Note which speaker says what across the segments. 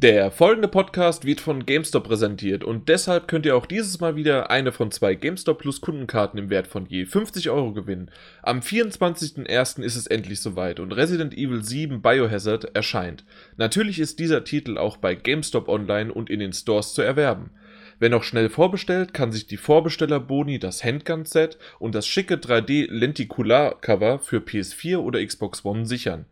Speaker 1: Der folgende Podcast wird von GameStop präsentiert und deshalb könnt ihr auch dieses Mal wieder eine von zwei GameStop Plus Kundenkarten im Wert von je 50 Euro gewinnen. Am 24.01. ist es endlich soweit und Resident Evil 7 Biohazard erscheint. Natürlich ist dieser Titel auch bei GameStop online und in den Stores zu erwerben. Wer noch schnell vorbestellt, kann sich die Vorbesteller-Boni, das Handgun-Set und das schicke 3D-Lentikular-Cover für PS4 oder Xbox One sichern.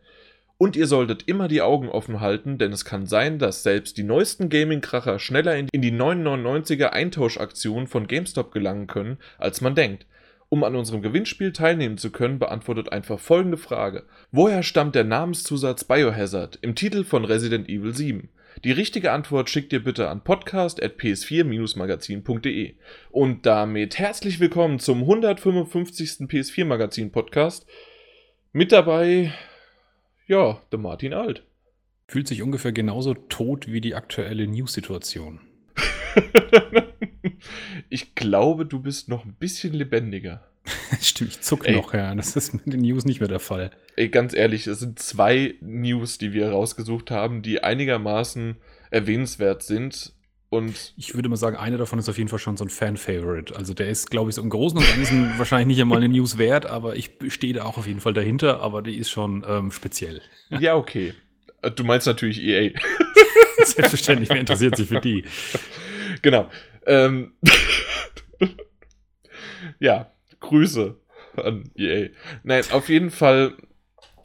Speaker 1: Und ihr solltet immer die Augen offen halten, denn es kann sein, dass selbst die neuesten Gaming-Kracher schneller in die 999er Eintauschaktion von GameStop gelangen können, als man denkt. Um an unserem Gewinnspiel teilnehmen zu können, beantwortet einfach folgende Frage. Woher stammt der Namenszusatz Biohazard im Titel von Resident Evil 7? Die richtige Antwort schickt ihr bitte an podcast.ps4-magazin.de. Und damit herzlich willkommen zum 155. PS4 Magazin Podcast. Mit dabei ja, der Martin Alt.
Speaker 2: Fühlt sich ungefähr genauso tot wie die aktuelle News-Situation.
Speaker 1: ich glaube, du bist noch ein bisschen lebendiger.
Speaker 2: Stimmt, ich zuck Ey. noch, ja. Das ist mit den News nicht mehr der Fall.
Speaker 1: Ey, ganz ehrlich, es sind zwei News, die wir rausgesucht haben, die einigermaßen erwähnenswert sind. Und
Speaker 2: ich würde mal sagen, einer davon ist auf jeden Fall schon so ein Fan-Favorite. Also der ist, glaube ich, so im Großen und Ganzen wahrscheinlich nicht einmal eine News wert, aber ich stehe da auch auf jeden Fall dahinter, aber die ist schon ähm, speziell.
Speaker 1: Ja, okay. Äh, du meinst natürlich EA.
Speaker 2: Selbstverständlich, wer interessiert sich für die?
Speaker 1: Genau. Ähm ja, Grüße an EA. Nein, auf jeden Fall,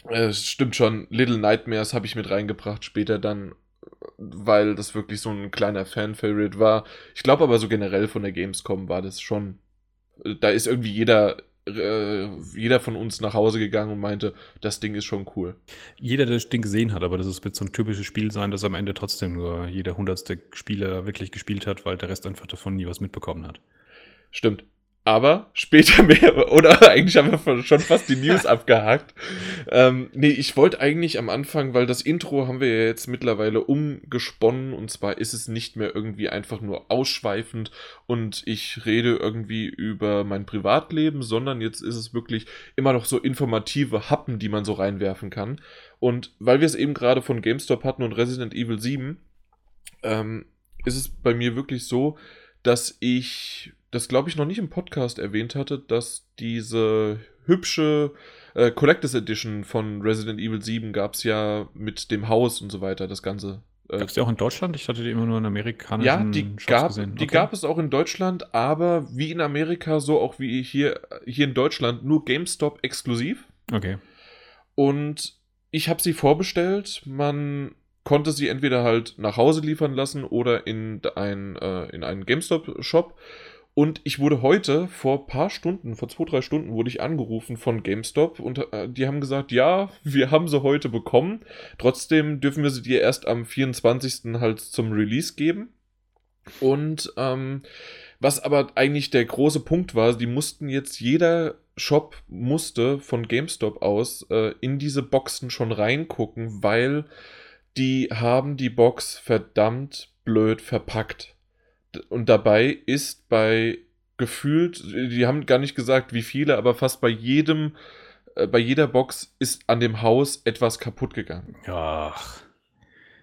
Speaker 1: äh, es äh, stimmt schon, Little Nightmares habe ich mit reingebracht, später dann weil das wirklich so ein kleiner Fan-Favorite war. Ich glaube aber so generell von der Gamescom war das schon. Da ist irgendwie jeder, äh, jeder von uns nach Hause gegangen und meinte, das Ding ist schon cool.
Speaker 2: Jeder, der das Ding gesehen hat, aber das wird so ein typisches Spiel sein, das am Ende trotzdem nur jeder hundertste Spieler wirklich gespielt hat, weil der Rest einfach davon nie was mitbekommen hat.
Speaker 1: Stimmt. Aber später mehr, oder eigentlich haben wir schon fast die News abgehakt. Ähm, nee, ich wollte eigentlich am Anfang, weil das Intro haben wir ja jetzt mittlerweile umgesponnen und zwar ist es nicht mehr irgendwie einfach nur ausschweifend und ich rede irgendwie über mein Privatleben, sondern jetzt ist es wirklich immer noch so informative Happen, die man so reinwerfen kann. Und weil wir es eben gerade von GameStop hatten und Resident Evil 7, ähm, ist es bei mir wirklich so, dass ich das, glaube ich, noch nicht im Podcast erwähnt hatte, dass diese hübsche äh, Collectors Edition von Resident Evil 7 gab es ja mit dem Haus und so weiter, das Ganze.
Speaker 2: Äh, gab es die auch in Deutschland? Ich hatte die immer nur in amerikanischen
Speaker 1: Ja, die, gab, gesehen. die gab es auch in Deutschland, aber wie in Amerika, so auch wie hier, hier in Deutschland, nur GameStop exklusiv.
Speaker 2: Okay.
Speaker 1: Und ich habe sie vorbestellt. Man konnte sie entweder halt nach Hause liefern lassen oder in, ein, äh, in einen GameStop-Shop. Und ich wurde heute, vor ein paar Stunden, vor zwei, drei Stunden, wurde ich angerufen von GameStop und äh, die haben gesagt, ja, wir haben sie heute bekommen. Trotzdem dürfen wir sie dir erst am 24. halt zum Release geben. Und ähm, was aber eigentlich der große Punkt war, die mussten jetzt, jeder Shop musste von GameStop aus äh, in diese Boxen schon reingucken, weil die haben die Box verdammt blöd verpackt. Und dabei ist bei gefühlt, die haben gar nicht gesagt, wie viele, aber fast bei jedem, äh, bei jeder Box ist an dem Haus etwas kaputt gegangen.
Speaker 2: Ach,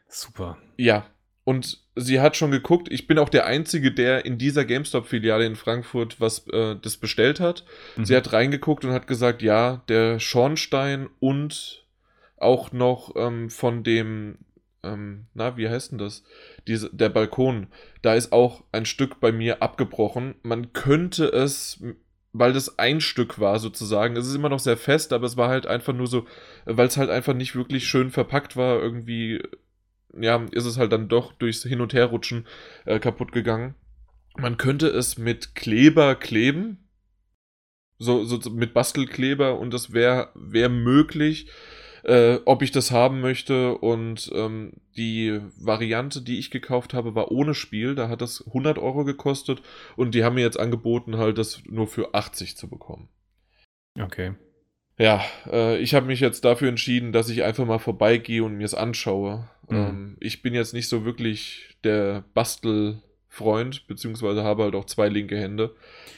Speaker 2: super.
Speaker 1: Ja, und sie hat schon geguckt, ich bin auch der Einzige, der in dieser GameStop-Filiale in Frankfurt was äh, das bestellt hat. Mhm. Sie hat reingeguckt und hat gesagt, ja, der Schornstein und auch noch ähm, von dem ähm, na, wie heißt denn das? Diese, der Balkon, da ist auch ein Stück bei mir abgebrochen. Man könnte es, weil das ein Stück war sozusagen, es ist immer noch sehr fest, aber es war halt einfach nur so, weil es halt einfach nicht wirklich schön verpackt war, irgendwie, ja, ist es halt dann doch durchs Hin- und Herrutschen äh, kaputt gegangen. Man könnte es mit Kleber kleben, so, so mit Bastelkleber und das wäre wär möglich äh, ob ich das haben möchte. Und ähm, die Variante, die ich gekauft habe, war ohne Spiel. Da hat das 100 Euro gekostet und die haben mir jetzt angeboten, halt das nur für 80 zu bekommen.
Speaker 2: Okay.
Speaker 1: Ja, äh, ich habe mich jetzt dafür entschieden, dass ich einfach mal vorbeigehe und mir es anschaue. Mhm. Ähm, ich bin jetzt nicht so wirklich der Bastel- Freund, beziehungsweise habe halt auch zwei linke Hände.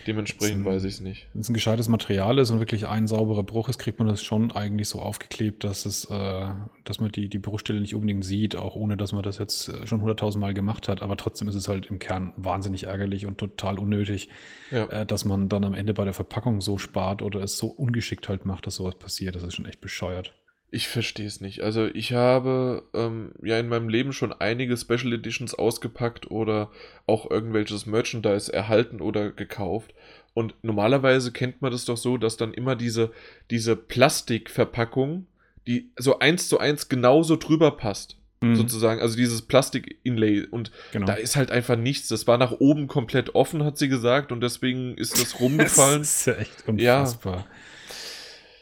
Speaker 1: Dementsprechend weiß ich es nicht.
Speaker 2: Wenn es ein gescheites Material ist und wirklich ein sauberer Bruch ist, kriegt man das schon eigentlich so aufgeklebt, dass es, äh, dass man die, die Bruchstelle nicht unbedingt sieht, auch ohne dass man das jetzt äh, schon hunderttausend Mal gemacht hat. Aber trotzdem ist es halt im Kern wahnsinnig ärgerlich und total unnötig, ja. äh, dass man dann am Ende bei der Verpackung so spart oder es so ungeschickt halt macht, dass sowas passiert. Das ist schon echt bescheuert.
Speaker 1: Ich verstehe es nicht. Also ich habe ähm, ja in meinem Leben schon einige Special Editions ausgepackt oder auch irgendwelches Merchandise erhalten oder gekauft. Und normalerweise kennt man das doch so, dass dann immer diese, diese Plastikverpackung, die so eins zu eins genauso drüber passt. Mhm. Sozusagen, also dieses Plastik-Inlay. Und genau. da ist halt einfach nichts. Das war nach oben komplett offen, hat sie gesagt, und deswegen ist das rumgefallen. das ist
Speaker 2: ja echt unfassbar. Ja.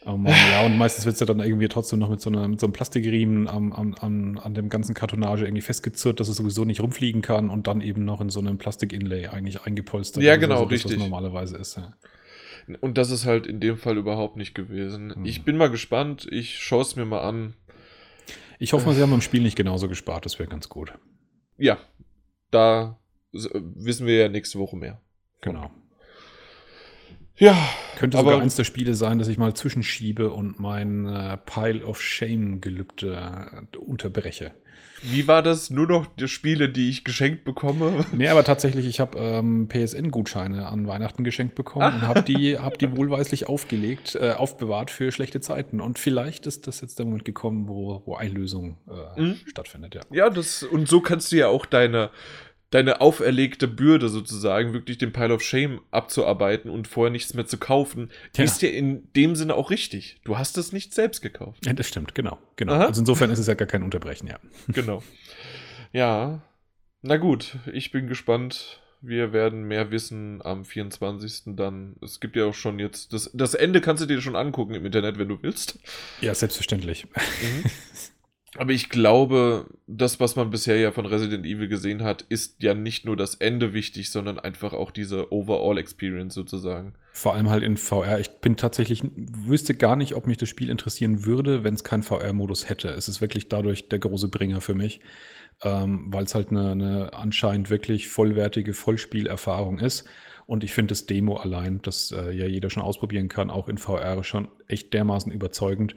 Speaker 2: Oh Mann, ja, und meistens wird es ja dann irgendwie trotzdem noch mit so, einer, mit so einem Plastikriemen am, am, am, an dem ganzen Kartonage irgendwie festgezurrt, dass es sowieso nicht rumfliegen kann und dann eben noch in so einem Plastik-Inlay eigentlich eingepolstert.
Speaker 1: Ja, genau, so, richtig.
Speaker 2: Was normalerweise ist, ja.
Speaker 1: Und das ist halt in dem Fall überhaupt nicht gewesen. Hm. Ich bin mal gespannt, ich schaue es mir mal an.
Speaker 2: Ich hoffe mal, sie haben im Spiel nicht genauso gespart, das wäre ganz gut.
Speaker 1: Ja, da wissen wir ja nächste Woche mehr.
Speaker 2: Genau.
Speaker 1: Ja.
Speaker 2: Könnte aber, sogar eins der Spiele sein, dass ich mal zwischenschiebe und mein äh, Pile of Shame-Gelübde äh, unterbreche.
Speaker 1: Wie war das? Nur noch die Spiele, die ich geschenkt bekomme?
Speaker 2: Nee, aber tatsächlich, ich habe ähm, PSN-Gutscheine an Weihnachten geschenkt bekommen und habe die, hab die wohlweislich aufgelegt, äh, aufbewahrt für schlechte Zeiten. Und vielleicht ist das jetzt der Moment gekommen, wo, wo Einlösung äh, mhm. stattfindet, ja.
Speaker 1: Ja, das, und so kannst du ja auch deine, deine auferlegte Bürde sozusagen, wirklich den Pile of Shame abzuarbeiten und vorher nichts mehr zu kaufen, ja. ist ja in dem Sinne auch richtig. Du hast es nicht selbst gekauft.
Speaker 2: Ja, das stimmt, genau. genau. Also insofern ist es ja gar kein Unterbrechen, ja.
Speaker 1: Genau. Ja. Na gut, ich bin gespannt. Wir werden mehr wissen am 24. dann. Es gibt ja auch schon jetzt. Das, das Ende kannst du dir schon angucken im Internet, wenn du willst.
Speaker 2: Ja, selbstverständlich. Mhm.
Speaker 1: Aber ich glaube, das, was man bisher ja von Resident Evil gesehen hat, ist ja nicht nur das Ende wichtig, sondern einfach auch diese Overall-Experience sozusagen.
Speaker 2: Vor allem halt in VR. Ich bin tatsächlich, wüsste gar nicht, ob mich das Spiel interessieren würde, wenn es keinen VR-Modus hätte. Es ist wirklich dadurch der große Bringer für mich, ähm, weil es halt eine, eine anscheinend wirklich vollwertige Vollspielerfahrung ist. Und ich finde das Demo allein, das äh, ja jeder schon ausprobieren kann, auch in VR schon echt dermaßen überzeugend,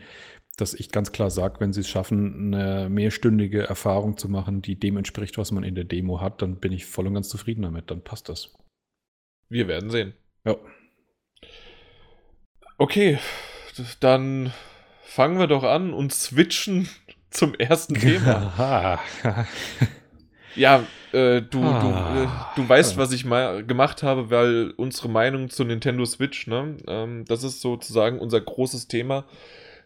Speaker 2: dass ich ganz klar sage, wenn sie es schaffen, eine mehrstündige Erfahrung zu machen, die dem entspricht, was man in der Demo hat, dann bin ich voll und ganz zufrieden damit. Dann passt das.
Speaker 1: Wir werden sehen.
Speaker 2: Ja.
Speaker 1: Okay, dann fangen wir doch an und switchen zum ersten Thema. ja, äh, du, ah. du, äh, du weißt, was ich mal gemacht habe, weil unsere Meinung zu Nintendo Switch, ne, ähm, das ist sozusagen unser großes Thema.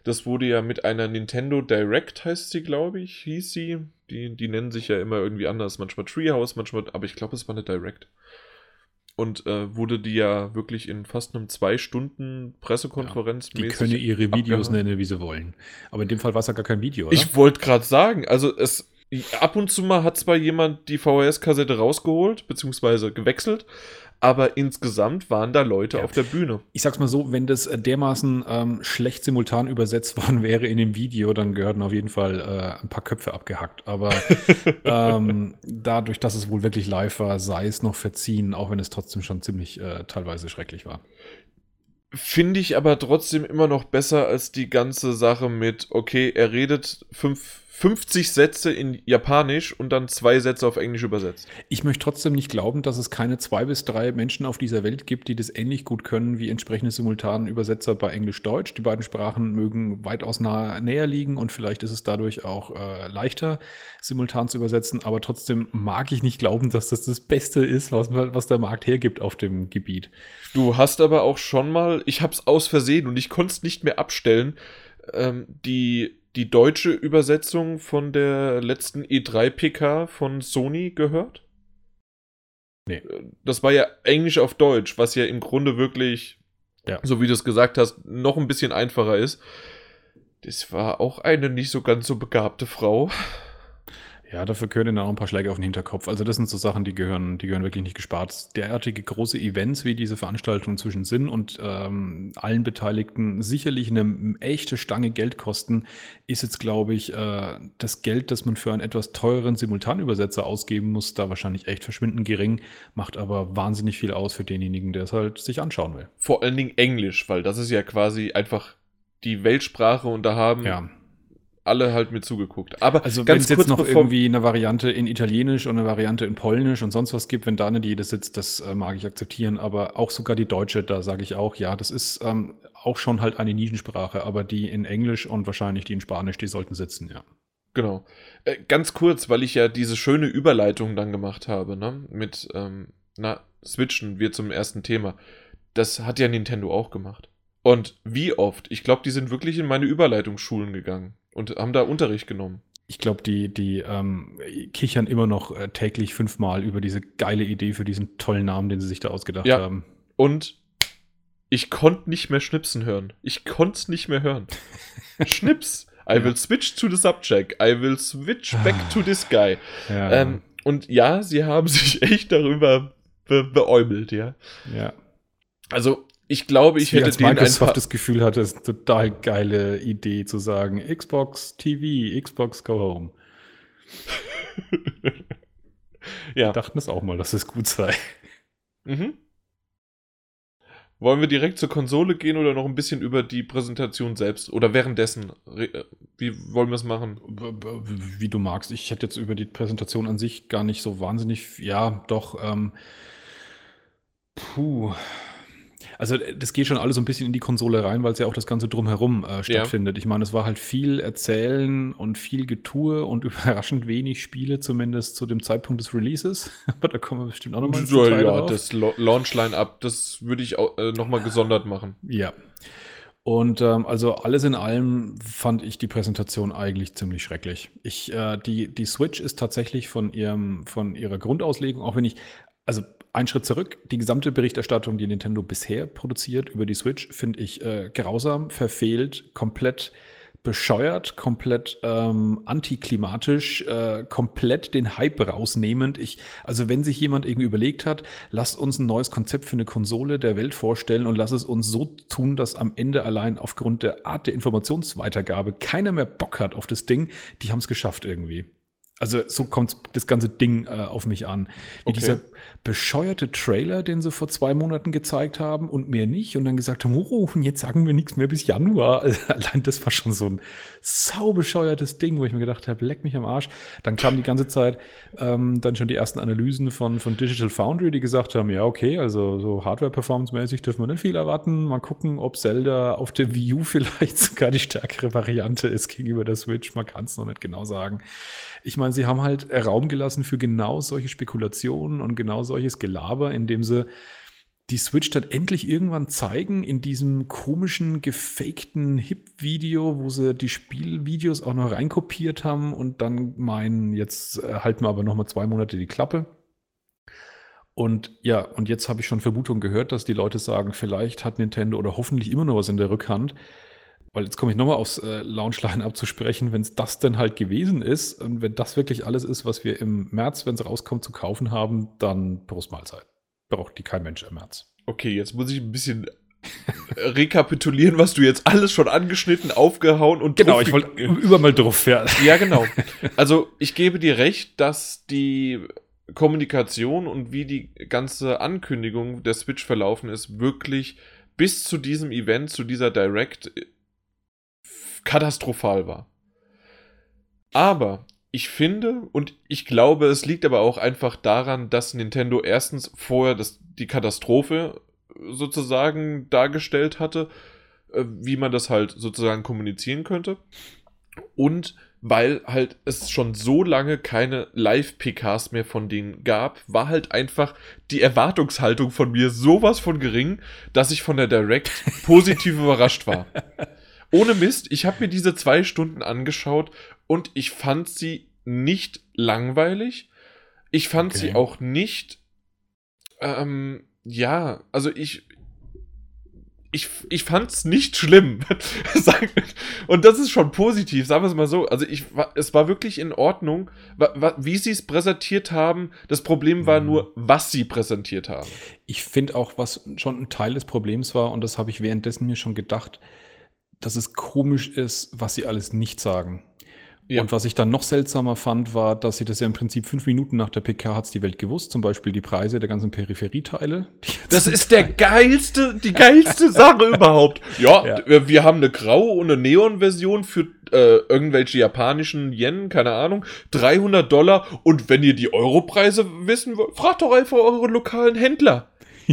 Speaker 1: Das wurde ja mit einer Nintendo Direct, heißt sie, glaube ich, hieß sie. Die, die nennen sich ja immer irgendwie anders. Manchmal Treehouse, manchmal, aber ich glaube, es war eine Direct. Und äh, wurde die ja wirklich in fast einem zwei Stunden Pressekonferenz.
Speaker 2: Ja, die können ihre Videos abgehauen. nennen, wie sie wollen. Aber in dem Fall war es ja gar kein Video, oder?
Speaker 1: Ich wollte gerade sagen, also es ab und zu mal hat zwar jemand die VHS-Kassette rausgeholt, beziehungsweise gewechselt, aber insgesamt waren da Leute ja. auf der Bühne.
Speaker 2: Ich sag's mal so, wenn das dermaßen ähm, schlecht simultan übersetzt worden wäre in dem Video, dann gehörten auf jeden Fall äh, ein paar Köpfe abgehackt. Aber ähm, dadurch, dass es wohl wirklich live war, sei es noch verziehen, auch wenn es trotzdem schon ziemlich äh, teilweise schrecklich war.
Speaker 1: Finde ich aber trotzdem immer noch besser als die ganze Sache mit, okay, er redet fünf 50 Sätze in Japanisch und dann zwei Sätze auf Englisch übersetzt.
Speaker 2: Ich möchte trotzdem nicht glauben, dass es keine zwei bis drei Menschen auf dieser Welt gibt, die das ähnlich gut können wie entsprechende simultanen Übersetzer bei Englisch-Deutsch. Die beiden Sprachen mögen weitaus nah, näher liegen und vielleicht ist es dadurch auch äh, leichter, simultan zu übersetzen. Aber trotzdem mag ich nicht glauben, dass das das Beste ist, was, was der Markt hergibt auf dem Gebiet.
Speaker 1: Du hast aber auch schon mal, ich habe es aus Versehen und ich konnte es nicht mehr abstellen, ähm, die die deutsche Übersetzung von der letzten E3-PK von Sony gehört? Nee. Das war ja Englisch auf Deutsch, was ja im Grunde wirklich, ja. so wie du es gesagt hast, noch ein bisschen einfacher ist. Das war auch eine nicht so ganz so begabte Frau.
Speaker 2: Ja, dafür gehören dann auch ein paar Schläge auf den Hinterkopf. Also das sind so Sachen, die gehören, die gehören wirklich nicht gespart. Derartige große Events wie diese Veranstaltungen zwischen Sinn und ähm, allen Beteiligten sicherlich eine echte Stange Geld kosten, ist jetzt, glaube ich, äh, das Geld, das man für einen etwas teureren Simultanübersetzer ausgeben muss, da wahrscheinlich echt verschwindend gering, macht aber wahnsinnig viel aus für denjenigen, der es halt sich anschauen will.
Speaker 1: Vor allen Dingen Englisch, weil das ist ja quasi einfach die Weltsprache und da haben
Speaker 2: Ja.
Speaker 1: Alle halt mir zugeguckt. Aber
Speaker 2: Also wenn
Speaker 1: ganz
Speaker 2: es jetzt noch irgendwie eine Variante in Italienisch und eine Variante in Polnisch und sonst was gibt, wenn da eine Diele sitzt, das äh, mag ich akzeptieren. Aber auch sogar die Deutsche, da sage ich auch, ja, das ist ähm, auch schon halt eine Nischensprache, aber die in Englisch und wahrscheinlich die in Spanisch, die sollten sitzen, ja.
Speaker 1: Genau. Äh, ganz kurz, weil ich ja diese schöne Überleitung dann gemacht habe, ne? Mit, ähm, na, switchen wir zum ersten Thema. Das hat ja Nintendo auch gemacht. Und wie oft? Ich glaube, die sind wirklich in meine Überleitungsschulen gegangen und haben da Unterricht genommen.
Speaker 2: Ich glaube, die, die ähm, kichern immer noch äh, täglich fünfmal über diese geile Idee für diesen tollen Namen, den sie sich da ausgedacht
Speaker 1: Ja.
Speaker 2: haben.
Speaker 1: Und ich konnte nicht mehr schnipsen hören. Ich konnte es nicht mehr hören. Schnips. I will switch to the subject. I will switch back to this guy.
Speaker 2: Ja,
Speaker 1: Ähm, und ja, sie haben sich echt darüber be beäumelt, ja.
Speaker 2: ja.
Speaker 1: Also, ich glaube, ich
Speaker 2: Wie
Speaker 1: hätte
Speaker 2: als
Speaker 1: den
Speaker 2: Microsoft
Speaker 1: einfach.
Speaker 2: das Gefühl hatte, es ist eine total geile Idee zu sagen, Xbox TV, Xbox Go Home.
Speaker 1: ja.
Speaker 2: Wir dachten es auch mal, dass es gut sei.
Speaker 1: Mhm. Wollen wir direkt zur Konsole gehen oder noch ein bisschen über die Präsentation selbst? Oder währenddessen? Re- äh, Wie wollen wir es machen?
Speaker 2: Wie du magst. Ich hätte jetzt über die Präsentation an sich gar nicht so wahnsinnig. Ja, doch. Ähm, puh. Also äh, das geht schon alles so ein bisschen in die Konsole rein, weil es ja auch das Ganze drumherum äh, stattfindet. Ich meine, es war halt viel Erzählen und viel Getue und überraschend wenig Spiele, zumindest zu dem Zeitpunkt des Releases. Aber da kommen wir bestimmt auch nochmal
Speaker 1: So, ja, das Lo- Launch-Line-Up, das würde ich auch äh, nochmal gesondert machen.
Speaker 2: Ja. Und ähm, also alles in allem fand ich die Präsentation eigentlich ziemlich schrecklich. Ich, äh, die, die Switch ist tatsächlich von ihrem, von ihrer Grundauslegung, auch wenn ich, also ein Schritt zurück, die gesamte Berichterstattung, die Nintendo bisher produziert über die Switch, finde ich äh, grausam, verfehlt, komplett bescheuert, komplett ähm, antiklimatisch, äh, komplett den Hype rausnehmend. Ich, also wenn sich jemand irgendwie überlegt hat, lasst uns ein neues Konzept für eine Konsole der Welt vorstellen und lass es uns so tun, dass am Ende allein aufgrund der Art der Informationsweitergabe keiner mehr Bock hat auf das Ding, die haben es geschafft irgendwie. Also so kommt das ganze Ding äh, auf mich an. Wie
Speaker 1: Okay.
Speaker 2: dieser bescheuerte Trailer, den sie vor zwei Monaten gezeigt haben und mehr nicht und dann gesagt haben, oh, und jetzt sagen wir nichts mehr bis Januar. Also, allein das war schon so ein sau bescheuertes Ding, wo ich mir gedacht habe, leck mich am Arsch. Dann kam die ganze Zeit ähm, dann schon die ersten Analysen von, von Digital Foundry, die gesagt haben, ja, okay, also so Hardware-Performance-mäßig dürfen wir nicht viel erwarten. Mal gucken, ob Zelda auf der Wii U vielleicht sogar die stärkere Variante ist gegenüber der Switch. Man kann es noch nicht genau sagen. Ich meine, sie haben halt Raum gelassen für genau solche Spekulationen und genau solches Gelaber, indem sie die Switch dann endlich irgendwann zeigen in diesem komischen, gefakten Hip-Video, wo sie die Spielvideos auch noch reinkopiert haben und dann meinen, jetzt äh, halten wir aber noch mal zwei Monate die Klappe. Und ja, und jetzt habe ich schon Vermutungen gehört, dass die Leute sagen, vielleicht hat Nintendo oder hoffentlich immer noch was in der Rückhand. Weil jetzt komme ich nochmal aufs äh, Launchline abzusprechen, wenn es das denn halt gewesen ist und wenn das wirklich alles ist, was wir im März, wenn es rauskommt, zu kaufen haben, dann Prost Mahlzeit. Braucht die kein Mensch im März.
Speaker 1: Okay, jetzt muss ich ein bisschen rekapitulieren, was du jetzt alles schon angeschnitten, aufgehauen und
Speaker 2: Genau, ich wollte über mal drauf, ja.
Speaker 1: Ja, genau. Also, ich gebe dir recht, dass die Kommunikation und wie die ganze Ankündigung der Switch verlaufen ist, wirklich bis zu diesem Event, zu dieser Direct, äh, katastrophal war. Aber ich finde, und ich glaube, es liegt aber auch einfach daran, dass Nintendo erstens vorher das, die Katastrophe sozusagen dargestellt hatte, äh, wie man das halt sozusagen kommunizieren könnte. Und weil halt es schon so lange keine Live-PKs mehr von denen gab, war halt einfach die Erwartungshaltung von mir sowas von gering, dass ich von der Direct positiv überrascht war. Ohne Mist, ich habe mir diese zwei Stunden angeschaut und ich fand sie nicht langweilig. Ich fand
Speaker 2: Okay.
Speaker 1: sie auch nicht, ähm, ja, also ich, ich, ich fand es nicht schlimm. und das ist schon positiv, sagen wir es mal so. Also ich, es war wirklich in Ordnung, wie sie es präsentiert haben. Das Problem war mhm. nur, was sie präsentiert haben.
Speaker 2: Ich finde auch, was schon ein Teil des Problems war, und das habe ich währenddessen mir schon gedacht, dass es komisch ist, was sie alles nicht sagen. Ja. Und was ich dann noch seltsamer fand, war, dass sie das ja im Prinzip fünf Minuten nach der PK hat's die Welt gewusst, zum Beispiel die Preise der ganzen Peripherieteile.
Speaker 1: Das ist der geilste, die geilste Sache überhaupt. Ja, ja, wir haben eine graue und eine Neon-Version für äh, irgendwelche japanischen Yen, keine Ahnung, 300 Dollar. Und wenn ihr die Europreise wissen wollt, fragt doch einfach eure lokalen Händler.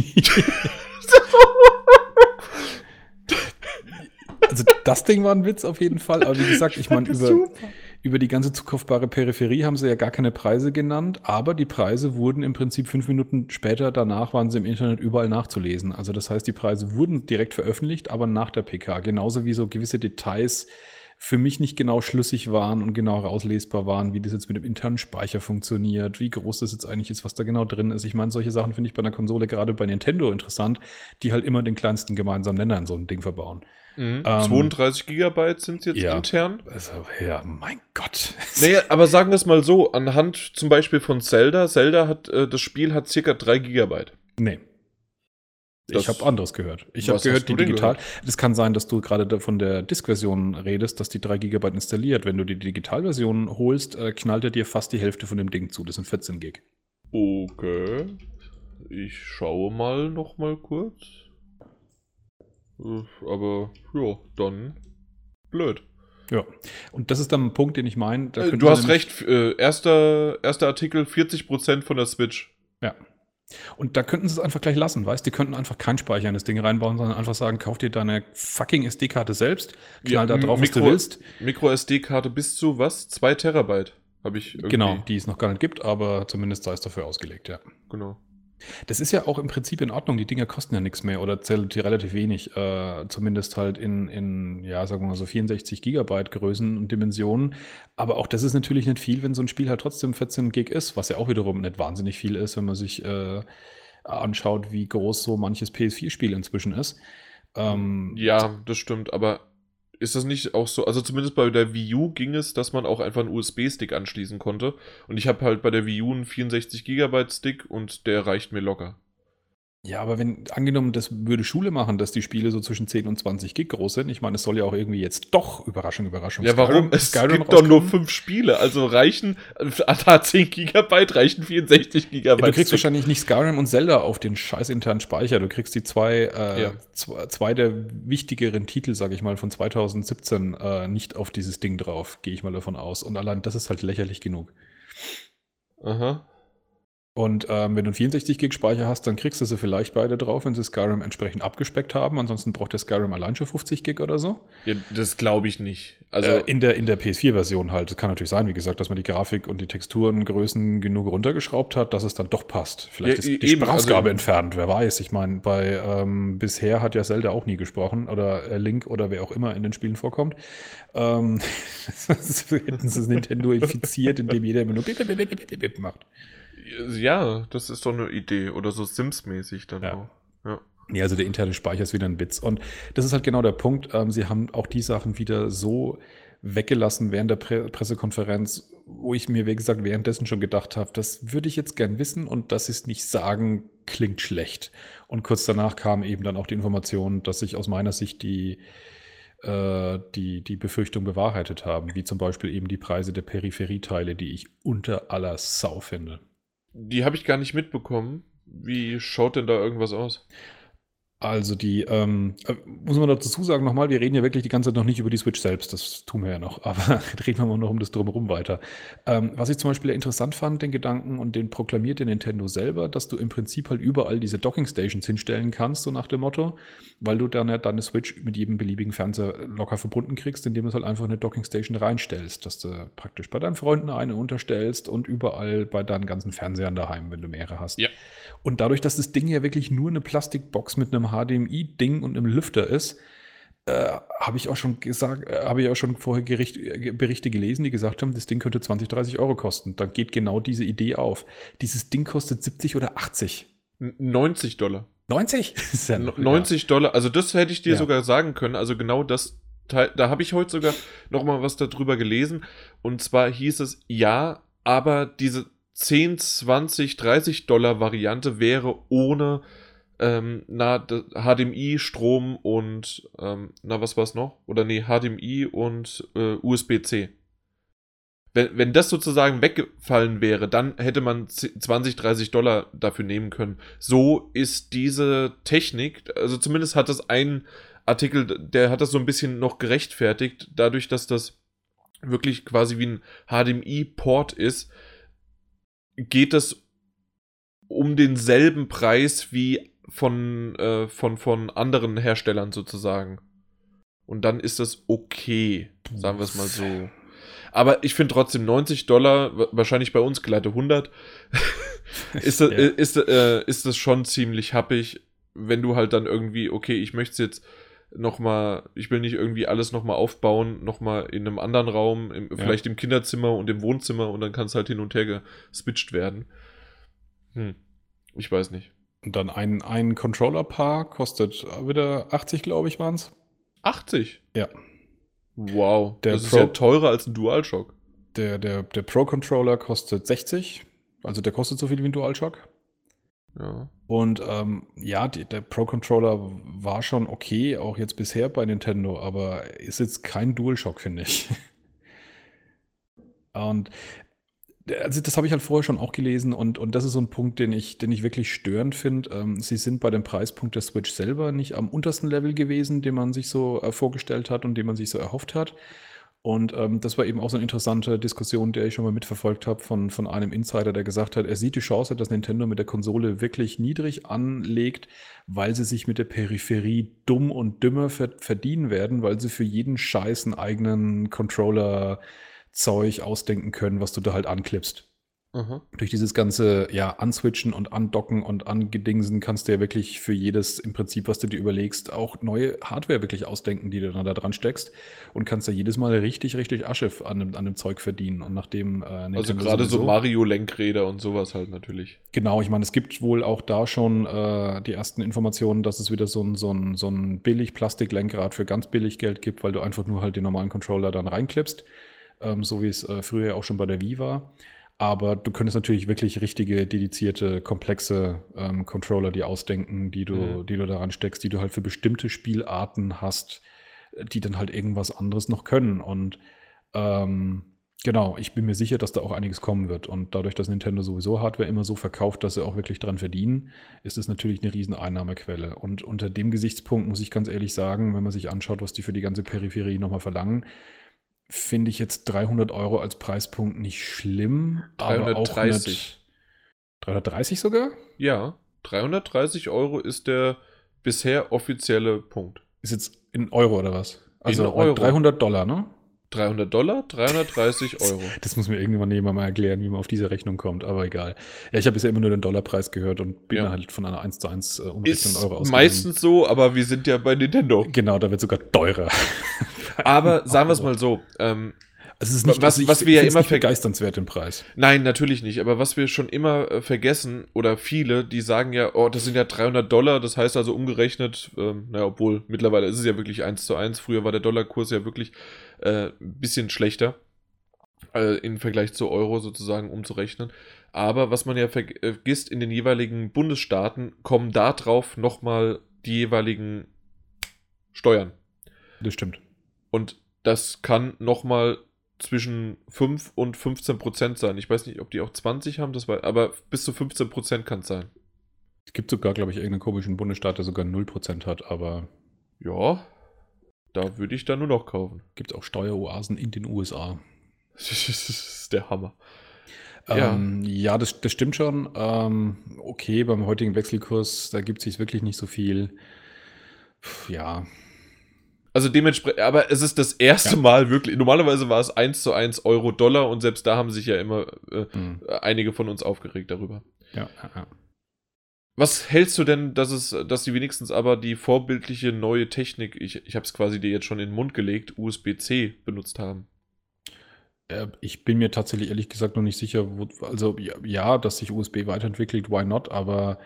Speaker 2: also das Ding war ein Witz auf jeden Fall. Aber wie gesagt, ich meine, über, über die ganze zukaufbare Peripherie haben sie ja gar keine Preise genannt, aber die Preise wurden im Prinzip fünf Minuten später danach waren sie im Internet überall nachzulesen. Also das heißt, die Preise wurden direkt veröffentlicht, aber nach der PK. Genauso wie so gewisse Details für mich nicht genau schlüssig waren und genau rauslesbar waren, wie das jetzt mit dem internen Speicher funktioniert, wie groß das jetzt eigentlich ist, was da genau drin ist. Ich meine, solche Sachen finde ich bei einer Konsole gerade bei Nintendo interessant, die halt immer den kleinsten gemeinsamen Nenner in so ein Ding verbauen.
Speaker 1: Mhm. Ähm, 32 Gigabyte sind jetzt ja, intern.
Speaker 2: Also, ja, mein Gott.
Speaker 1: Naja, aber sagen wir es mal so, anhand zum Beispiel von Zelda, Zelda hat, äh, das Spiel hat circa 3 Gigabyte.
Speaker 2: Nee. Das, ich habe anderes gehört. Ich habe gehört, die digital. Es kann sein, dass du gerade von der Disk-Version redest, dass die 3 GB installiert. Wenn du die Digitalversion holst, äh, knallt er dir fast die Hälfte von dem Ding zu. Das sind 14 Gig.
Speaker 1: Okay. Ich schaue mal noch mal kurz. Äh, aber ja, dann blöd.
Speaker 2: Ja, und das ist dann ein Punkt, den ich meine.
Speaker 1: Äh, du hast recht, äh, erster, erster Artikel 40% von der Switch.
Speaker 2: Ja. Und da könnten sie es einfach gleich lassen, weißt du? Die könnten einfach kein Speicher in das Ding reinbauen, sondern einfach sagen, kauf dir deine fucking SD-Karte selbst, knall ja, da drauf, Mikro, was du willst.
Speaker 1: Micro-SD-Karte bis zu was? Zwei Terabyte habe ich irgendwie.
Speaker 2: Genau, die es noch gar nicht gibt, aber zumindest sei es dafür ausgelegt, ja.
Speaker 1: Genau.
Speaker 2: Das ist ja auch im Prinzip in Ordnung. Die Dinger kosten ja nichts mehr oder zählt relativ wenig. Äh, zumindest halt in, in, ja, sagen wir mal so 64 Gigabyte Größen und Dimensionen. Aber auch das ist natürlich nicht viel, wenn so ein Spiel halt trotzdem 14 Gig ist, was ja auch wiederum nicht wahnsinnig viel ist, wenn man sich äh, anschaut, wie groß so manches PS4-Spiel inzwischen ist.
Speaker 1: Ähm, ja, das stimmt, aber ist das nicht auch so, also zumindest bei der Wii U ging es, dass man auch einfach einen USB-Stick anschließen konnte. Und ich habe halt bei der Wii U einen 64 GB Stick und der reicht mir locker.
Speaker 2: Ja, aber wenn, angenommen, das würde Schule machen, dass die Spiele so zwischen 10 und 20 Gig groß sind, ich meine, es soll ja auch irgendwie jetzt doch, Überraschung, Überraschung.
Speaker 1: Ja, warum? es Skyrim gibt doch nur fünf Spiele, also reichen, da 10 Gigabyte reichen 64 Gigabyte. Ja,
Speaker 2: du kriegst wahrscheinlich nicht Skyrim und Zelda auf den scheiß internen Speicher, du kriegst die zwei, äh, ja. zwei, zwei, der wichtigeren Titel, sag ich mal, von 2017 äh, nicht auf dieses Ding drauf, gehe ich mal davon aus. Und allein das ist halt lächerlich genug.
Speaker 1: Aha.
Speaker 2: Und ähm, wenn du einen 64 Gig Speicher hast, dann kriegst du sie vielleicht beide drauf, wenn sie Skyrim entsprechend abgespeckt haben. Ansonsten braucht der Skyrim allein schon 50 Gig oder so.
Speaker 1: Ja, das glaube ich nicht.
Speaker 2: Also äh, in der, in der PS4-Version halt. Es kann natürlich sein, wie gesagt, dass man die Grafik und die Texturengrößen genug runtergeschraubt hat, dass es dann doch passt. Vielleicht ja, ist die eben, Sprachausgabe also, entfernt, wer weiß. Ich meine, bei ähm, bisher hat ja Zelda auch nie gesprochen oder äh, Link oder wer auch immer in den Spielen vorkommt. Ähm, hätten sie Nintendo infiziert, indem jeder immer nur macht.
Speaker 1: Ja, das ist doch eine Idee. Oder so Sims-mäßig dann ja. auch. Ja.
Speaker 2: Ja, also der interne Speicher ist wieder ein Witz. Und das ist halt genau der Punkt. Ähm, sie haben auch die Sachen wieder so weggelassen während der Pre Pressekonferenz, wo ich mir, wie gesagt, währenddessen schon gedacht habe, das würde ich jetzt gern wissen und dass sie es nicht sagen, klingt schlecht. Und kurz danach kam eben dann auch die Information, dass sich aus meiner Sicht die, äh, die, die Befürchtung bewahrheitet haben, wie zum Beispiel eben die Preise der Peripherieteile, die ich unter aller Sau finde.
Speaker 1: Die habe ich gar nicht mitbekommen. Wie schaut denn da irgendwas aus?
Speaker 2: Also die, ähm, äh, muss man dazu sagen nochmal, wir reden ja wirklich die ganze Zeit noch nicht über die Switch selbst, das tun wir ja noch, aber reden wir mal noch um das Drumherum weiter. Ähm, was ich zum Beispiel interessant fand, den Gedanken, und den proklamiert der Nintendo selber, dass du im Prinzip halt überall diese Docking Stations hinstellen kannst, so nach dem Motto, weil du dann ja deine Switch mit jedem beliebigen Fernseher locker verbunden kriegst, indem du halt einfach eine Docking Station reinstellst, dass du praktisch bei deinen Freunden eine unterstellst und überall bei deinen ganzen Fernsehern daheim, wenn du mehrere hast.
Speaker 1: Ja.
Speaker 2: Und dadurch, dass das Ding ja wirklich nur eine Plastikbox mit einem HDMI-Ding und einem Lüfter ist, äh, habe ich auch schon gesagt, äh, habe ich auch schon vorher Gericht, äh, Berichte gelesen, die gesagt haben, das Ding könnte 20, 30 Euro kosten. Dann geht genau diese Idee auf. Dieses Ding kostet 70 oder 80.
Speaker 1: 90 Dollar.
Speaker 2: 90?
Speaker 1: ja 90 Dollar, also das hätte ich dir ja. sogar sagen können. Also genau das Teil, da habe ich heute sogar noch mal was darüber gelesen. Und zwar hieß es, ja, aber diese 10, 20, 30 Dollar Variante wäre ohne ähm, na, HDMI, Strom und ähm, na, was war es noch? Oder nee, HDMI und äh, USB-C. Wenn, wenn das sozusagen weggefallen wäre, dann hätte man 20, 30 Dollar dafür nehmen können. So ist diese Technik, also zumindest hat das ein Artikel, der hat das so ein bisschen noch gerechtfertigt, dadurch, dass das wirklich quasi wie ein HDMI-Port ist, geht es um denselben Preis wie von, äh, von, von anderen Herstellern sozusagen. Und dann ist das okay, sagen wir es mal so. Aber ich finde trotzdem 90 Dollar, wahrscheinlich bei uns glatte 100, ist, das, ja. ist, äh, ist das schon ziemlich happig, wenn du halt dann irgendwie, okay, ich möchte es jetzt nochmal, ich will nicht irgendwie alles nochmal aufbauen, nochmal in einem anderen Raum, im, ja. vielleicht im Kinderzimmer und im Wohnzimmer und dann kann es halt hin und her geswitcht werden. Hm. Ich weiß nicht.
Speaker 2: Und dann ein, ein Controller-Paar kostet wieder 80, glaube ich, waren es.
Speaker 1: 80?
Speaker 2: Ja.
Speaker 1: Wow, der das Pro, ist ja teurer als ein DualShock.
Speaker 2: Der, der, der Pro-Controller kostet 60, also der kostet so viel wie ein DualShock. Ja. Und ähm, ja, die, der Pro-Controller war schon okay, auch jetzt bisher bei Nintendo, aber ist jetzt kein DualShock, finde ich. Und also das habe ich halt vorher schon auch gelesen und, und das ist so ein Punkt, den ich, den ich wirklich störend finde. Ähm, sie sind bei dem Preispunkt der Switch selber nicht am untersten Level gewesen, den man sich so äh, vorgestellt hat und den man sich so erhofft hat. Und ähm, das war eben auch so eine interessante Diskussion, der ich schon mal mitverfolgt habe von, von einem Insider, der gesagt hat, er sieht die Chance, dass Nintendo mit der Konsole wirklich niedrig anlegt, weil sie sich mit der Peripherie dumm und dümmer verdienen werden, weil sie für jeden Scheiß einen eigenen Controller Zeug ausdenken können, was du da halt anklippst. Mhm. Durch dieses ganze, ja, Answitchen und Andocken und Angedingsen kannst du ja wirklich für jedes, im Prinzip, was du dir überlegst, auch neue Hardware wirklich ausdenken, die du dann da dran steckst und kannst da jedes Mal richtig, richtig Asche an dem, an dem Zeug verdienen. Und nachdem,
Speaker 1: äh, Also gerade so Mario-Lenkräder und sowas halt natürlich.
Speaker 2: Genau, ich meine, es gibt wohl auch da schon äh, die ersten Informationen, dass es wieder so ein, so ein, so ein billig Plastiklenkrad für ganz billig Geld gibt, weil du einfach nur halt den normalen Controller dann reinklippst ähm, so wie es äh, früher auch schon bei der Wii war. Aber du könntest natürlich wirklich richtige, dedizierte, komplexe ähm, Controller die ausdenken, die du, mhm. die du daran steckst, die du halt für bestimmte Spielarten hast, die dann halt irgendwas anderes noch können. Und ähm, genau, ich bin mir sicher, dass da auch einiges kommen wird. Und dadurch, dass Nintendo sowieso Hardware immer so verkauft, dass sie auch wirklich dran verdienen, ist es natürlich eine riesen Einnahmequelle. Und unter dem Gesichtspunkt muss ich ganz ehrlich sagen, wenn man sich anschaut, was die für die ganze Peripherie nochmal verlangen, finde ich jetzt 300 Euro als Preispunkt nicht schlimm.
Speaker 1: 330.
Speaker 2: 330 sogar?
Speaker 1: Ja, 330 Euro ist der bisher offizielle Punkt.
Speaker 2: Ist jetzt in Euro oder was?
Speaker 1: Also in Euro.
Speaker 2: 300 Dollar, ne?
Speaker 1: 300 Dollar, 330 Euro.
Speaker 2: Das muss mir irgendwann jemand mal erklären, wie man auf diese Rechnung kommt, aber egal. Ja, ich habe bisher immer nur den Dollarpreis gehört und bin ja. halt von einer 1 zu 1 äh,
Speaker 1: Umrechnung Euro ausgegangen. Meistens so, aber wir sind ja bei Nintendo.
Speaker 2: Genau, da wird sogar teurer.
Speaker 1: Aber sagen wir es mal so, ähm,
Speaker 2: es ist nicht, was, also was wir ja immer begeisternswert im Preis.
Speaker 1: Nein, natürlich nicht. Aber was wir schon immer äh, vergessen oder viele, die sagen ja, oh, das sind ja 300 Dollar. Das heißt also umgerechnet, ähm, naja, obwohl mittlerweile ist es ja wirklich 1 zu 1. Früher war der Dollarkurs ja wirklich äh, ein bisschen schlechter äh, im Vergleich zu Euro sozusagen umzurechnen. Aber was man ja vergisst, in den jeweiligen Bundesstaaten kommen darauf nochmal die jeweiligen Steuern.
Speaker 2: Das stimmt.
Speaker 1: Und das kann nochmal zwischen 5 und 15 Prozent sein. Ich weiß nicht, ob die auch 20 haben, das war, aber bis zu 15 Prozent kann es sein.
Speaker 2: Es gibt sogar, glaube ich, irgendeinen komischen Bundesstaat, der sogar 0 Prozent hat, aber.
Speaker 1: Ja, da würde ich dann nur noch kaufen.
Speaker 2: Gibt es auch Steueroasen in den USA.
Speaker 1: das ist der Hammer.
Speaker 2: Ähm, ja, ja das, das stimmt schon. Ähm, okay, beim heutigen Wechselkurs, da gibt es sich wirklich nicht so viel. Puh, ja,
Speaker 1: also dementsprechend, aber es ist das erste ja. Mal wirklich, normalerweise war es 1 zu 1 Euro Dollar und selbst da haben sich ja immer äh, mhm. einige von uns aufgeregt darüber.
Speaker 2: Ja, ja,
Speaker 1: Was hältst du denn, dass es, dass sie wenigstens aber die vorbildliche neue Technik, ich, ich habe es quasi dir jetzt schon in den Mund gelegt, USB-C benutzt haben?
Speaker 2: Äh, ich bin mir tatsächlich ehrlich gesagt noch nicht sicher, wo, also ja, dass sich USB weiterentwickelt, why not, aber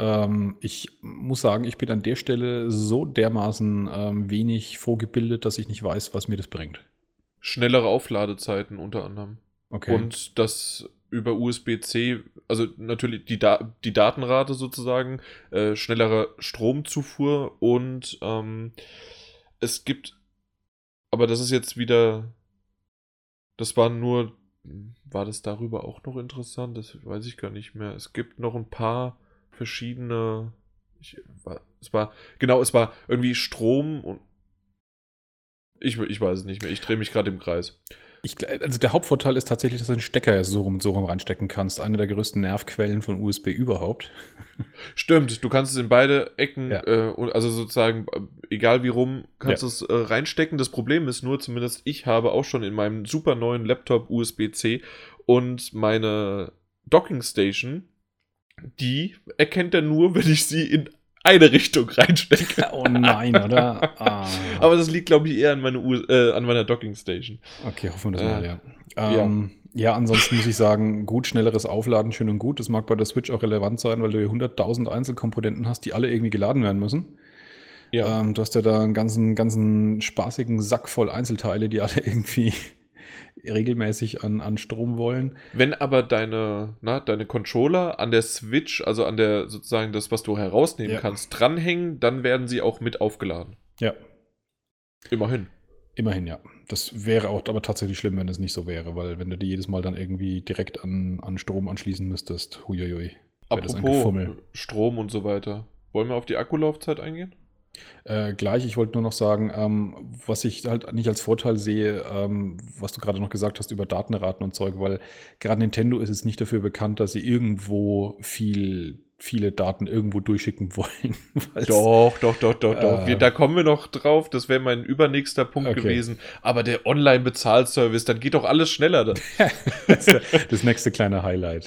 Speaker 2: Ähm, ich muss sagen, ich bin an der Stelle so dermaßen ähm, wenig vorgebildet, dass ich nicht weiß, was mir das bringt.
Speaker 1: Schnellere Aufladezeiten unter anderem.
Speaker 2: Okay.
Speaker 1: Und das über USB-C, also natürlich die, da die Datenrate sozusagen, äh, schnellere Stromzufuhr und ähm, es gibt, aber das ist jetzt wieder, das war nur, war das darüber auch noch interessant? Das weiß ich gar nicht mehr. Es gibt noch ein paar verschiedene, ich, es war, genau, es war irgendwie Strom und ich, ich weiß es nicht mehr. Ich drehe mich gerade im Kreis.
Speaker 2: Ich, also der Hauptvorteil ist tatsächlich, dass du den Stecker so rum, so rum reinstecken kannst. Eine der größten Nervquellen von USB überhaupt.
Speaker 1: Stimmt, du kannst es in beide Ecken,
Speaker 2: Ja.
Speaker 1: äh, also sozusagen, äh, egal wie rum, kannst du es äh, reinstecken. Das Problem ist nur, zumindest ich habe auch schon in meinem super neuen Laptop USB-C und meine Docking Station, die erkennt er nur, wenn ich sie in eine Richtung reinstecke.
Speaker 2: Oh nein, oder? Ah.
Speaker 1: Aber das liegt, glaube ich, eher an, meine US äh, an meiner Docking Station.
Speaker 2: Okay, hoffen wir das
Speaker 1: Äh,
Speaker 2: mal, ja. Ähm, ja. ansonsten muss ich sagen, gut, schnelleres Aufladen, schön und gut. Das mag bei der Switch auch relevant sein, weil du hier 100.000 Einzelkomponenten hast, die alle irgendwie geladen werden müssen.
Speaker 1: Ja.
Speaker 2: Ähm, du hast ja da einen ganzen, ganzen spaßigen Sack voll Einzelteile, die alle irgendwie regelmäßig an, an Strom wollen.
Speaker 1: Wenn aber deine, na, deine Controller an der Switch, also an der sozusagen das, was du herausnehmen
Speaker 2: Ja.
Speaker 1: kannst, dranhängen, dann werden sie auch mit aufgeladen.
Speaker 2: Ja,
Speaker 1: Immerhin.
Speaker 2: immerhin, ja. Das wäre auch aber tatsächlich schlimm, wenn es nicht so wäre, weil wenn du die jedes Mal dann irgendwie direkt an, an Strom anschließen müsstest, huiuiui. wäre das ein
Speaker 1: Apropos
Speaker 2: Gefummel.
Speaker 1: Strom und so weiter. Wollen wir auf die Akkulaufzeit eingehen?
Speaker 2: Äh, gleich, ich wollte nur noch sagen, ähm, was ich halt nicht als Vorteil sehe, ähm, was du gerade noch gesagt hast über Datenraten und Zeug, weil gerade Nintendo ist jetzt nicht dafür bekannt, dass sie irgendwo viel, viele Daten irgendwo durchschicken wollen.
Speaker 1: Doch, doch, doch, doch, doch.
Speaker 2: Äh.
Speaker 1: Wir, da kommen wir noch drauf. Das wäre mein übernächster Punkt
Speaker 2: Okay.
Speaker 1: gewesen. Aber der Online-Bezahlservice, dann geht doch alles schneller.
Speaker 2: Das, das nächste kleine Highlight.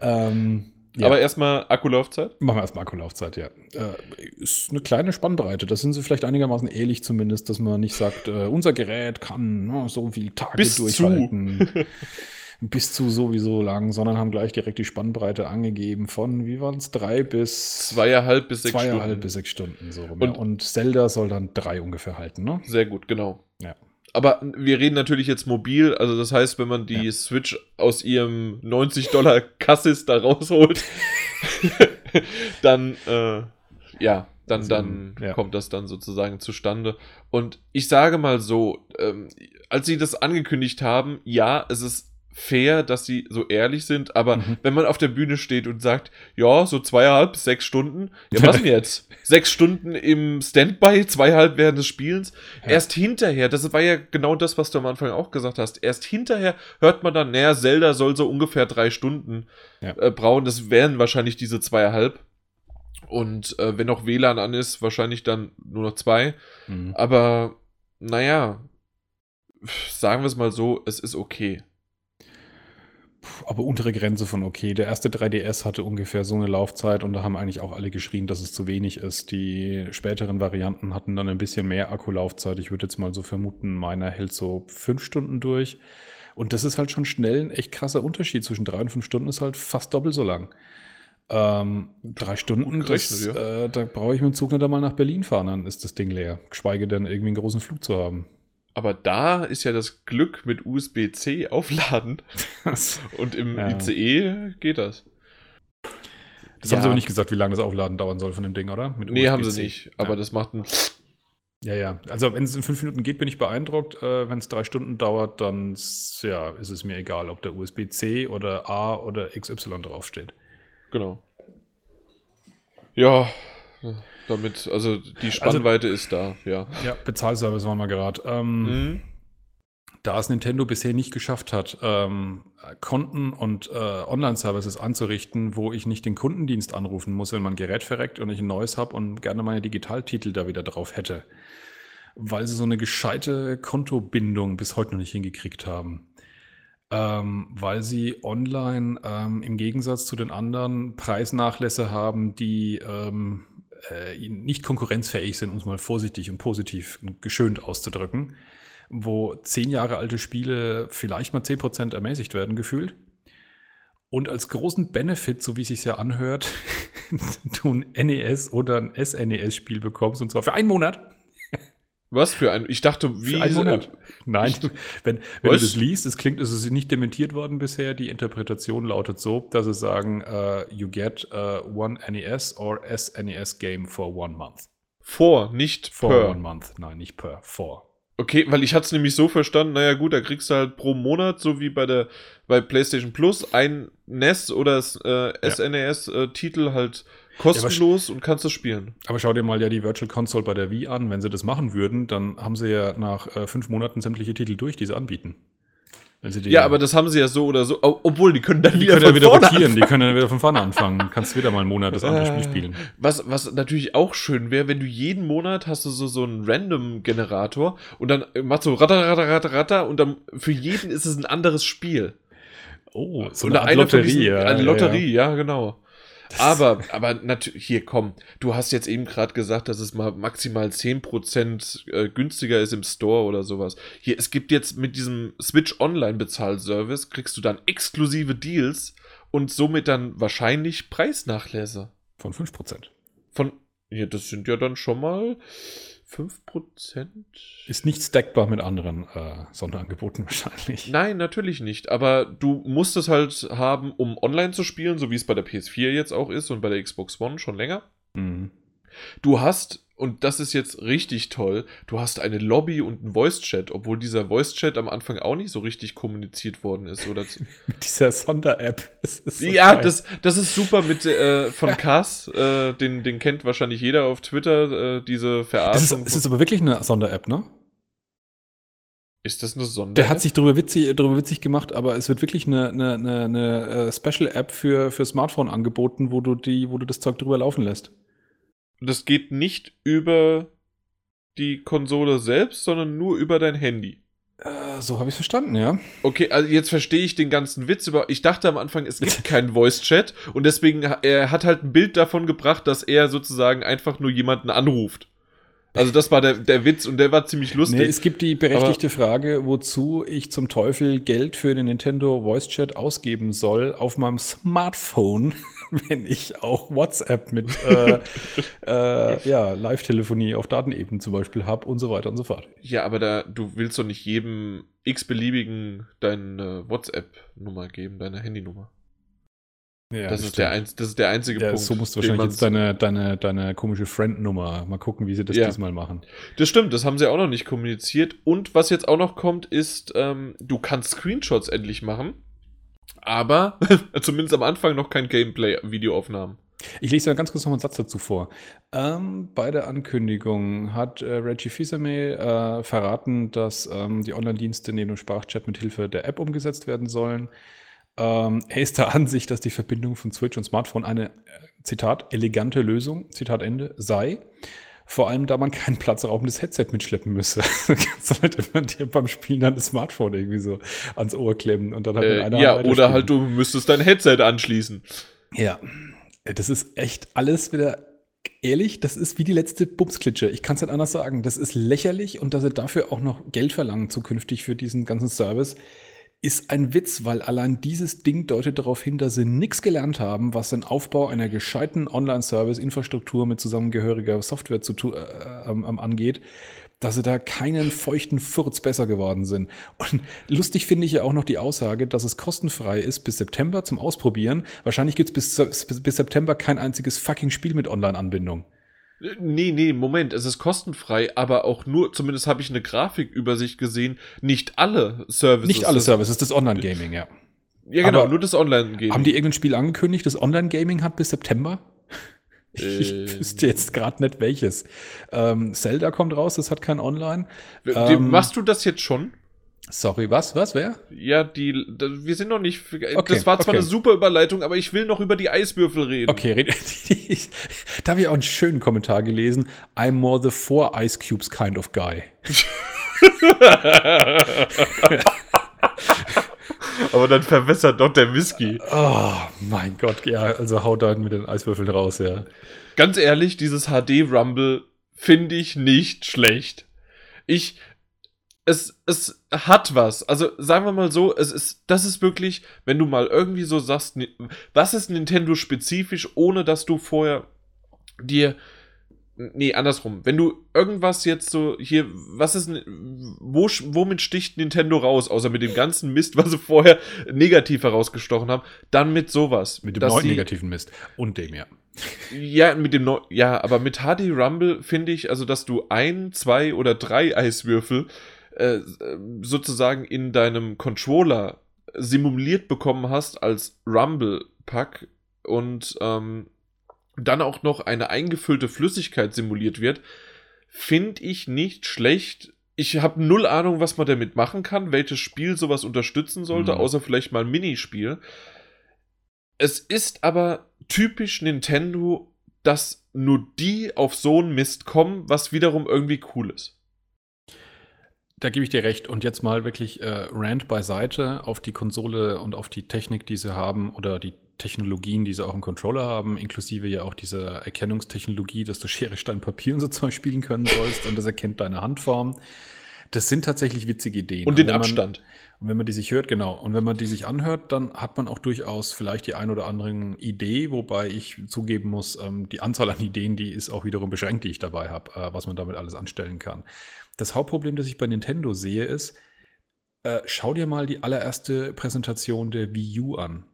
Speaker 2: Ähm, ja.
Speaker 1: Aber erstmal Akkulaufzeit.
Speaker 2: Machen wir erstmal Akkulaufzeit, ja. Äh, ist eine kleine Spannbreite. Das sind sie vielleicht einigermaßen ehrlich zumindest, dass man nicht sagt, äh, unser Gerät kann ne, so viele Tage
Speaker 1: Bis zu.
Speaker 2: durchhalten. bis zu sowieso lang, sondern haben gleich direkt die Spannbreite angegeben von, wie waren es, drei bis
Speaker 1: Zweieinhalb bis sechs
Speaker 2: zweieinhalb
Speaker 1: Stunden.
Speaker 2: bis sechs Stunden. So rum,
Speaker 1: Und-
Speaker 2: ja. und Zelda soll dann drei ungefähr halten, ne?
Speaker 1: Sehr gut, genau.
Speaker 2: Ja.
Speaker 1: Aber wir reden natürlich jetzt mobil, also das heißt, wenn man die
Speaker 2: Ja.
Speaker 1: Switch aus ihrem 90 Dollar Kassis da rausholt, dann, äh, ja, dann,
Speaker 2: Also,
Speaker 1: dann
Speaker 2: ja.
Speaker 1: kommt das dann sozusagen zustande. Und ich sage mal so, ähm, als sie das angekündigt haben, ja, es ist fair, dass sie so ehrlich sind, aber
Speaker 2: Mhm.
Speaker 1: wenn man auf der Bühne steht und sagt, ja, so zweieinhalb bis sechs Stunden, ja, was denn jetzt? sechs Stunden im Standby, zweieinhalb während des Spielens?
Speaker 2: Ja.
Speaker 1: Erst hinterher, das war ja genau das, was du am Anfang auch gesagt hast, erst hinterher hört man dann, naja, Zelda soll so ungefähr drei Stunden
Speaker 2: Ja.
Speaker 1: äh, brauchen, das wären wahrscheinlich diese zweieinhalb. Und äh, wenn noch WLAN an ist, wahrscheinlich dann nur noch zwei.
Speaker 2: Mhm.
Speaker 1: Aber naja, sagen wir es mal so, es ist okay.
Speaker 2: Puh, Aber untere Grenze von okay. Der erste 3DS hatte ungefähr so eine Laufzeit und da haben eigentlich auch alle geschrien, dass es zu wenig ist. Die späteren Varianten hatten dann ein bisschen mehr Akkulaufzeit. Ich würde jetzt mal so vermuten, meiner hält so fünf Stunden durch. Und das ist halt schon schnell ein echt krasser Unterschied. Zwischen drei und fünf Stunden ist halt fast doppelt so lang. Ähm, drei Stunden, das, äh, da brauche ich mit dem Zug nicht einmal nach Berlin fahren, dann ist das Ding leer. Geschweige denn irgendwie einen großen Flug zu haben.
Speaker 1: Aber da ist ja das Glück mit USB-C aufladen und im
Speaker 2: Ja.
Speaker 1: ICE geht das.
Speaker 2: Das
Speaker 1: Ja.
Speaker 2: haben sie aber nicht gesagt, wie lange das Aufladen dauern soll von dem Ding, oder? Mit
Speaker 1: Nee, haben sie nicht. Aber
Speaker 2: ja.
Speaker 1: das macht ein.
Speaker 2: Ja, ja. Also wenn es in fünf Minuten geht, bin ich beeindruckt. Äh, wenn es drei Stunden dauert, dann ja, ist es mir egal, ob der USB-C oder A oder XY draufsteht.
Speaker 1: Genau. Ja, damit, also die Spannweite ist da, ja.
Speaker 2: Ja, Bezahlservice waren wir gerade. Ähm,
Speaker 1: Mhm.
Speaker 2: Da es Nintendo bisher nicht geschafft hat, ähm, Konten und äh, Online-Services anzurichten, wo ich nicht den Kundendienst anrufen muss, wenn mein Gerät verreckt und ich ein neues habe und gerne meine Digitaltitel da wieder drauf hätte. Weil sie so eine gescheite Kontobindung bis heute noch nicht hingekriegt haben. Ähm, weil sie online ähm, im Gegensatz zu den anderen Preisnachlässe haben, die ähm, äh, nicht konkurrenzfähig sind, um es mal vorsichtig und positiv und geschönt auszudrücken wo zehn Jahre alte Spiele vielleicht mal 10% ermäßigt werden, gefühlt. Und als großen Benefit, so wie es sich ja anhört, du ein NES oder ein SNES-Spiel bekommst und zwar für einen Monat.
Speaker 1: Was für ein? Ich dachte, wie.
Speaker 2: Für einen Monat. Nein, wenn, wenn du das liest, es klingt, es ist nicht dementiert worden bisher. Die Interpretation lautet so, dass sie sagen, uh, you get uh, one NES or SNES game for one month.
Speaker 1: Vor, nicht
Speaker 2: For
Speaker 1: per.
Speaker 2: one month. Nein, nicht per. For.
Speaker 1: Okay, weil ich hatte es nämlich so verstanden, naja gut, da kriegst du halt pro Monat, so wie bei der bei PlayStation Plus, ein NES oder äh, SNES-Titel halt kostenlos und kannst es spielen.
Speaker 2: Aber schau dir mal ja die Virtual Console bei der Wii an. Wenn sie das machen würden, dann haben sie ja nach äh, fünf Monaten sämtliche Titel durch, die sie anbieten. Wenn sie die,
Speaker 1: Ja, aber das haben sie ja so oder so, ob- obwohl die können dann
Speaker 2: die
Speaker 1: wieder
Speaker 2: können ja
Speaker 1: von
Speaker 2: wieder
Speaker 1: vorne
Speaker 2: rotieren, die können ja wieder von vorne anfangen. Kannst wieder mal einen Monat das andere
Speaker 1: Äh.
Speaker 2: Spiel spielen.
Speaker 1: Was, was natürlich auch schön wäre, wenn du jeden Monat hast du so, so einen Random-Generator und dann machst du ratter, ratter, ratter, ratter und dann für jeden ist es ein anderes Spiel.
Speaker 2: Oh, so eine Art
Speaker 1: von
Speaker 2: Lotterie.
Speaker 1: diesen-
Speaker 2: ja,
Speaker 1: Eine
Speaker 2: ja,
Speaker 1: Lotterie, ja, genau. Aber, aber natürlich, hier komm, du hast jetzt eben gerade gesagt, dass es mal maximal 10% äh, günstiger ist im Store oder sowas. Hier, es gibt jetzt mit diesem Switch Online Bezahlservice, kriegst du dann exklusive Deals und somit dann wahrscheinlich Preisnachlässe.
Speaker 2: Von 5%.
Speaker 1: Von, ja, das sind ja dann schon mal 5%?
Speaker 2: Ist nicht stackbar mit anderen äh, Sonderangeboten wahrscheinlich.
Speaker 1: Nein, natürlich nicht. Aber du musst es halt haben, um online zu spielen, so wie es bei der PS4 jetzt auch ist und bei der Xbox One schon länger.
Speaker 2: Mhm.
Speaker 1: Du hast, und das ist jetzt richtig toll, du hast eine Lobby und einen Voice-Chat, obwohl dieser Voice-Chat am Anfang auch nicht so richtig kommuniziert worden ist. Oder
Speaker 2: Mit dieser Sonder-App. So
Speaker 1: ja,
Speaker 2: geil.
Speaker 1: das, das ist super mit äh, von Cass, äh, den, den kennt wahrscheinlich jeder auf Twitter, äh, diese
Speaker 2: das ist,
Speaker 1: Verarschung.
Speaker 2: es ist aber wirklich eine Sonder-App, ne?
Speaker 1: ist das eine Sonder?
Speaker 2: Der hat sich darüber witzig, darüber witzig gemacht, aber es wird wirklich eine, eine, eine, eine äh, Special-App für, für Smartphone angeboten, wo du, die, wo du das Zeug drüber laufen lässt.
Speaker 1: Das geht nicht über die Konsole selbst, sondern nur über dein Handy.
Speaker 2: Äh, so habe ich verstanden, ja.
Speaker 1: Okay, also jetzt verstehe ich den ganzen Witz über. Ich dachte am Anfang, es gibt keinen Voice-Chat und deswegen, er hat halt ein Bild davon gebracht, dass er sozusagen einfach nur jemanden anruft. Also das war der, der Witz und der war ziemlich lustig.
Speaker 2: Nee, es gibt die berechtigte Frage, wozu ich zum Teufel Geld für den Nintendo Voice Chat ausgeben soll auf meinem Smartphone, wenn ich auch WhatsApp mit äh, äh, ja, Live-Telefonie auf Datenebene zum Beispiel habe und so weiter und so fort.
Speaker 1: ja, aber da, du willst doch nicht jedem x-beliebigen deine WhatsApp-Nummer geben, deine Handynummer.
Speaker 2: Ja,
Speaker 1: das, ist der einz, das ist der einzige
Speaker 2: ja,
Speaker 1: Punkt.
Speaker 2: so musst du wahrscheinlich jetzt deine, deine, deine komische Friend-Nummer mal gucken, wie sie das
Speaker 1: Ja.
Speaker 2: diesmal machen.
Speaker 1: Das stimmt, das haben sie auch noch nicht kommuniziert. Und was jetzt auch noch kommt, ist, ähm, du kannst Screenshots endlich machen. Aber zumindest am Anfang noch kein Gameplay-Videoaufnahmen.
Speaker 2: Ich lese da ganz kurz noch einen Satz dazu vor. Ähm, bei der Ankündigung hat äh, Reggie Fils-Aimé äh, verraten, dass ähm, die Online-Dienste neben dem Sprachchat mit Hilfe der App umgesetzt werden sollen. Ähm, er ist der Ansicht, dass die Verbindung von Switch und Smartphone eine, äh, Zitat, elegante Lösung, Zitat Ende, sei. Vor allem, da man kein platzraubendes Headset mitschleppen müsse. Du kannst halt immer dir beim Spielen dann das Smartphone irgendwie so ans Ohr klemmen und dann halt
Speaker 1: Äh, ja, oder halt du müsstest dein Headset anschließen.
Speaker 2: Ja, Äh, das ist echt alles wieder ehrlich, das ist wie die letzte Bumsklitsche. Ich kann es nicht anders sagen. Das ist lächerlich und dass sie dafür auch noch Geld verlangen zukünftig für diesen ganzen Service, ist ein Witz, weil allein dieses Ding deutet darauf hin, dass sie nichts gelernt haben, was den Aufbau einer gescheiten Online-Service-Infrastruktur mit zusammengehöriger Software zu äh, ähm, angeht, dass sie da keinen feuchten Furz besser geworden sind. Und lustig finde ich ja auch noch die Aussage, dass es kostenfrei ist bis September zum Ausprobieren. Wahrscheinlich gibt es bis, bis September kein einziges fucking Spiel mit Online-Anbindung.
Speaker 1: Nee, nee, Moment, es ist kostenfrei, aber auch nur, zumindest habe ich eine Grafikübersicht gesehen, nicht alle Services.
Speaker 2: Nicht alle Services, das Online-Gaming, ja.
Speaker 1: Ja, genau,
Speaker 2: aber
Speaker 1: nur das Online-Gaming.
Speaker 2: Haben die irgendein Spiel angekündigt, das Online-Gaming hat bis September? Ich
Speaker 1: Ähm.
Speaker 2: wüsste jetzt gerade nicht welches. Ähm, Zelda kommt raus, das hat kein Online. Ähm,
Speaker 1: Machst du das jetzt schon?
Speaker 2: Sorry, was? Was? Wer?
Speaker 1: Ja, die, da, wir sind noch nicht.
Speaker 2: Okay,
Speaker 1: das war zwar
Speaker 2: okay.
Speaker 1: eine super Überleitung, aber ich will noch über die Eiswürfel reden.
Speaker 2: Okay, da habe ich auch einen schönen Kommentar gelesen. I'm more the four Ice Cubes kind of guy.
Speaker 1: aber dann verwässert doch der Whisky.
Speaker 2: Oh mein Gott, ja, also haut da mit den Eiswürfeln raus, ja.
Speaker 1: Ganz ehrlich, dieses HD Rumble finde ich nicht schlecht. Ich, es, es hat was. Also sagen wir mal so, es ist, das ist wirklich, wenn du mal irgendwie so sagst, was ist Nintendo spezifisch, ohne dass du vorher dir Nee, andersrum. Wenn du irgendwas jetzt so hier, was ist, wo, womit sticht Nintendo raus, außer mit dem ganzen Mist, was sie vorher negativ herausgestochen haben, dann mit sowas.
Speaker 2: Mit dem neuen negativen Mist. Und dem, ja.
Speaker 1: Ja, mit dem, Neu ja, aber mit HD Rumble finde ich, also, dass du ein, zwei oder drei Eiswürfel äh, sozusagen in deinem Controller simuliert bekommen hast als Rumble-Pack und ähm, dann auch noch eine eingefüllte Flüssigkeit simuliert wird, finde ich nicht schlecht. Ich habe null Ahnung, was man damit machen kann, welches Spiel sowas unterstützen sollte, mhm. außer vielleicht mal ein Minispiel. Es ist aber typisch Nintendo, dass nur die auf so einen Mist kommen, was wiederum irgendwie cool ist.
Speaker 2: Da gebe ich dir recht. Und jetzt mal wirklich äh, Rand beiseite auf die Konsole und auf die Technik, die sie haben oder die Technologien, die sie auch im Controller haben, inklusive ja auch dieser Erkennungstechnologie, dass du Schere, Stein, Papier und so Zeug spielen können sollst und das erkennt deine Handform. Das sind tatsächlich witzige Ideen.
Speaker 1: Und den und Abstand.
Speaker 2: Man, und wenn man die sich hört, genau, und wenn man die sich anhört, dann hat man auch durchaus vielleicht die ein oder andere Idee, wobei ich zugeben muss, ähm, die Anzahl an Ideen, die ist auch wiederum beschränkt, die ich dabei habe, äh, was man damit alles anstellen kann. Das Hauptproblem, das ich bei Nintendo sehe, ist, äh, schau dir mal die allererste Präsentation der Wii U an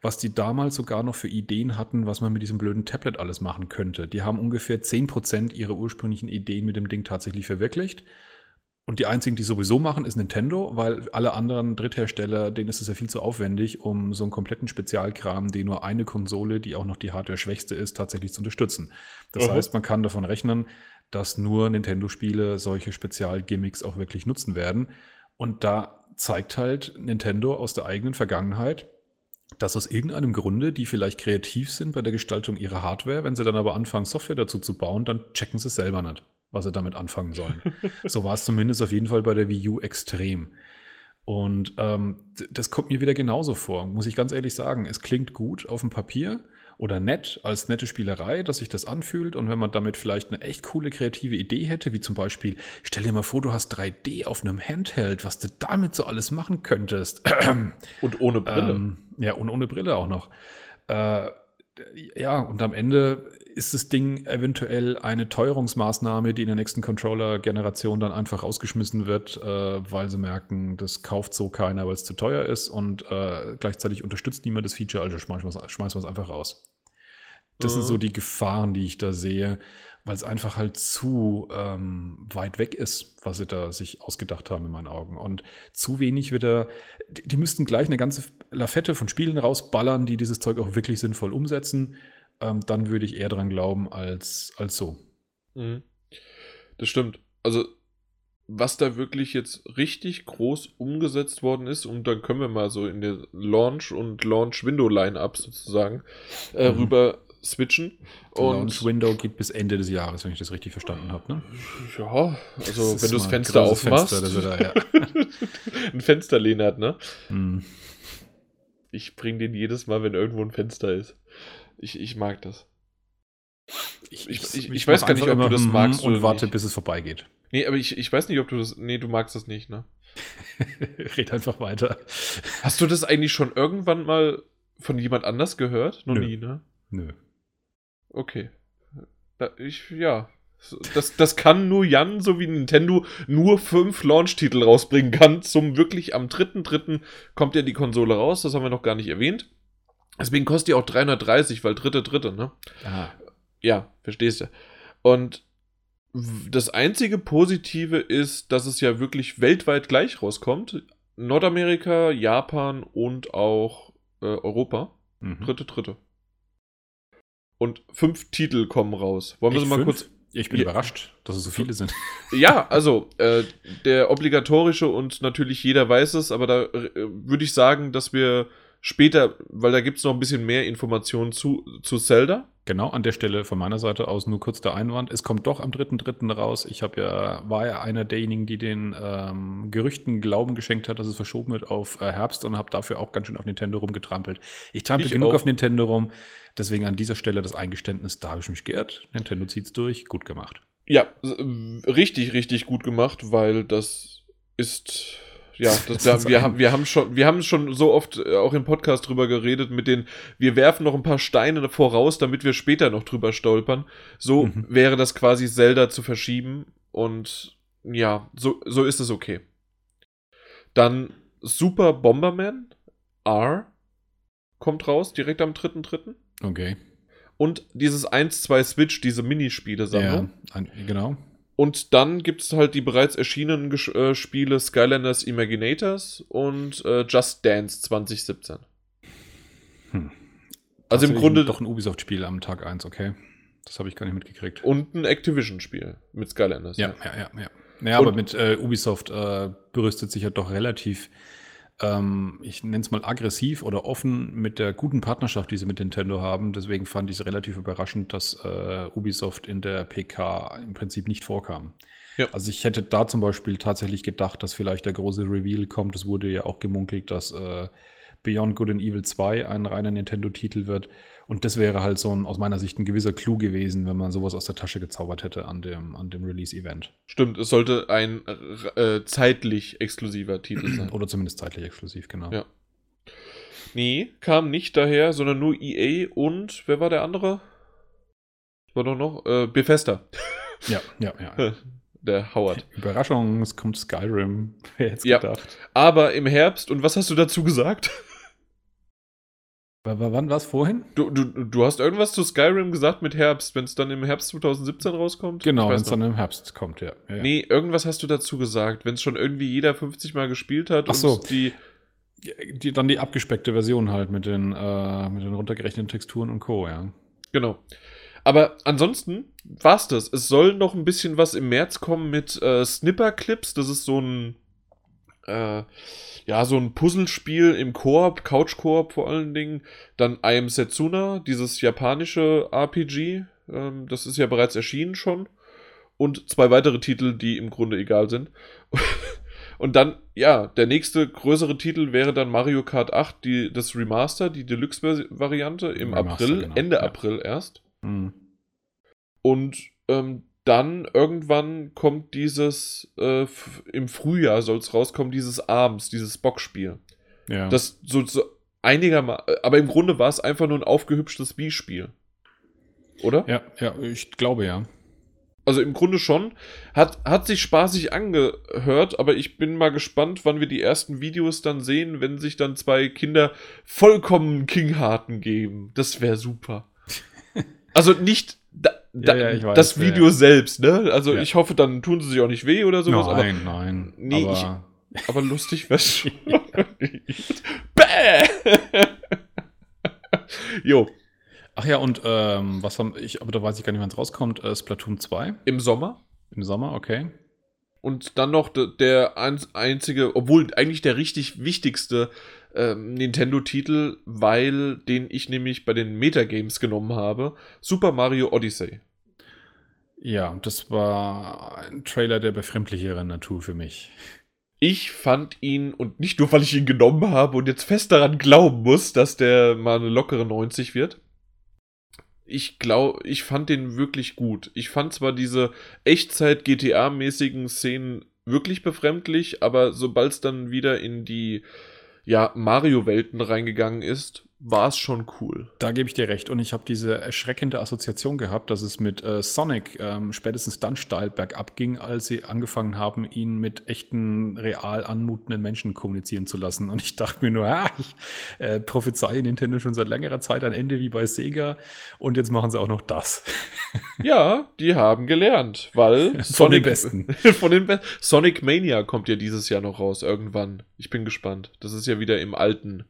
Speaker 2: was die damals sogar noch für Ideen hatten, was man mit diesem blöden Tablet alles machen könnte. Die haben ungefähr 10% ihrer ursprünglichen Ideen mit dem Ding tatsächlich verwirklicht. Und die einzigen, die sowieso machen, ist Nintendo, weil alle anderen Dritthersteller, denen ist es ja viel zu aufwendig, um so einen kompletten Spezialkram, den nur eine Konsole, die auch noch die Hardware-schwächste ist, tatsächlich zu unterstützen. Das mhm. heißt, man kann davon rechnen, dass nur Nintendo-Spiele solche Spezialgimmicks auch wirklich nutzen werden. Und da zeigt halt Nintendo aus der eigenen Vergangenheit, dass aus irgendeinem Grunde die vielleicht kreativ sind bei der Gestaltung ihrer Hardware, wenn sie dann aber anfangen, Software dazu zu bauen, dann checken sie es selber nicht, was sie damit anfangen sollen. so war es zumindest auf jeden Fall bei der Wii U extrem. Und ähm, das kommt mir wieder genauso vor, muss ich ganz ehrlich sagen. Es klingt gut auf dem Papier oder nett als nette Spielerei, dass sich das anfühlt. Und wenn man damit vielleicht eine echt coole kreative Idee hätte, wie zum Beispiel, stell dir mal vor, du hast 3D auf einem Handheld, was du damit so alles machen könntest.
Speaker 1: Und ohne Brille. Ähm,
Speaker 2: ja, und ohne Brille auch noch. Äh, ja, und am Ende ist das Ding eventuell eine Teuerungsmaßnahme, die in der nächsten Controller-Generation dann einfach rausgeschmissen wird, äh, weil sie merken, das kauft so keiner, weil es zu teuer ist und äh, gleichzeitig unterstützt niemand das Feature, also schmeißen wir es einfach raus. Das mhm. sind so die Gefahren, die ich da sehe, weil es einfach halt zu ähm, weit weg ist, was sie da sich ausgedacht haben in meinen Augen. Und zu wenig wieder, die, die müssten gleich eine ganze Lafette von Spielen rausballern, die dieses Zeug auch wirklich sinnvoll umsetzen ähm, dann würde ich eher dran glauben als, als so.
Speaker 1: Mhm. Das stimmt. Also, was da wirklich jetzt richtig groß umgesetzt worden ist, und dann können wir mal so in der Launch- und Launch-Window-Line-Up sozusagen äh, mhm. rüber switchen.
Speaker 2: Und Launch-Window geht bis Ende des Jahres, wenn ich das richtig verstanden habe, ne?
Speaker 1: Ja, also das wenn du das Fenster aufmachst. Fenster, da, ja. ein Fenster hat, ne? Mhm. Ich bringe den jedes Mal, wenn irgendwo ein Fenster ist. Ich, ich mag das.
Speaker 2: Ich, ich, ich, ich weiß gar nicht, ob du das magst. Und warte, nicht. bis es vorbeigeht.
Speaker 1: Nee, aber ich, ich weiß nicht, ob du das. Nee, du magst das nicht, ne?
Speaker 2: Red einfach weiter.
Speaker 1: Hast du das eigentlich schon irgendwann mal von jemand anders gehört? Noch Nö. nie, ne?
Speaker 2: Nö.
Speaker 1: Okay. Da, ich, ja. Das, das kann nur Jan, so wie Nintendo, nur fünf Launch-Titel rausbringen kann. Zum wirklich am 3.3. kommt ja die Konsole raus. Das haben wir noch gar nicht erwähnt. Deswegen kostet die auch 330, weil dritte, dritte, ne?
Speaker 2: Aha.
Speaker 1: Ja, verstehst du. Und das einzige Positive ist, dass es ja wirklich weltweit gleich rauskommt. Nordamerika, Japan und auch äh, Europa. Mhm. Dritte, dritte. Und fünf Titel kommen raus.
Speaker 2: Wollen wir sie mal fünf? kurz. Ich bin ja. überrascht, dass es so viele sind.
Speaker 1: Ja, also äh, der obligatorische und natürlich jeder weiß es, aber da äh, würde ich sagen, dass wir später, weil da gibt es noch ein bisschen mehr Informationen zu, zu Zelda.
Speaker 2: Genau, an der Stelle von meiner Seite aus nur kurz der Einwand. Es kommt doch am 3.3. raus. Ich habe ja, war ja einer derjenigen, die den ähm, Gerüchten Glauben geschenkt hat, dass es verschoben wird auf äh, Herbst und habe dafür auch ganz schön auf Nintendo rumgetrampelt. Ich trampel genug auch. auf Nintendo rum. Deswegen an dieser Stelle das Eingeständnis, da habe ich mich geirrt. Nintendo zieht es durch, gut gemacht.
Speaker 1: Ja, richtig, richtig gut gemacht, weil das ist ja, das, da, wir, haben, wir haben schon, wir haben schon so oft äh, auch im Podcast drüber geredet, mit den, wir werfen noch ein paar Steine voraus, damit wir später noch drüber stolpern. So mhm. wäre das quasi Zelda zu verschieben und ja, so, so ist es okay. Dann Super Bomberman R kommt raus, direkt am 3.3.
Speaker 2: Okay.
Speaker 1: Und dieses 1-2 Switch, diese Minispiele-Sammlung.
Speaker 2: Ja, genau.
Speaker 1: Und dann gibt es halt die bereits erschienenen Ges äh, Spiele Skylanders Imaginators und äh, Just Dance 2017.
Speaker 2: Hm. Also im Grunde. Doch ein Ubisoft-Spiel am Tag 1, okay. Das habe ich gar nicht mitgekriegt.
Speaker 1: Und ein Activision-Spiel mit Skylanders.
Speaker 2: Ja, ja, ja. ja, ja. Naja, aber mit äh, Ubisoft äh, berüstet sich ja doch relativ ähm, ich nenne es mal aggressiv oder offen mit der guten Partnerschaft, die sie mit Nintendo haben. Deswegen fand ich es relativ überraschend, dass äh, Ubisoft in der PK im Prinzip nicht vorkam. Ja. Also ich hätte da zum Beispiel tatsächlich gedacht, dass vielleicht der große Reveal kommt. Es wurde ja auch gemunkelt, dass äh, Beyond Good and Evil 2 ein reiner Nintendo-Titel wird. Und das wäre halt so ein, aus meiner Sicht ein gewisser Clou gewesen, wenn man sowas aus der Tasche gezaubert hätte an dem, an dem Release-Event.
Speaker 1: Stimmt, es sollte ein äh, zeitlich exklusiver Titel sein.
Speaker 2: Oder zumindest zeitlich exklusiv, genau.
Speaker 1: Ja. Nee, kam nicht daher, sondern nur EA und wer war der andere? War doch noch? Äh, Bethesda.
Speaker 2: Ja, ja, ja.
Speaker 1: der Howard.
Speaker 2: Überraschung, es kommt Skyrim.
Speaker 1: Wer hätte ja, gedacht? Aber im Herbst, und was hast du dazu gesagt?
Speaker 2: Wann war es vorhin?
Speaker 1: Du, du, du hast irgendwas zu Skyrim gesagt mit Herbst, wenn es dann im Herbst 2017 rauskommt?
Speaker 2: Genau, wenn es dann im Herbst kommt, ja. ja,
Speaker 1: ja. Nee, irgendwas hast du dazu gesagt, wenn es schon irgendwie jeder 50 Mal gespielt hat
Speaker 2: Ach so. die, die. Dann die abgespeckte Version halt mit den, äh, mit den runtergerechneten Texturen und Co., ja.
Speaker 1: Genau. Aber ansonsten war's das. Es soll noch ein bisschen was im März kommen mit äh, Snipper-Clips. Das ist so ein äh, ja, so ein Puzzlespiel im Koop, Couch-Koop vor allen Dingen. Dann I Am Setsuna, dieses japanische RPG. Ähm, das ist ja bereits erschienen schon. Und zwei weitere Titel, die im Grunde egal sind. Und dann, ja, der nächste größere Titel wäre dann Mario Kart 8, die, das Remaster, die Deluxe-Variante im Remaster, April, genau. Ende ja. April erst. Mhm. Und ähm, dann irgendwann kommt dieses, äh, im Frühjahr soll es rauskommen, dieses Abends, dieses Bockspiel. Ja. Das so, so einigermaßen, aber im Grunde war es einfach nur ein aufgehübschtes Wii-Spiel. Oder?
Speaker 2: Ja, ja, ich glaube ja.
Speaker 1: Also im Grunde schon. Hat, hat sich spaßig angehört, aber ich bin mal gespannt, wann wir die ersten Videos dann sehen, wenn sich dann zwei Kinder vollkommen Kingharten geben. Das wäre super. Also nicht da, da, ja, ja, weiß, das Video ja. selbst, ne? Also ich hoffe, dann tun sie sich auch nicht weh oder sowas.
Speaker 2: Nein, aber, nein.
Speaker 1: Nee, aber, ich, aber lustig wär's schon. Bäh!
Speaker 2: jo. Ach ja, und ähm, was haben ich, aber da weiß ich gar nicht, wann es rauskommt, äh, Splatoon 2.
Speaker 1: Im Sommer.
Speaker 2: Im Sommer, okay.
Speaker 1: Und dann noch de, der einzige, obwohl eigentlich der richtig wichtigste ähm, Nintendo-Titel, weil den ich nämlich bei den Metagames genommen habe. Super Mario Odyssey.
Speaker 2: Ja, das war ein Trailer der befremdlicheren Natur für mich.
Speaker 1: Ich fand ihn, und nicht nur, weil ich ihn genommen habe und jetzt fest daran glauben muss, dass der mal eine lockere 90 wird. Ich glaube, ich fand den wirklich gut. Ich fand zwar diese Echtzeit-GTA-mäßigen Szenen wirklich befremdlich, aber sobald es dann wieder in die ja, Mario-Welten reingegangen ist, war es schon cool.
Speaker 2: Da gebe ich dir recht. Und ich habe diese erschreckende Assoziation gehabt, dass es mit äh, Sonic ähm, spätestens dann steil bergab ging, als sie angefangen haben, ihn mit echten, real anmutenden Menschen kommunizieren zu lassen. Und ich dachte mir nur, ah, ich äh, prophezeie Nintendo schon seit längerer Zeit ein Ende wie bei Sega. Und jetzt machen sie auch noch das.
Speaker 1: ja, die haben gelernt, weil
Speaker 2: von den Besten.
Speaker 1: von den Be Sonic Mania kommt ja dieses Jahr noch raus, irgendwann. Ich bin gespannt. Das ist ja wieder im alten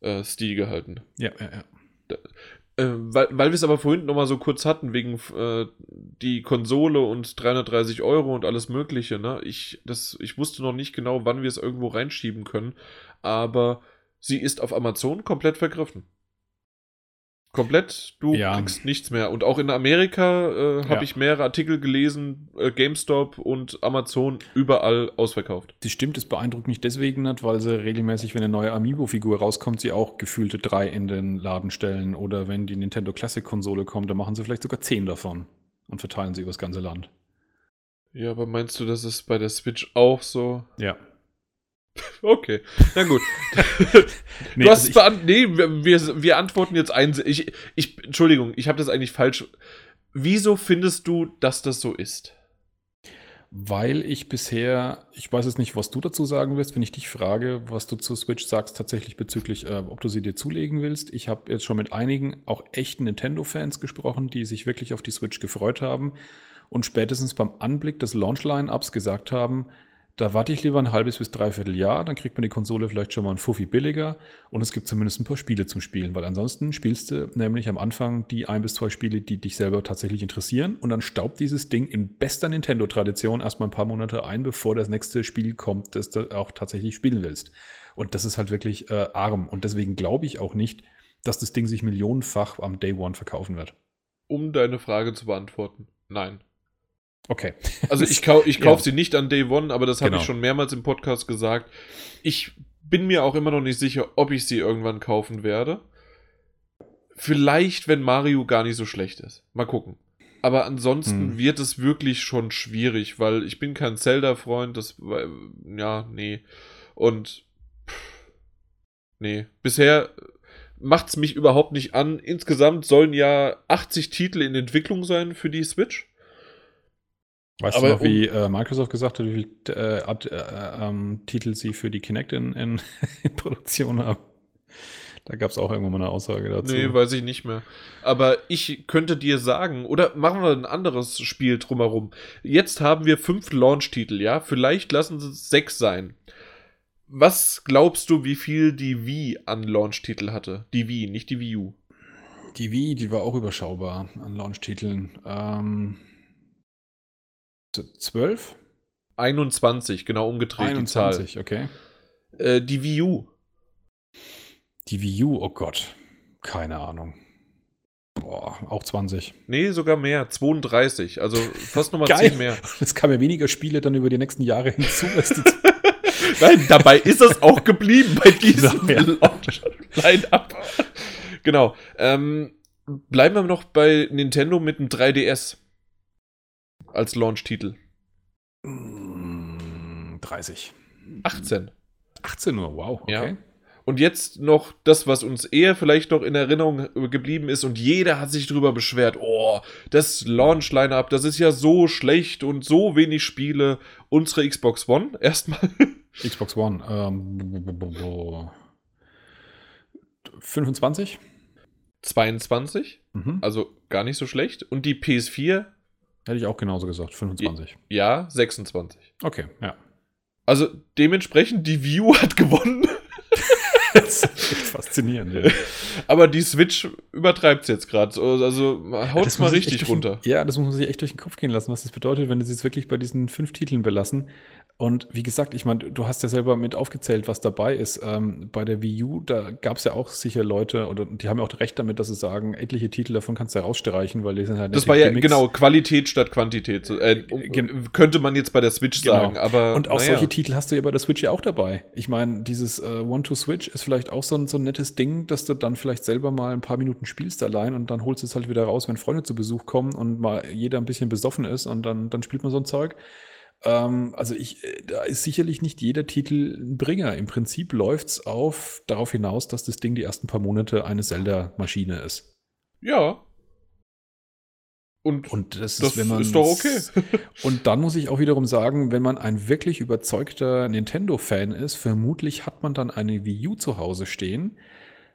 Speaker 1: äh, Stil gehalten.
Speaker 2: Ja, ja, ja.
Speaker 1: Da, äh, weil, weil wir es aber vorhin nochmal so kurz hatten, wegen äh, die Konsole und 330 Euro und alles Mögliche, ne? Ich, das, ich wusste noch nicht genau, wann wir es irgendwo reinschieben können, aber sie ist auf Amazon komplett vergriffen. Komplett, du ja. kriegst nichts mehr. Und auch in Amerika äh, habe ja. ich mehrere Artikel gelesen, äh, GameStop und Amazon überall ausverkauft.
Speaker 2: Das stimmt, das beeindruckt mich deswegen nicht, weil sie regelmäßig, wenn eine neue Amiibo-Figur rauskommt, sie auch gefühlte drei in den Laden stellen. Oder wenn die Nintendo Classic-Konsole kommt, dann machen sie vielleicht sogar zehn davon und verteilen sie übers ganze Land.
Speaker 1: Ja, aber meinst du, das ist bei der Switch auch so?
Speaker 2: Ja,
Speaker 1: Okay, na gut. nee, du hast also nee, wir, wir antworten jetzt ein. Ich, ich, Entschuldigung, ich habe das eigentlich falsch. Wieso findest du, dass das so ist?
Speaker 2: Weil ich bisher, ich weiß jetzt nicht, was du dazu sagen willst, wenn ich dich frage, was du zu Switch sagst, tatsächlich bezüglich, äh, ob du sie dir zulegen willst. Ich habe jetzt schon mit einigen, auch echten Nintendo-Fans gesprochen, die sich wirklich auf die Switch gefreut haben und spätestens beim Anblick des Launch-Line-Ups gesagt haben, da warte ich lieber ein halbes bis dreiviertel Jahr, dann kriegt man die Konsole vielleicht schon mal ein Fuffi billiger und es gibt zumindest ein paar Spiele zum Spielen, weil ansonsten spielst du nämlich am Anfang die ein bis zwei Spiele, die dich selber tatsächlich interessieren und dann staubt dieses Ding in bester Nintendo-Tradition erstmal ein paar Monate ein, bevor das nächste Spiel kommt, das du auch tatsächlich spielen willst. Und das ist halt wirklich äh, arm und deswegen glaube ich auch nicht, dass das Ding sich millionenfach am Day One verkaufen wird.
Speaker 1: Um deine Frage zu beantworten, nein.
Speaker 2: Okay.
Speaker 1: Also ich, kau ich kaufe ja. sie nicht an Day One, aber das habe genau. ich schon mehrmals im Podcast gesagt. Ich bin mir auch immer noch nicht sicher, ob ich sie irgendwann kaufen werde. Vielleicht, wenn Mario gar nicht so schlecht ist. Mal gucken. Aber ansonsten hm. wird es wirklich schon schwierig, weil ich bin kein Zelda-Freund. Das, ja, nee. Und pff, nee, bisher macht es mich überhaupt nicht an. Insgesamt sollen ja 80 Titel in Entwicklung sein für die Switch.
Speaker 2: Weißt Aber du noch, wie äh, Microsoft gesagt hat, wie viele äh, äh, ähm, Titel sie für die Kinect in, in, in Produktion haben? Da gab es auch irgendwann mal eine Aussage dazu.
Speaker 1: Nee, weiß ich nicht mehr. Aber ich könnte dir sagen, oder machen wir ein anderes Spiel drumherum. Jetzt haben wir fünf Launch-Titel, ja? Vielleicht lassen es sechs sein. Was glaubst du, wie viel die Wii an Launch-Titel hatte? Die Wii, nicht die Wii U.
Speaker 2: Die Wii, die war auch überschaubar an Launch-Titeln. Ähm, 12?
Speaker 1: 21, genau umgedreht
Speaker 2: 21, die Zahl. okay.
Speaker 1: Äh, die Wii U.
Speaker 2: Die Wii U, oh Gott. Keine Ahnung. Boah, auch 20.
Speaker 1: Nee, sogar mehr. 32. Also fast nochmal 10 mehr.
Speaker 2: Es kamen ja weniger Spiele dann über die nächsten Jahre hinzu. Die
Speaker 1: Nein, dabei ist es auch geblieben bei diesem genau, ja. Line-Up. genau. Ähm, bleiben wir noch bei Nintendo mit dem 3DS als Launch-Titel?
Speaker 2: 30.
Speaker 1: 18.
Speaker 2: 18 nur, wow, okay. Ja.
Speaker 1: Und jetzt noch das, was uns eher vielleicht noch in Erinnerung geblieben ist und jeder hat sich darüber beschwert. Oh, das Launch-Line-Up, das ist ja so schlecht und so wenig Spiele. Unsere Xbox One erstmal.
Speaker 2: Xbox One, ähm, 25?
Speaker 1: 22, mhm. also gar nicht so schlecht. Und die PS4
Speaker 2: Hätte ich auch genauso gesagt, 25.
Speaker 1: Ja, 26.
Speaker 2: Okay, ja.
Speaker 1: Also dementsprechend, die View hat gewonnen.
Speaker 2: das ist echt faszinierend. Ja.
Speaker 1: Aber die Switch übertreibt es jetzt gerade. Also haut es mal richtig runter.
Speaker 2: ja, das muss man sich echt durch den Kopf gehen lassen, was das bedeutet, wenn sie es wirklich bei diesen fünf Titeln belassen. Und wie gesagt, ich meine, du hast ja selber mit aufgezählt, was dabei ist. Ähm, bei der Wii U, da gab es ja auch sicher Leute, oder die haben ja auch recht damit, dass sie sagen, etliche Titel davon kannst du rausstreichen, weil die sind halt
Speaker 1: Das war ja Gimmicks. genau Qualität statt Quantität. Äh, könnte man jetzt bei der Switch genau. sagen, aber.
Speaker 2: Und auch naja. solche Titel hast du ja bei der Switch ja auch dabei. Ich meine, dieses äh, One-to-Switch ist vielleicht auch so ein, so ein nettes Ding, dass du dann vielleicht selber mal ein paar Minuten spielst allein und dann holst du es halt wieder raus, wenn Freunde zu Besuch kommen und mal jeder ein bisschen besoffen ist und dann, dann spielt man so ein Zeug. Ähm, also ich, äh, da ist sicherlich nicht jeder Titel ein Bringer. Im Prinzip läuft es auf, darauf hinaus, dass das Ding die ersten paar Monate eine Zelda-Maschine ist.
Speaker 1: Ja.
Speaker 2: Und, und das, das ist, wenn man, ist doch okay. und dann muss ich auch wiederum sagen, wenn man ein wirklich überzeugter Nintendo-Fan ist, vermutlich hat man dann eine Wii U zu Hause stehen.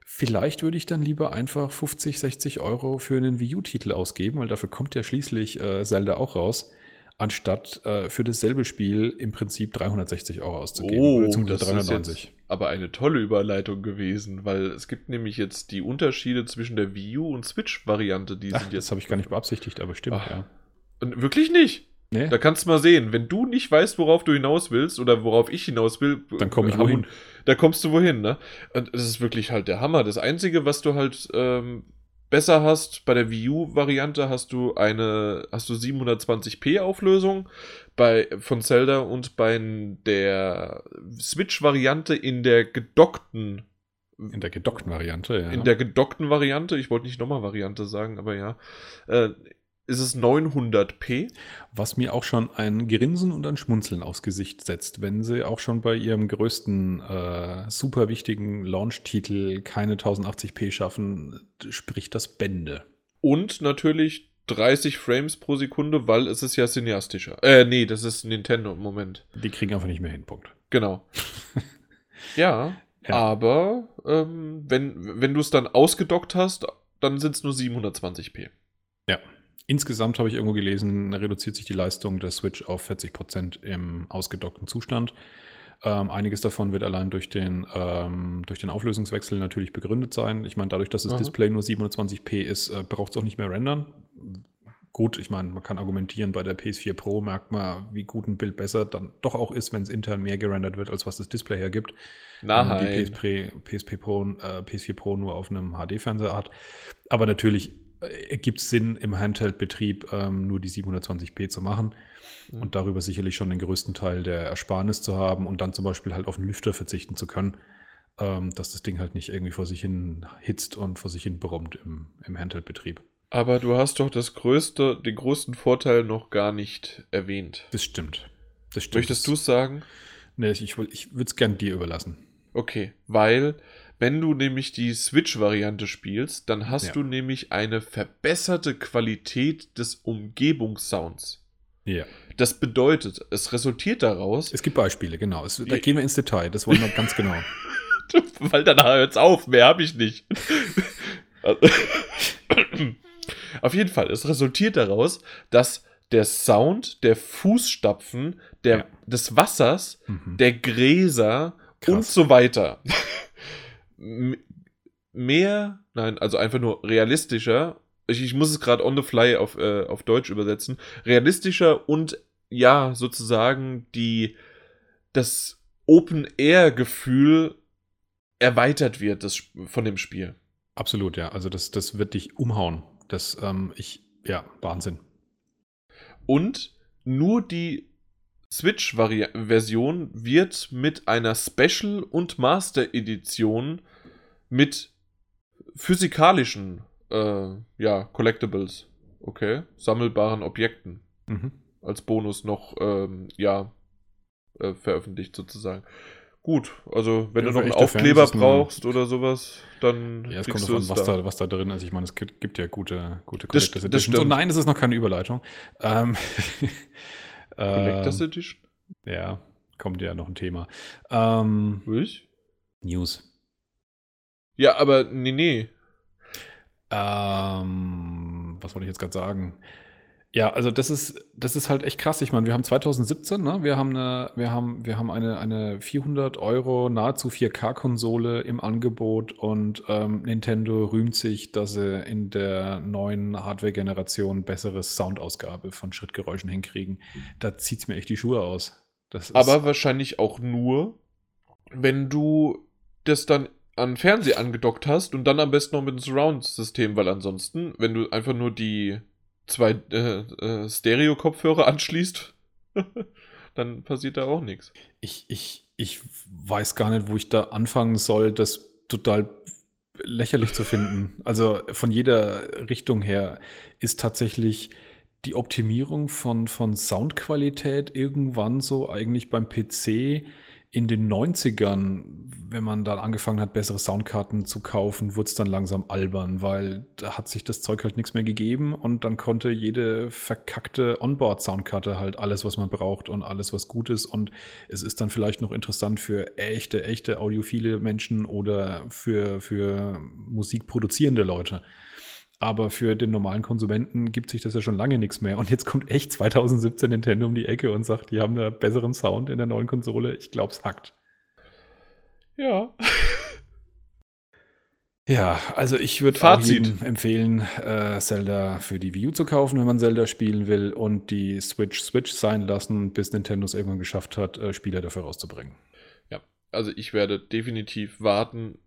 Speaker 2: Vielleicht würde ich dann lieber einfach 50, 60 Euro für einen Wii U-Titel ausgeben, weil dafür kommt ja schließlich äh, Zelda auch raus anstatt äh, für dasselbe Spiel im Prinzip 360 Euro auszugeben.
Speaker 1: Oh, das 390. ist aber eine tolle Überleitung gewesen, weil es gibt nämlich jetzt die Unterschiede zwischen der Wii U und Switch-Variante. Die
Speaker 2: Ach,
Speaker 1: sind jetzt
Speaker 2: das habe ich gar nicht beabsichtigt, aber stimmt, Ach, ja.
Speaker 1: Und wirklich nicht? Nee. Da kannst du mal sehen, wenn du nicht weißt, worauf du hinaus willst oder worauf ich hinaus will,
Speaker 2: dann komme ich wohin.
Speaker 1: Da kommst du wohin, ne? Und das ist wirklich halt der Hammer. Das Einzige, was du halt ähm, besser hast. Bei der Wii U-Variante hast du eine, hast du 720p Auflösung bei, von Zelda und bei der Switch-Variante in der gedockten
Speaker 2: in der gedockten Variante, ja.
Speaker 1: In der gedockten Variante, ich wollte nicht nochmal Variante sagen, aber ja. Äh, ist es 900p.
Speaker 2: Was mir auch schon ein Grinsen und ein Schmunzeln aufs Gesicht setzt, wenn sie auch schon bei ihrem größten, äh, super wichtigen Launch-Titel keine 1080p schaffen, spricht das Bände.
Speaker 1: Und natürlich 30 Frames pro Sekunde, weil es ist ja cineastischer. Äh, nee, das ist Nintendo im Moment.
Speaker 2: Die kriegen einfach nicht mehr hin, Punkt.
Speaker 1: Genau. ja, ja, aber ähm, wenn, wenn du es dann ausgedockt hast, dann sind es nur 720p.
Speaker 2: Ja. Insgesamt habe ich irgendwo gelesen, reduziert sich die Leistung der Switch auf 40% im ausgedockten Zustand. Ähm, einiges davon wird allein durch den, ähm, durch den Auflösungswechsel natürlich begründet sein. Ich meine, dadurch, dass das Aha. Display nur 720p ist, äh, braucht es auch nicht mehr rendern. Gut, ich meine, man kann argumentieren, bei der PS4 Pro merkt man, wie gut ein Bild besser dann doch auch ist, wenn es intern mehr gerendert wird, als was das Display hergibt.
Speaker 1: Nein.
Speaker 2: Die PSP, PSP Pro, äh, PS4 Pro nur auf einem HD-Fernseher hat. Aber natürlich ergibt es Sinn, im Handheld-Betrieb ähm, nur die 720p zu machen mhm. und darüber sicherlich schon den größten Teil der Ersparnis zu haben und dann zum Beispiel halt auf einen Lüfter verzichten zu können, ähm, dass das Ding halt nicht irgendwie vor sich hin hitzt und vor sich hin brummt im, im Handheld-Betrieb.
Speaker 1: Aber du hast doch das größte, den größten Vorteil noch gar nicht erwähnt.
Speaker 2: Das stimmt.
Speaker 1: Das stimmt. Möchtest du es sagen?
Speaker 2: Nee, ich, ich würde es gern dir überlassen.
Speaker 1: Okay, weil wenn du nämlich die Switch-Variante spielst, dann hast ja. du nämlich eine verbesserte Qualität des Umgebungssounds.
Speaker 2: Ja.
Speaker 1: Das bedeutet, es resultiert daraus.
Speaker 2: Es gibt Beispiele, genau. Es, da gehen wir ins Detail, das wollen wir ganz genau.
Speaker 1: Weil danach hört's auf, mehr habe ich nicht. auf jeden Fall, es resultiert daraus, dass der Sound der Fußstapfen, der, ja. des Wassers, mhm. der Gräser Krass. und so weiter mehr, nein, also einfach nur realistischer. Ich, ich muss es gerade on the fly auf, äh, auf Deutsch übersetzen. Realistischer und ja, sozusagen die, das Open-Air-Gefühl erweitert wird das, von dem Spiel.
Speaker 2: Absolut, ja. Also das, das wird dich umhauen. Das, ähm, ich, ja, Wahnsinn.
Speaker 1: Und nur die Switch-Version wird mit einer Special- und Master-Edition mit physikalischen äh, ja, Collectibles, okay, sammelbaren Objekten mhm. als Bonus noch ähm, ja äh, veröffentlicht sozusagen. Gut, also wenn ja, du noch einen Aufkleber brauchst oder sowas, dann.
Speaker 2: Ja, es kommt davon, was da. was da drin ist. Ich meine, es gibt, gibt ja gute, gute Collectors das, Editions. Das nein, es ist noch keine Überleitung. Ähm,
Speaker 1: Collectors ähm, Edition?
Speaker 2: Ja, kommt ja noch ein Thema. Ähm,
Speaker 1: ich?
Speaker 2: News.
Speaker 1: Ja, aber nee, nee.
Speaker 2: Ähm, was wollte ich jetzt gerade sagen? Ja, also das ist, das ist halt echt krass. Ich meine, wir haben 2017, ne? Wir haben eine, wir haben, wir haben eine, eine 400 Euro nahezu 4K-Konsole im Angebot und ähm, Nintendo rühmt sich, dass sie in der neuen Hardware-Generation bessere Soundausgabe von Schrittgeräuschen hinkriegen. Da zieht es mir echt die Schuhe aus.
Speaker 1: Aber wahrscheinlich auch nur, wenn du das dann an Fernseher angedockt hast und dann am besten noch mit dem Surround-System, weil ansonsten, wenn du einfach nur die zwei äh, äh, Stereo-Kopfhörer anschließt, dann passiert da auch nichts.
Speaker 2: Ich, ich, ich weiß gar nicht, wo ich da anfangen soll, das total lächerlich zu finden. Also von jeder Richtung her ist tatsächlich die Optimierung von, von Soundqualität irgendwann so eigentlich beim PC in den 90ern, wenn man dann angefangen hat, bessere Soundkarten zu kaufen, wurde es dann langsam albern, weil da hat sich das Zeug halt nichts mehr gegeben und dann konnte jede verkackte Onboard-Soundkarte halt alles, was man braucht und alles, was gut ist und es ist dann vielleicht noch interessant für echte, echte audiophile Menschen oder für, für musikproduzierende Leute. Aber für den normalen Konsumenten gibt sich das ja schon lange nichts mehr. Und jetzt kommt echt 2017 Nintendo um die Ecke und sagt, die haben einen besseren Sound in der neuen Konsole. Ich glaube, es hackt.
Speaker 1: Ja.
Speaker 2: Ja, also ich würde empfehlen, äh, Zelda für die Wii U zu kaufen, wenn man Zelda spielen will und die Switch Switch sein lassen, bis Nintendo es irgendwann geschafft hat, äh, Spieler dafür rauszubringen
Speaker 1: also ich werde definitiv warten,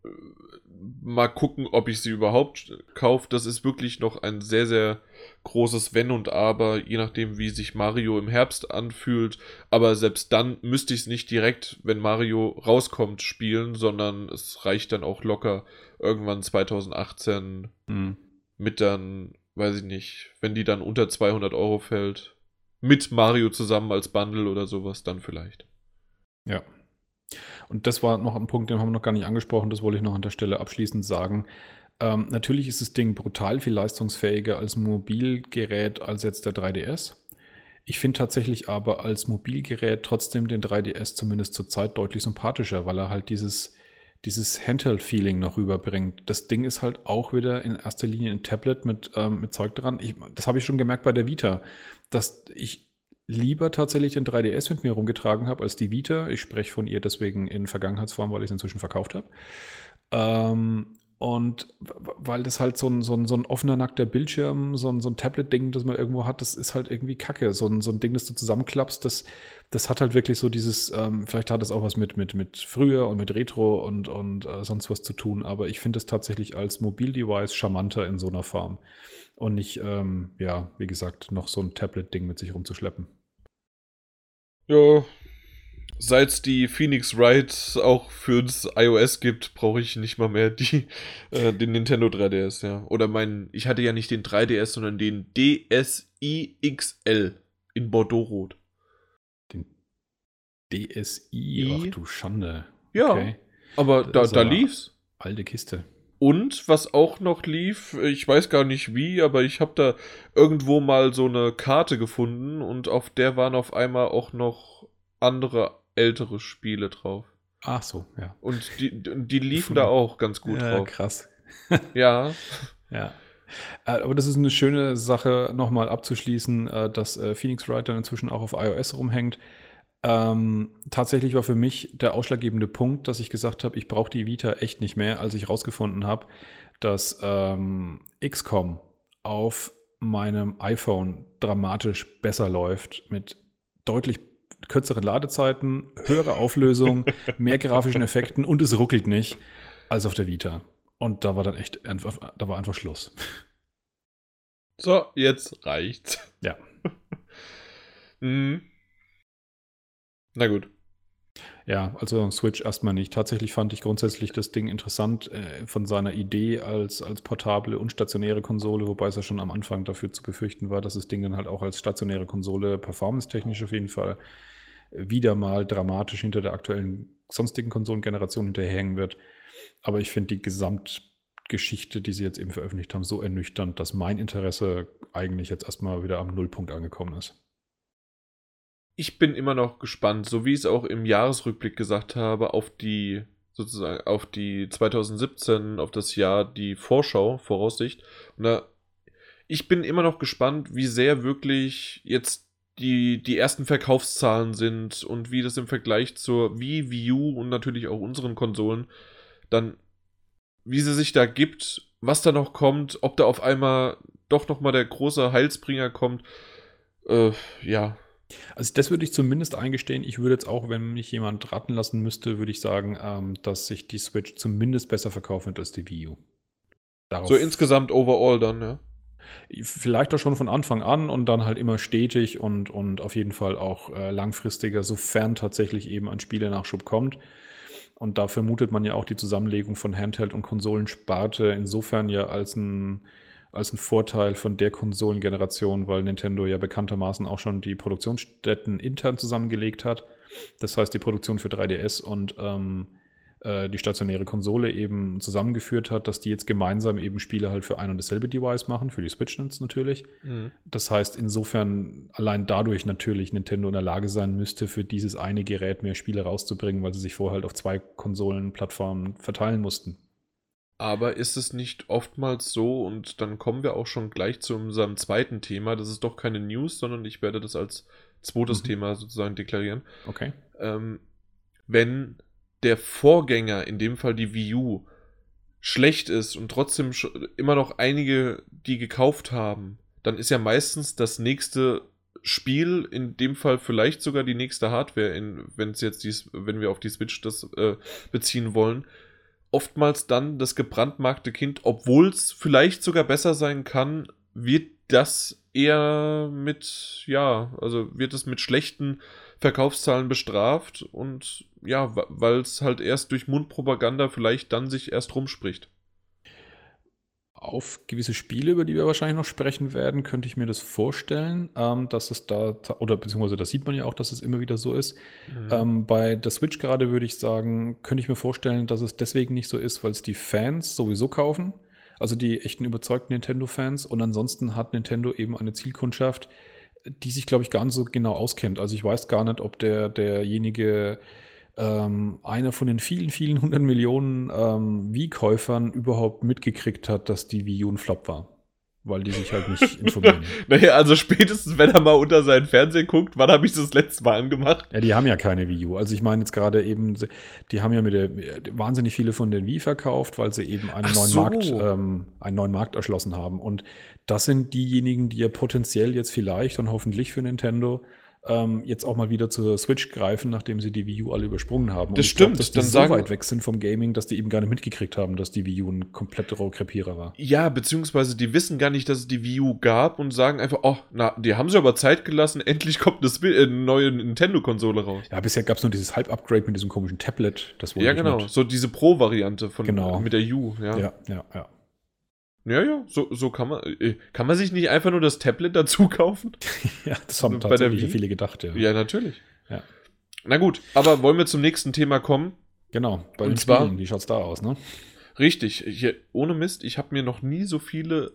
Speaker 1: mal gucken, ob ich sie überhaupt kaufe. Das ist wirklich noch ein sehr, sehr großes Wenn und Aber, je nachdem, wie sich Mario im Herbst anfühlt. Aber selbst dann müsste ich es nicht direkt, wenn Mario rauskommt, spielen, sondern es reicht dann auch locker irgendwann 2018 mhm. mit dann weiß ich nicht, wenn die dann unter 200 Euro fällt, mit Mario zusammen als Bundle oder sowas, dann vielleicht.
Speaker 2: Ja. Und das war noch ein Punkt, den haben wir noch gar nicht angesprochen, das wollte ich noch an der Stelle abschließend sagen. Ähm, natürlich ist das Ding brutal viel leistungsfähiger als Mobilgerät als jetzt der 3DS. Ich finde tatsächlich aber als Mobilgerät trotzdem den 3DS zumindest zurzeit deutlich sympathischer, weil er halt dieses, dieses Handheld-Feeling noch rüberbringt. Das Ding ist halt auch wieder in erster Linie ein Tablet mit, ähm, mit Zeug dran. Ich, das habe ich schon gemerkt bei der Vita, dass ich lieber tatsächlich den 3DS mit mir rumgetragen habe als die Vita. Ich spreche von ihr deswegen in Vergangenheitsform, weil ich es inzwischen verkauft habe. Ähm, und weil das halt so ein, so ein, so ein offener, nackter Bildschirm, so ein, so ein Tablet-Ding, das man irgendwo hat, das ist halt irgendwie kacke. So ein, so ein Ding, das du zusammenklappst, das, das hat halt wirklich so dieses, ähm, vielleicht hat es auch was mit, mit, mit früher und mit Retro und, und äh, sonst was zu tun, aber ich finde es tatsächlich als Mobildevice charmanter in so einer Form. Und nicht, ähm, ja, wie gesagt, noch so ein Tablet-Ding mit sich rumzuschleppen.
Speaker 1: Ja, seit es die Phoenix Wright auch fürs iOS gibt, brauche ich nicht mal mehr die, äh, den Nintendo 3DS, ja. Oder mein, ich hatte ja nicht den 3DS, sondern den DSi XL in Bordeaux-Rot.
Speaker 2: Den DSi? Ach du Schande.
Speaker 1: Ja, okay. aber da, da lief's.
Speaker 2: Alte Kiste.
Speaker 1: Und was auch noch lief, ich weiß gar nicht wie, aber ich habe da irgendwo mal so eine Karte gefunden und auf der waren auf einmal auch noch andere ältere Spiele drauf.
Speaker 2: Ach so, ja.
Speaker 1: Und die, die liefen da auch ganz gut
Speaker 2: ja,
Speaker 1: drauf.
Speaker 2: Krass.
Speaker 1: ja.
Speaker 2: Ja. Äh, aber das ist eine schöne Sache, nochmal abzuschließen, äh, dass äh, Phoenix Writer inzwischen auch auf iOS rumhängt. Ähm, tatsächlich war für mich der ausschlaggebende Punkt, dass ich gesagt habe, ich brauche die Vita echt nicht mehr, als ich rausgefunden habe, dass ähm, XCOM auf meinem iPhone dramatisch besser läuft mit deutlich kürzere Ladezeiten, höhere Auflösung, mehr grafischen Effekten und es ruckelt nicht als auf der Vita. Und da war dann echt einfach, da war einfach Schluss.
Speaker 1: So, jetzt reicht's.
Speaker 2: Ja.
Speaker 1: mhm. Na gut.
Speaker 2: Ja, also Switch erstmal nicht. Tatsächlich fand ich grundsätzlich das Ding interessant äh, von seiner Idee als, als portable und stationäre Konsole, wobei es ja schon am Anfang dafür zu befürchten war, dass das Ding dann halt auch als stationäre Konsole performance-technisch auf jeden Fall wieder mal dramatisch hinter der aktuellen sonstigen Konsolengeneration hinterherhängen wird. Aber ich finde die Gesamtgeschichte, die sie jetzt eben veröffentlicht haben, so ernüchternd, dass mein Interesse eigentlich jetzt erstmal wieder am Nullpunkt angekommen ist.
Speaker 1: Ich bin immer noch gespannt, so wie ich es auch im Jahresrückblick gesagt habe, auf die sozusagen auf die 2017, auf das Jahr die Vorschau, Voraussicht. Und da, ich bin immer noch gespannt, wie sehr wirklich jetzt die, die ersten Verkaufszahlen sind und wie das im Vergleich zur Wii, Wii U und natürlich auch unseren Konsolen dann, wie sie sich da gibt, was da noch kommt, ob da auf einmal doch nochmal der große Heilsbringer kommt. Äh, ja.
Speaker 2: Also das würde ich zumindest eingestehen. Ich würde jetzt auch, wenn mich jemand raten lassen müsste, würde ich sagen, ähm, dass sich die Switch zumindest besser verkaufen wird als die Wii U.
Speaker 1: Darauf so insgesamt overall dann, ja.
Speaker 2: Vielleicht auch schon von Anfang an und dann halt immer stetig und, und auf jeden Fall auch äh, langfristiger, sofern tatsächlich eben ein Spielenachschub kommt. Und da vermutet man ja auch die Zusammenlegung von Handheld und Konsolensparte insofern ja als ein, als ein Vorteil von der Konsolengeneration, weil Nintendo ja bekanntermaßen auch schon die Produktionsstätten intern zusammengelegt hat. Das heißt, die Produktion für 3DS und ähm, äh, die stationäre Konsole eben zusammengeführt hat, dass die jetzt gemeinsam eben Spiele halt für ein und dasselbe Device machen, für die Switch natürlich. Mhm. Das heißt, insofern allein dadurch natürlich Nintendo in der Lage sein müsste, für dieses eine Gerät mehr Spiele rauszubringen, weil sie sich vorher halt auf zwei Konsolenplattformen verteilen mussten.
Speaker 1: Aber ist es nicht oftmals so, und dann kommen wir auch schon gleich zu unserem zweiten Thema, das ist doch keine News, sondern ich werde das als zweites mhm. Thema sozusagen deklarieren.
Speaker 2: Okay.
Speaker 1: Ähm, wenn der Vorgänger, in dem Fall die Wii U, schlecht ist und trotzdem immer noch einige die gekauft haben, dann ist ja meistens das nächste Spiel, in dem Fall vielleicht sogar die nächste Hardware, wenn es jetzt dies, wenn wir auf die Switch das äh, beziehen wollen, oftmals dann das gebrandmarkte Kind, obwohl es vielleicht sogar besser sein kann, wird das eher mit, ja, also wird es mit schlechten Verkaufszahlen bestraft und ja, weil es halt erst durch Mundpropaganda vielleicht dann sich erst rumspricht.
Speaker 2: Auf gewisse Spiele, über die wir wahrscheinlich noch sprechen werden, könnte ich mir das vorstellen, ähm, dass es da, oder beziehungsweise das sieht man ja auch, dass es immer wieder so ist. Mhm. Ähm, bei der Switch gerade würde ich sagen, könnte ich mir vorstellen, dass es deswegen nicht so ist, weil es die Fans sowieso kaufen. Also die echten überzeugten Nintendo-Fans. Und ansonsten hat Nintendo eben eine Zielkundschaft, die sich, glaube ich, gar nicht so genau auskennt. Also ich weiß gar nicht, ob der, derjenige ähm, einer von den vielen, vielen hundert Millionen ähm, Wii-Käufern überhaupt mitgekriegt hat, dass die Wii U ein Flop war. Weil die sich halt nicht informieren.
Speaker 1: naja, also spätestens, wenn er mal unter seinen Fernseher guckt, wann habe ich das letzte Mal angemacht?
Speaker 2: Ja, die haben ja keine Wii U. Also ich meine jetzt gerade eben, die haben ja mit der wahnsinnig viele von den Wii verkauft, weil sie eben einen neuen so. Markt, ähm, einen neuen Markt erschlossen haben. Und das sind diejenigen, die ja potenziell jetzt vielleicht und hoffentlich für Nintendo ähm, jetzt auch mal wieder zur Switch greifen, nachdem sie die Wii U alle übersprungen haben.
Speaker 1: Das stimmt. Glaub,
Speaker 2: dass die dann so sagen, weit weg sind vom Gaming, dass die eben gar nicht mitgekriegt haben, dass die Wii U ein kompletter Rohrkrepierer war.
Speaker 1: Ja, beziehungsweise die wissen gar nicht, dass es die Wii U gab und sagen einfach, oh, na, die haben sich aber Zeit gelassen, endlich kommt eine äh, neue Nintendo-Konsole raus.
Speaker 2: Ja, bisher gab es nur dieses Halb-Upgrade mit diesem komischen Tablet.
Speaker 1: Das ja, genau. Mit. So diese Pro-Variante von
Speaker 2: genau.
Speaker 1: mit der U.
Speaker 2: Ja, ja, ja. ja.
Speaker 1: Ja, ja, so, so kann man. Äh, kann man sich nicht einfach nur das Tablet dazu kaufen?
Speaker 2: ja, das haben also tatsächlich viele gedacht, ja.
Speaker 1: Ja, natürlich. Ja. Na gut, aber wollen wir zum nächsten Thema kommen?
Speaker 2: Genau, bei Und den zwar, Spielen, wie schaut's da aus, ne?
Speaker 1: Richtig, ich, ohne Mist, ich habe mir noch nie so viele,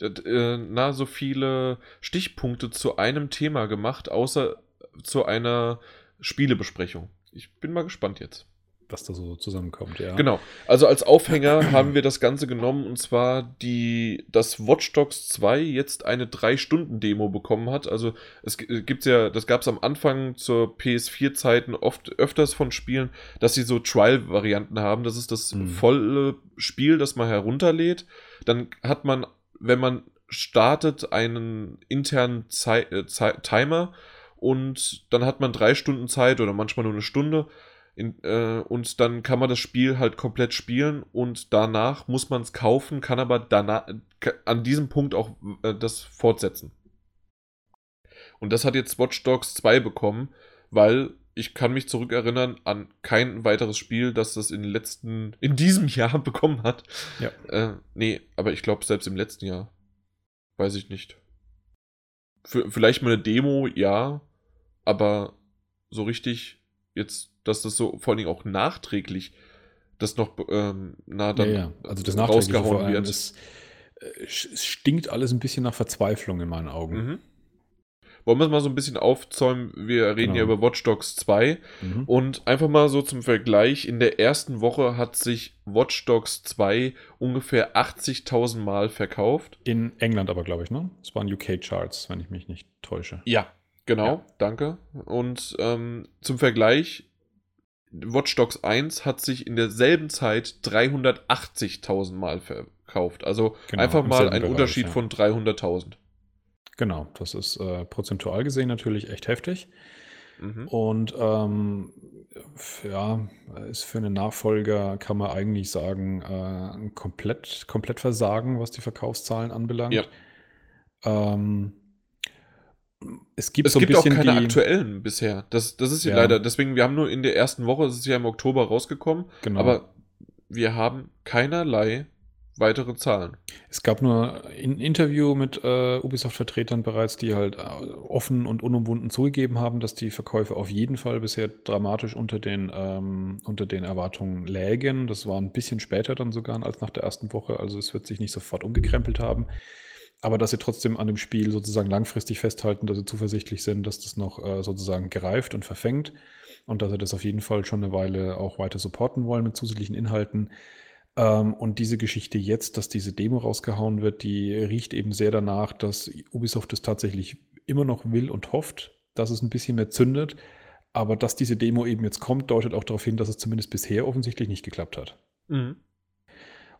Speaker 1: äh, na, so viele Stichpunkte zu einem Thema gemacht, außer zu einer Spielebesprechung. Ich bin mal gespannt jetzt
Speaker 2: was da so zusammenkommt, ja.
Speaker 1: Genau. Also als Aufhänger haben wir das Ganze genommen und zwar die, dass Watch Dogs 2 jetzt eine 3-Stunden-Demo bekommen hat. Also es gibt ja, das gab es am Anfang zur PS4-Zeiten oft öfters von Spielen, dass sie so Trial-Varianten haben. Das ist das mhm. volle Spiel, das man herunterlädt. Dann hat man, wenn man startet, einen internen Zei äh, Timer und dann hat man drei Stunden Zeit oder manchmal nur eine Stunde in, äh, und dann kann man das Spiel halt komplett spielen und danach muss man es kaufen, kann aber danach an diesem Punkt auch äh, das fortsetzen. Und das hat jetzt Watch Dogs 2 bekommen, weil ich kann mich zurückerinnern an kein weiteres Spiel, das das in letzten, in diesem Jahr bekommen hat.
Speaker 2: Ja.
Speaker 1: Äh, nee, aber ich glaube selbst im letzten Jahr. Weiß ich nicht. Für, vielleicht mal eine Demo, ja, aber so richtig jetzt dass das so vor allem auch nachträglich das noch ähm, na dann
Speaker 2: ja, ja. Also das rausgehauen wird. Ist, äh, es stinkt alles ein bisschen nach Verzweiflung in meinen Augen. Mhm.
Speaker 1: Wollen wir es mal so ein bisschen aufzäumen? Wir reden genau. ja über Watch Dogs 2 mhm. und einfach mal so zum Vergleich. In der ersten Woche hat sich Watch Dogs 2 ungefähr 80.000 Mal verkauft.
Speaker 2: In England aber, glaube ich, ne? Es waren UK-Charts, wenn ich mich nicht täusche.
Speaker 1: Ja, genau, ja. danke. Und ähm, zum Vergleich, Watch Dogs 1 hat sich in derselben Zeit 380.000 Mal verkauft. Also genau, einfach mal ein Bereich, Unterschied ja. von 300.000.
Speaker 2: Genau, das ist äh, prozentual gesehen natürlich echt heftig. Mhm. Und ähm, ja, ist für einen Nachfolger, kann man eigentlich sagen, äh, ein komplett, komplett Versagen, was die Verkaufszahlen anbelangt. Ja. Ähm,
Speaker 1: es gibt, es so gibt auch keine die, aktuellen bisher. Das, das ist ja, leider. Deswegen, wir haben nur in der ersten Woche, es ist ja im Oktober rausgekommen, genau. aber wir haben keinerlei weitere Zahlen.
Speaker 2: Es gab nur ein Interview mit äh, Ubisoft-Vertretern bereits, die halt äh, offen und unumwunden zugegeben haben, dass die Verkäufe auf jeden Fall bisher dramatisch unter den, ähm, unter den Erwartungen lägen. Das war ein bisschen später dann sogar als nach der ersten Woche, also es wird sich nicht sofort umgekrempelt haben aber dass sie trotzdem an dem Spiel sozusagen langfristig festhalten, dass sie zuversichtlich sind, dass das noch äh, sozusagen gereift und verfängt und dass sie das auf jeden Fall schon eine Weile auch weiter supporten wollen mit zusätzlichen Inhalten. Ähm, und diese Geschichte jetzt, dass diese Demo rausgehauen wird, die riecht eben sehr danach, dass Ubisoft es tatsächlich immer noch will und hofft, dass es ein bisschen mehr zündet. Aber dass diese Demo eben jetzt kommt, deutet auch darauf hin, dass es zumindest bisher offensichtlich nicht geklappt hat. Mhm.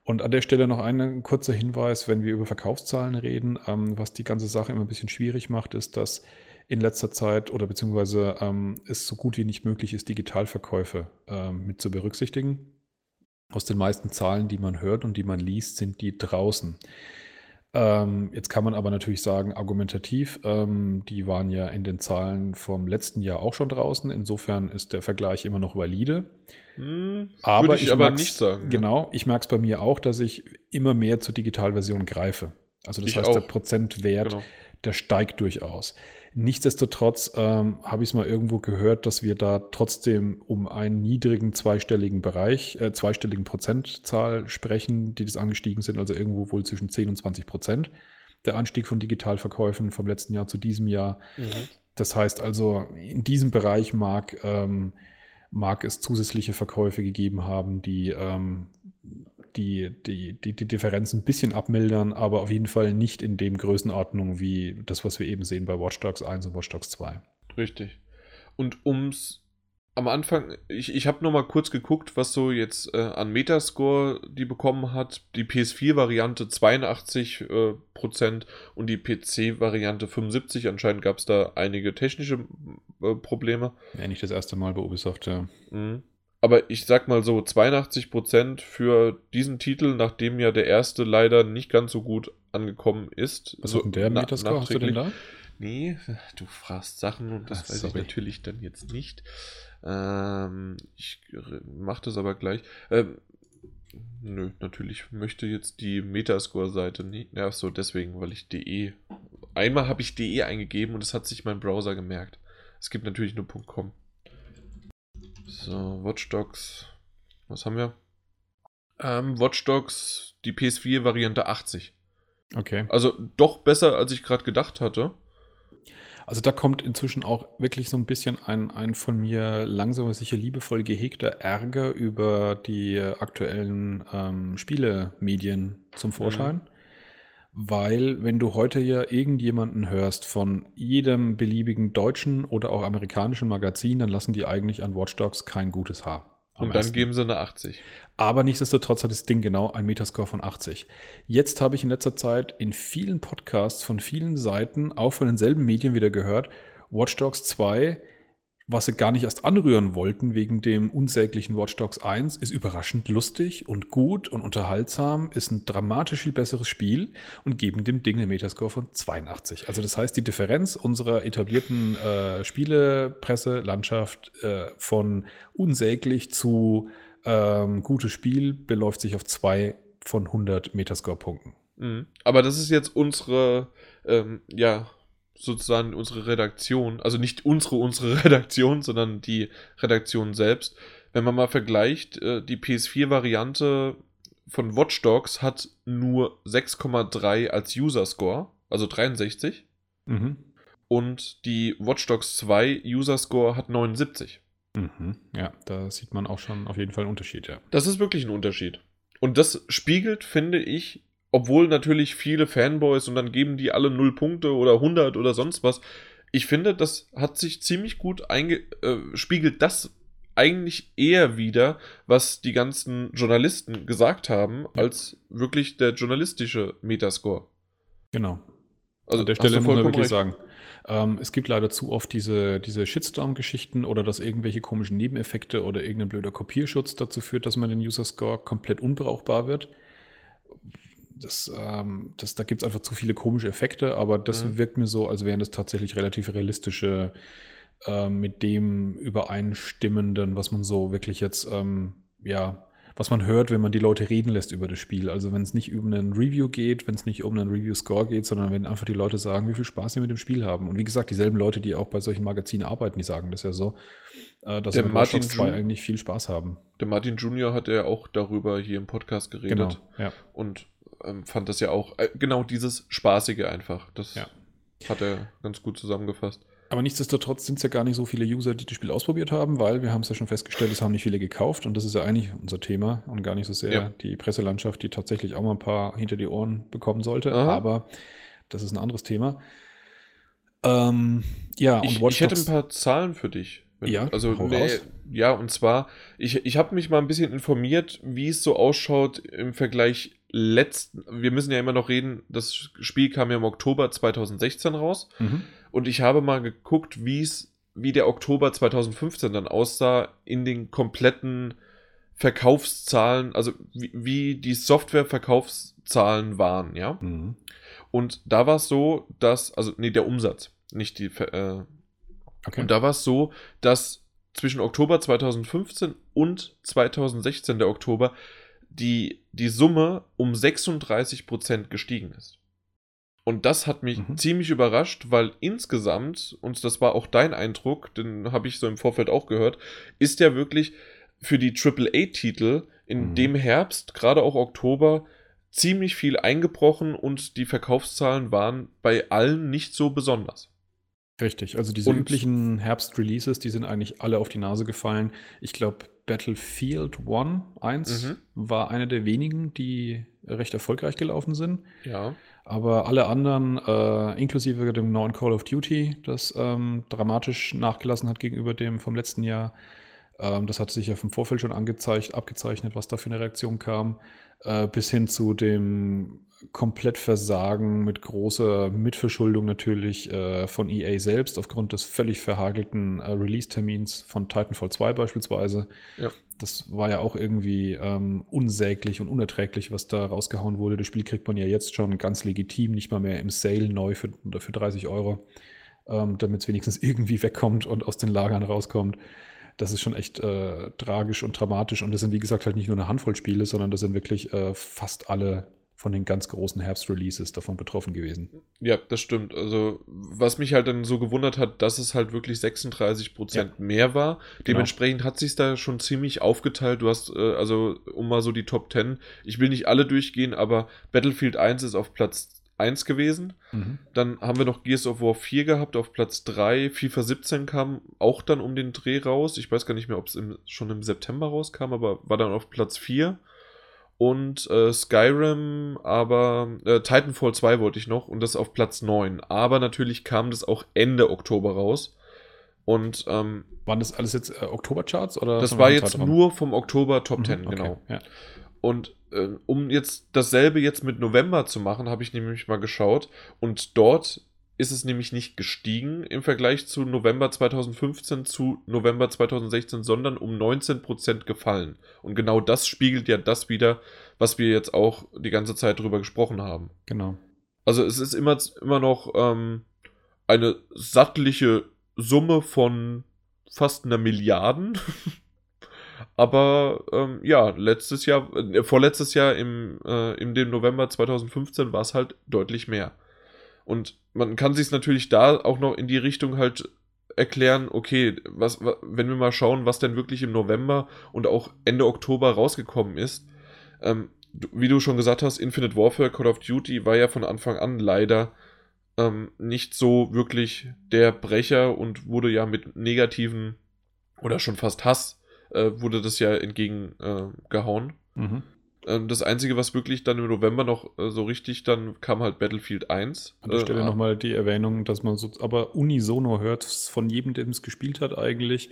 Speaker 2: Und an der Stelle noch ein kurzer Hinweis, wenn wir über Verkaufszahlen reden, ähm, was die ganze Sache immer ein bisschen schwierig macht, ist, dass in letzter Zeit oder beziehungsweise ähm, es so gut wie nicht möglich ist, Digitalverkäufe ähm, mit zu berücksichtigen. Aus den meisten Zahlen, die man hört und die man liest, sind die draußen. Ähm, jetzt kann man aber natürlich sagen, argumentativ, ähm, die waren ja in den Zahlen vom letzten Jahr auch schon draußen. Insofern ist der Vergleich immer noch valide.
Speaker 1: Hm,
Speaker 2: Aber
Speaker 1: würde ich,
Speaker 2: ich
Speaker 1: aber nicht sagen.
Speaker 2: Genau, ich merke es bei mir auch, dass ich immer mehr zur Digitalversion greife. Also das
Speaker 1: Ich
Speaker 2: heißt, der
Speaker 1: auch.
Speaker 2: Prozentwert,
Speaker 1: Genau.
Speaker 2: der steigt durchaus. Nichtsdestotrotz ähm, habe ich es mal irgendwo gehört, dass wir da trotzdem um einen niedrigen zweistelligen Bereich, äh, zweistelligen Prozentzahl sprechen, die das angestiegen sind, also irgendwo wohl zwischen 10 und 20 Prozent. Der Anstieg von Digitalverkäufen vom letzten Jahr zu diesem Jahr.
Speaker 1: Mhm.
Speaker 2: Das heißt also, in diesem Bereich mag, ähm, mag es zusätzliche Verkäufe gegeben haben, die, ähm, die, die, die die Differenz ein bisschen abmildern, aber auf jeden Fall nicht in dem Größenordnung wie das, was wir eben sehen bei Watch Dogs 1 und Watch Dogs 2.
Speaker 1: Richtig. Und ums am Anfang, ich, ich habe nur mal kurz geguckt, was so jetzt äh, an Metascore die bekommen hat. Die PS4-Variante 82 äh, Prozent und die PC-Variante 75. Anscheinend gab es da einige technische äh, Probleme.
Speaker 2: Ja, nicht das erste Mal bei Ubisoft, ja.
Speaker 1: Mhm. Aber ich sag mal so, 82% für diesen Titel, nachdem ja der erste leider nicht ganz so gut angekommen ist.
Speaker 2: Was
Speaker 1: so
Speaker 2: denn der Metascore? Hast du den
Speaker 1: nachträglich.
Speaker 2: da?
Speaker 1: Nee, du fragst Sachen und das
Speaker 2: Ah,
Speaker 1: weiß ich
Speaker 2: sorry.
Speaker 1: natürlich dann jetzt nicht. Ähm, ich mach das aber gleich. Ähm, nö, natürlich möchte jetzt die Metascore-Seite nicht. Ja, so deswegen, weil ich DE. Einmal habe ich DE eingegeben und das hat sich mein Browser gemerkt. Es gibt natürlich nur .com. So, Watch Dogs. Was haben wir? Ähm, Watch Dogs, die PS4-Variante 80.
Speaker 2: Okay.
Speaker 1: Also doch besser, als ich gerade gedacht hatte.
Speaker 2: Also da kommt inzwischen auch wirklich so ein bisschen ein, ein von mir langsam aber sicher liebevoll gehegter Ärger über die aktuellen ähm, Spielemedien zum Vorschein. Weil, wenn du heute ja irgendjemanden hörst von jedem beliebigen deutschen oder auch amerikanischen Magazin, dann lassen die eigentlich an Watch Dogs kein gutes Haar. Am
Speaker 1: Und dann
Speaker 2: ersten.
Speaker 1: geben sie eine 80.
Speaker 2: Aber nichtsdestotrotz hat das Ding genau ein Metascore von 80. Jetzt habe ich in letzter Zeit in vielen Podcasts von vielen Seiten, auch von denselben Medien wieder gehört, Watch Dogs 2, was sie gar nicht erst anrühren wollten wegen dem unsäglichen Watch Dogs 1, ist überraschend lustig und gut und unterhaltsam, ist ein dramatisch viel besseres Spiel und geben dem Ding einen Metascore von 82. Also das heißt, die Differenz unserer etablierten äh, Spielepresselandschaft äh, von unsäglich zu ähm, gutes Spiel beläuft sich auf zwei von 100 Metascore-Punkten.
Speaker 1: Mhm. Aber das ist jetzt unsere, ähm, ja, sozusagen unsere Redaktion. Also nicht unsere, unsere Redaktion, sondern die Redaktion selbst. Wenn man mal vergleicht, äh, die PS4-Variante von Watch Dogs hat nur 6,3 als User-Score, also 63.
Speaker 2: Mhm.
Speaker 1: Und die Watch Dogs 2 User-Score hat 79.
Speaker 2: Mhm. Ja, da sieht man auch schon auf jeden Fall einen Unterschied, ja.
Speaker 1: Das ist wirklich ein Unterschied. Und das spiegelt, finde ich, obwohl natürlich viele Fanboys und dann geben die alle 0 Punkte oder 100 oder sonst was. Ich finde, das hat sich ziemlich gut einge äh, spiegelt das eigentlich eher wieder, was die ganzen Journalisten gesagt haben, als wirklich der journalistische Metascore.
Speaker 2: Genau.
Speaker 1: Also
Speaker 2: An der Stelle muss man wirklich
Speaker 1: recht.
Speaker 2: sagen, ähm, es gibt leider zu oft diese, diese Shitstorm-Geschichten oder dass irgendwelche komischen Nebeneffekte oder irgendein blöder Kopierschutz dazu führt, dass man den User-Score komplett unbrauchbar wird. Das, ähm, das, da gibt es einfach zu viele komische Effekte, aber das
Speaker 1: Mhm.
Speaker 2: wirkt mir so, als wären das tatsächlich relativ realistische, äh, mit dem übereinstimmenden, was man so wirklich jetzt, ähm, ja, was man hört, wenn man die Leute reden lässt über das Spiel. Also wenn es nicht um einen Review geht, wenn es nicht um einen Review-Score geht, sondern wenn einfach die Leute sagen, wie viel Spaß sie mit dem Spiel haben. Und wie gesagt, dieselben Leute, die auch bei solchen Magazinen arbeiten, die sagen das ja so, äh, dass
Speaker 1: Der
Speaker 2: Watch
Speaker 1: Martin
Speaker 2: Dogs 2
Speaker 1: Jun-
Speaker 2: eigentlich viel Spaß haben.
Speaker 1: Der Martin Junior hat ja auch darüber hier im Podcast geredet.
Speaker 2: Genau, ja.
Speaker 1: und ähm, fand das ja auch äh, genau dieses Spaßige einfach. Das
Speaker 2: Ja.
Speaker 1: hat er ganz gut zusammengefasst.
Speaker 2: Aber nichtsdestotrotz sind es ja gar nicht so viele User, die das Spiel ausprobiert haben, weil wir haben es ja schon festgestellt, es haben nicht viele gekauft und das ist ja eigentlich unser Thema und gar nicht so sehr
Speaker 1: Ja.
Speaker 2: die Presselandschaft, die tatsächlich auch mal ein paar hinter die Ohren bekommen sollte.
Speaker 1: Aha.
Speaker 2: Aber das ist ein anderes Thema. Ähm, ja,
Speaker 1: Ich,
Speaker 2: Watch
Speaker 1: ich hätte ein paar Zahlen für dich.
Speaker 2: Ja,
Speaker 1: also nee, ja, und zwar, ich, ich habe mich mal ein bisschen informiert, wie es so ausschaut im Vergleich letzten. Wir müssen ja immer noch reden, das Spiel kam ja im Oktober 2016 raus.
Speaker 2: Mhm.
Speaker 1: Und ich habe mal geguckt, wie es, wie der Oktober 2015 dann aussah in den kompletten Verkaufszahlen, also wie, wie die Software-Verkaufszahlen waren, ja.
Speaker 2: Mhm.
Speaker 1: Und da war es so, dass, also, nee, der Umsatz, nicht die, äh, okay. Und da war es so, dass zwischen Oktober 2015 und 2016, der Oktober, die, die Summe um 36% gestiegen ist. Und das hat mich mhm. ziemlich überrascht, weil insgesamt, und das war auch dein Eindruck, den habe ich so im Vorfeld auch gehört, ist ja wirklich für die AAA-Titel in mhm. dem Herbst, gerade auch Oktober, ziemlich viel eingebrochen und die Verkaufszahlen waren bei allen nicht so besonders.
Speaker 2: Richtig, also diese und, üblichen Herbst-Releases, die sind eigentlich alle auf die Nase gefallen. Ich glaube, Battlefield 1, 1 mhm. war einer der wenigen, die recht erfolgreich gelaufen sind.
Speaker 1: Ja.
Speaker 2: Aber alle anderen, äh, inklusive dem neuen Call of Duty, das ähm, dramatisch nachgelassen hat gegenüber dem vom letzten Jahr, ähm, das hat sich ja vom Vorfeld schon abgezeichnet, was da für eine Reaktion kam, äh, bis hin zu dem Komplettversagen mit großer Mitverschuldung natürlich äh, von EA selbst aufgrund des völlig verhagelten äh, Release-Termins von Titanfall 2 beispielsweise. Ja. Das war ja auch irgendwie ähm, unsäglich und unerträglich, was da rausgehauen wurde. Das Spiel kriegt man ja jetzt schon ganz legitim, nicht mal mehr im Sale neu für, für 30 Euro, ähm, damit es wenigstens irgendwie wegkommt und aus den Lagern rauskommt. Das ist schon echt äh, tragisch und dramatisch. Und das sind, wie gesagt, halt nicht nur eine Handvoll Spiele, sondern das sind wirklich äh, fast alle von den ganz großen Herbst-Releases davon betroffen gewesen.
Speaker 1: Ja, das stimmt. Also, was mich halt dann so gewundert hat, dass es halt wirklich 36 Prozent ja. mehr war. Genau. Dementsprechend genau. hat sich da schon ziemlich aufgeteilt. Du hast, äh, also, um mal so die Top 10, ich will nicht alle durchgehen, aber Battlefield 1 ist auf Platz 1 gewesen. Mhm. Dann haben wir noch Gears of War 4 gehabt auf Platz 3. FIFA 17 kam auch dann um den Dreh raus. Ich weiß gar nicht mehr, ob es schon im September rauskam, aber war dann auf Platz 4 und äh, Skyrim, aber äh, Titanfall 2 wollte ich noch und das auf Platz 9. Aber natürlich kam das auch Ende Oktober raus. Und ähm,
Speaker 2: waren das alles jetzt äh, Oktobercharts
Speaker 1: Das war jetzt Zeitraum? nur vom Oktober Top mhm, 10, okay, genau. Ja. Und äh, um jetzt dasselbe jetzt mit November zu machen, habe ich nämlich mal geschaut und dort ist es nämlich nicht gestiegen im Vergleich zu November 2015 zu November 2016, sondern um 19% gefallen. Und genau das spiegelt ja das wieder, was wir jetzt auch die ganze Zeit drüber gesprochen haben.
Speaker 2: Genau.
Speaker 1: Also es ist immer, immer noch ähm, eine sattliche Summe von fast einer Milliarden. Aber ähm, ja, letztes Jahr, äh, vorletztes Jahr im, äh, in dem November 2015 war es halt deutlich mehr. Und man kann sich natürlich da auch noch in die Richtung halt erklären, okay, was, wenn wir mal schauen, was denn wirklich im November und auch Ende Oktober rausgekommen ist. Ähm, wie du schon gesagt hast, Infinite Warfare Call of Duty war ja von Anfang an leider ähm, nicht so wirklich der Brecher und wurde ja mit negativen oder schon fast Hass äh, wurde das ja entgegengehauen. Äh, mhm. Ähm, das Einzige, was wirklich dann im November noch äh, so richtig, dann kam halt Battlefield 1.
Speaker 2: An der Stelle äh, nochmal die Erwähnung, dass man so, aber unisono hört von jedem, der es gespielt hat eigentlich.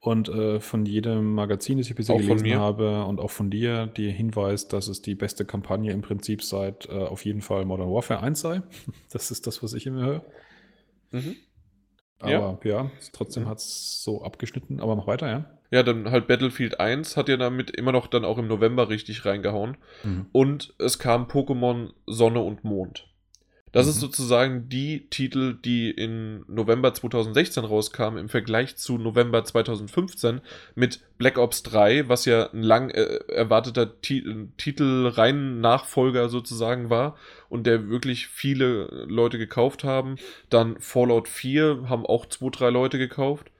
Speaker 2: Und äh, von jedem Magazin, das ich bisher gelesen habe und auch von dir, die Hinweis, dass es die beste Kampagne im Prinzip seit äh, auf jeden Fall Modern Warfare 1 sei. Das ist das, was ich immer höre. Mhm. Aber ja, ja trotzdem mhm. hat es so abgeschnitten. Aber mach weiter, ja.
Speaker 1: Ja, dann halt Battlefield 1 hat ja damit immer noch dann auch im November richtig reingehauen. Mhm. Und es kam Pokémon Sonne und Mond. Das mhm. ist sozusagen die Titel, die in November 2016 rauskamen im Vergleich zu November 2015 mit Black Ops 3, was ja ein lang äh, erwarteter Ti Titelreihen Nachfolger sozusagen war und der wirklich viele Leute gekauft haben. Dann Fallout 4 haben auch zwei, drei Leute gekauft.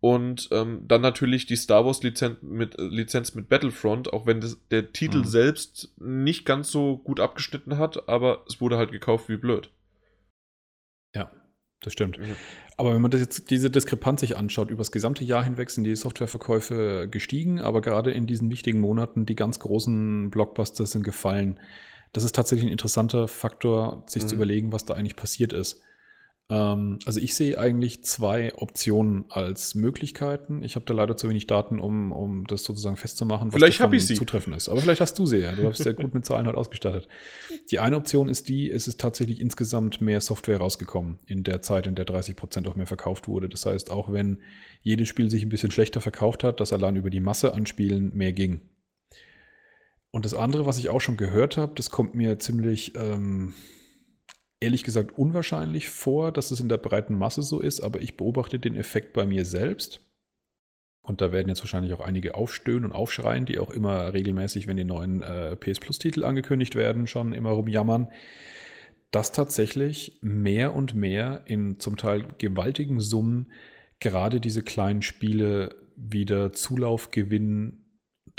Speaker 1: Und ähm, dann natürlich die Star Wars Lizenz mit, äh, Lizenz mit Battlefront, auch wenn das, der Titel mhm. selbst nicht ganz so gut abgeschnitten hat, aber es wurde halt gekauft wie blöd.
Speaker 2: Ja, das stimmt. Mhm. Aber wenn man das jetzt diese Diskrepanz sich anschaut, über das gesamte Jahr hinweg sind die Softwareverkäufe gestiegen, aber gerade in diesen wichtigen Monaten die ganz großen Blockbuster sind gefallen. Das ist tatsächlich ein interessanter Faktor, sich mhm. zu überlegen, was da eigentlich passiert ist. Ähm, also ich sehe eigentlich zwei Optionen als Möglichkeiten. Ich habe da leider zu wenig Daten, um, um das sozusagen festzumachen,
Speaker 1: was vielleicht davon ich sie.
Speaker 2: zutreffen ist. Aber vielleicht hast du sie ja. Du bist ja gut mit Zahlen halt ausgestattet. Die eine Option ist die, es ist tatsächlich insgesamt mehr Software rausgekommen in der Zeit, in der 30 Prozent auch mehr verkauft wurde. Das heißt, auch wenn jedes Spiel sich ein bisschen schlechter verkauft hat, dass allein über die Masse an Spielen mehr ging. Und das andere, was ich auch schon gehört habe, das kommt mir ziemlich ähm, ehrlich gesagt unwahrscheinlich vor, dass es in der breiten Masse so ist, aber ich beobachte den Effekt bei mir selbst. Und da werden jetzt wahrscheinlich auch einige aufstöhnen und aufschreien, die auch immer regelmäßig, wenn die neuen äh, PS Plus-Titel angekündigt werden, schon immer rumjammern, dass tatsächlich mehr und mehr in zum Teil gewaltigen Summen gerade diese kleinen Spiele wieder Zulauf gewinnen.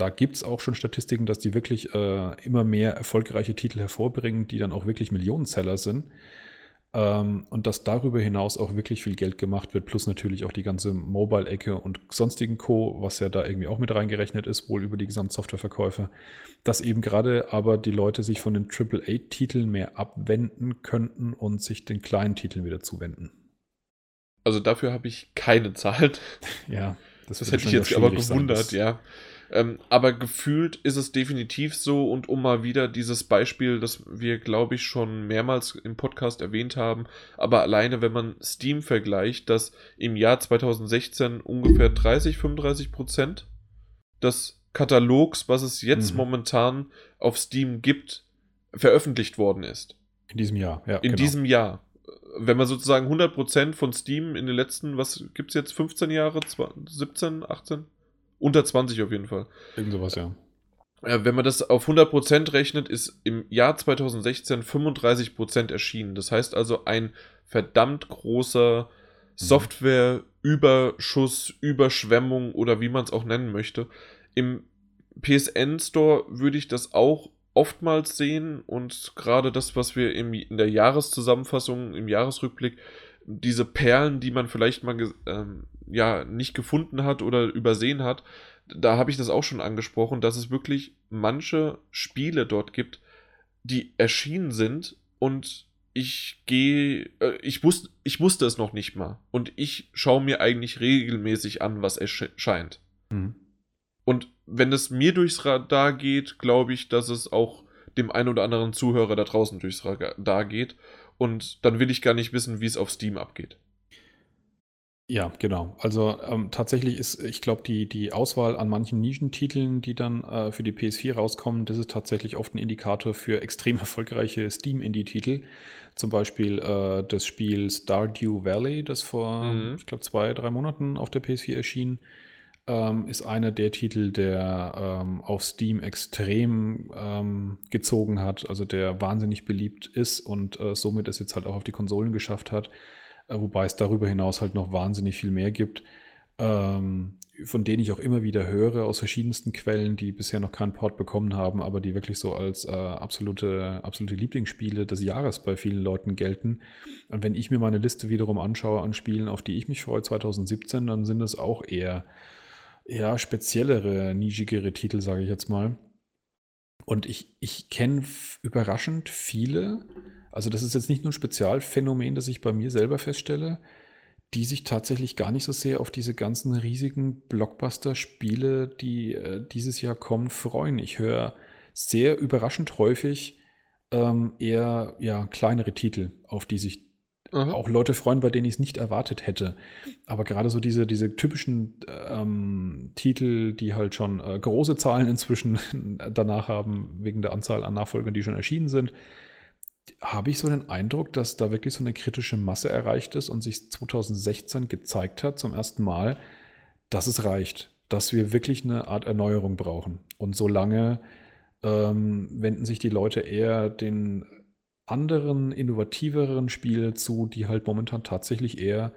Speaker 2: Da gibt es auch schon Statistiken, dass die wirklich äh, immer mehr erfolgreiche Titel hervorbringen, die dann auch wirklich Millionenseller sind. Ähm, und dass darüber hinaus auch wirklich viel Geld gemacht wird, plus natürlich auch die ganze Mobile-Ecke und sonstigen Co., was ja da irgendwie auch mit reingerechnet ist, wohl über die Gesamtsoftwareverkäufe, dass eben gerade aber die Leute sich von den AAA-Titeln mehr abwenden könnten und sich den kleinen Titeln wieder zuwenden.
Speaker 1: Also dafür habe ich keine Zahlen.
Speaker 2: Ja,
Speaker 1: das, das hätte ich jetzt aber gewundert, ja. Ähm, aber gefühlt ist es definitiv so und um mal wieder dieses Beispiel, das wir, glaube ich, schon mehrmals im Podcast erwähnt haben, aber alleine, wenn man Steam vergleicht, dass im Jahr 2016 ungefähr 30, 35 Prozent des Katalogs, was es jetzt mhm. momentan auf Steam gibt, veröffentlicht worden ist.
Speaker 2: In diesem Jahr, ja.
Speaker 1: In genau. diesem Jahr. Wenn man sozusagen 100% von Steam in den letzten, was gibt es jetzt, 15 Jahre, 17, 18? Unter 20 auf jeden Fall.
Speaker 2: Irgend sowas, ja.
Speaker 1: Wenn man das auf 100% rechnet, ist im Jahr 2016 35% erschienen. Das heißt also ein verdammt großer mhm. Softwareüberschuss, Überschwemmung oder wie man es auch nennen möchte. Im PSN Store würde ich das auch oftmals sehen und gerade das, was wir im, in der Jahreszusammenfassung, im Jahresrückblick, diese Perlen, die man vielleicht mal ähm, ja nicht gefunden hat oder übersehen hat, da habe ich das auch schon angesprochen, dass es wirklich manche Spiele dort gibt, die erschienen sind und ich gehe, äh, ich, wusste, ich wusste es noch nicht mal. Und ich schaue mir eigentlich regelmäßig an, was erscheint. Mhm. Und wenn es mir durchs Radar geht, glaube ich, dass es auch dem einen oder anderen Zuhörer da draußen durchs Radar geht. Und dann will ich gar nicht wissen, wie es auf Steam abgeht.
Speaker 2: Ja, genau. Also ähm, tatsächlich ist, ich glaube, die, die Auswahl an manchen Nischentiteln, die dann äh, für die PS4 rauskommen, das ist tatsächlich oft ein Indikator für extrem erfolgreiche Steam-Indie-Titel. Zum Beispiel äh, das Spiel Stardew Valley, das vor, mhm. ich glaube, zwei, drei Monaten auf der PS4 erschien, ähm, ist einer der Titel, der ähm, auf Steam extrem ähm, gezogen hat, also der wahnsinnig beliebt ist und äh, somit es jetzt halt auch auf die Konsolen geschafft hat. Äh, wobei es darüber hinaus halt noch wahnsinnig viel mehr gibt, ähm, von denen ich auch immer wieder höre aus verschiedensten Quellen, die bisher noch keinen Port bekommen haben, aber die wirklich so als äh, absolute, absolute Lieblingsspiele des Jahres bei vielen Leuten gelten. Und wenn ich mir meine Liste wiederum anschaue an Spielen, auf die ich mich freue 2017, dann sind es auch eher ja, speziellere, nischigere Titel, sage ich jetzt mal. Und ich, ich kenne überraschend viele, also das ist jetzt nicht nur ein Spezialphänomen, das ich bei mir selber feststelle, die sich tatsächlich gar nicht so sehr auf diese ganzen riesigen Blockbuster-Spiele, die äh, dieses Jahr kommen, freuen. Ich höre sehr überraschend häufig ähm, eher ja, kleinere Titel, auf die sich Aha. auch Leute freuen, bei denen ich es nicht erwartet hätte. Aber gerade so diese, diese typischen ähm, Titel, die halt schon äh, große Zahlen inzwischen danach haben, wegen der Anzahl an Nachfolgern, die schon erschienen sind, habe ich so den Eindruck, dass da wirklich so eine kritische Masse erreicht ist und sich 2016 gezeigt hat zum ersten Mal, dass es reicht, dass wir wirklich eine Art Erneuerung brauchen. Und solange ähm, wenden sich die Leute eher den anderen, innovativeren Spiele zu, die halt momentan tatsächlich eher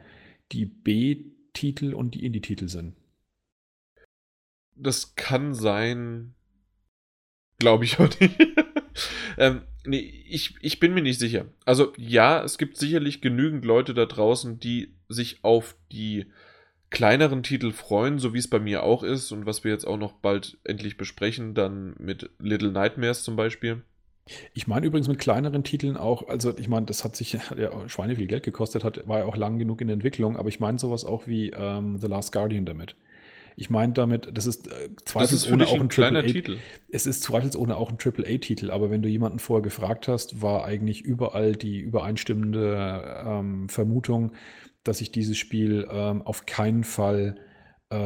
Speaker 2: die B-Titel und die Indie-Titel sind.
Speaker 1: Das kann sein, glaube ich auch nicht. ähm, nee, ich, ich bin mir nicht sicher. Also ja, es gibt sicherlich genügend Leute da draußen, die sich auf die kleineren Titel freuen, so wie es bei mir auch ist und was wir jetzt auch noch bald endlich besprechen, dann mit Little Nightmares zum Beispiel.
Speaker 2: Ich meine übrigens mit kleineren Titeln auch, also ich meine, das hat sich ja Schweine viel Geld gekostet, hat, war ja auch lang genug in der Entwicklung, aber ich meine sowas auch wie ähm, The Last Guardian damit. Ich meine damit, das ist äh, zweifelsohne auch ein, ein kleiner Titel. Es ist zweifelsohne auch ein AAA-Titel, aber wenn du jemanden vorher gefragt hast, war eigentlich überall die übereinstimmende ähm, Vermutung, dass sich dieses Spiel ähm, auf keinen Fall äh,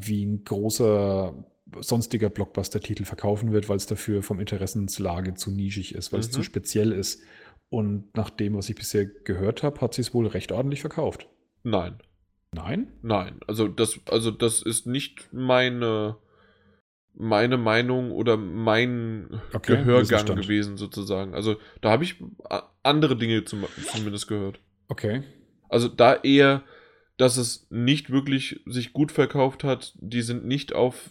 Speaker 2: wie ein großer sonstiger Blockbuster-Titel verkaufen wird, weil es dafür vom Interessenslage zu nischig ist, weil mhm. es zu speziell ist, Und nach dem, was ich bisher gehört habe, hat sie es wohl recht ordentlich verkauft.
Speaker 1: Nein.
Speaker 2: Nein?
Speaker 1: Nein. Also das, also das ist nicht meine, meine Meinung oder mein
Speaker 2: Okay,
Speaker 1: Gehörgang gewesen, sozusagen. Also da habe ich andere Dinge zum, zumindest gehört.
Speaker 2: Okay.
Speaker 1: Also da eher, dass es nicht wirklich sich gut verkauft hat. Die sind nicht auf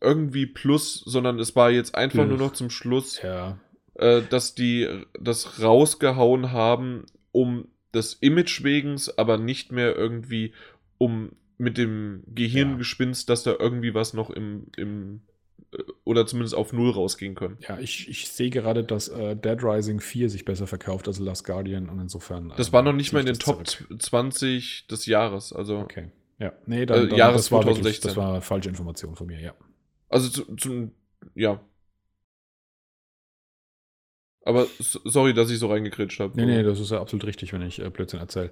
Speaker 1: irgendwie Plus, sondern es war jetzt einfach
Speaker 2: Ugh.
Speaker 1: nur noch zum Schluss,
Speaker 2: Ja.
Speaker 1: äh, dass die das rausgehauen haben, um des Image wegens, aber nicht mehr irgendwie um mit dem Gehirngespinst, dass da irgendwie was noch im, im äh, oder zumindest auf Null rausgehen können.
Speaker 2: Ja, ich, ich sehe gerade, dass äh, Dead Rising 4 sich besser verkauft als Last Guardian und insofern.
Speaker 1: Das
Speaker 2: ähm,
Speaker 1: war noch nicht mal in den Top
Speaker 2: zurück.
Speaker 1: 20 des Jahres. Also,
Speaker 2: Okay. Ja, nee, dann,
Speaker 1: Äh,
Speaker 2: dann,
Speaker 1: Jahres
Speaker 2: das, war wirklich,
Speaker 1: 2016.
Speaker 2: das war falsche Information von mir, ja.
Speaker 1: Also zu, zu, ja. Aber sorry, dass ich so reingekritscht habe.
Speaker 2: Nee, nee, das ist ja absolut richtig, wenn ich äh, Blödsinn erzähle.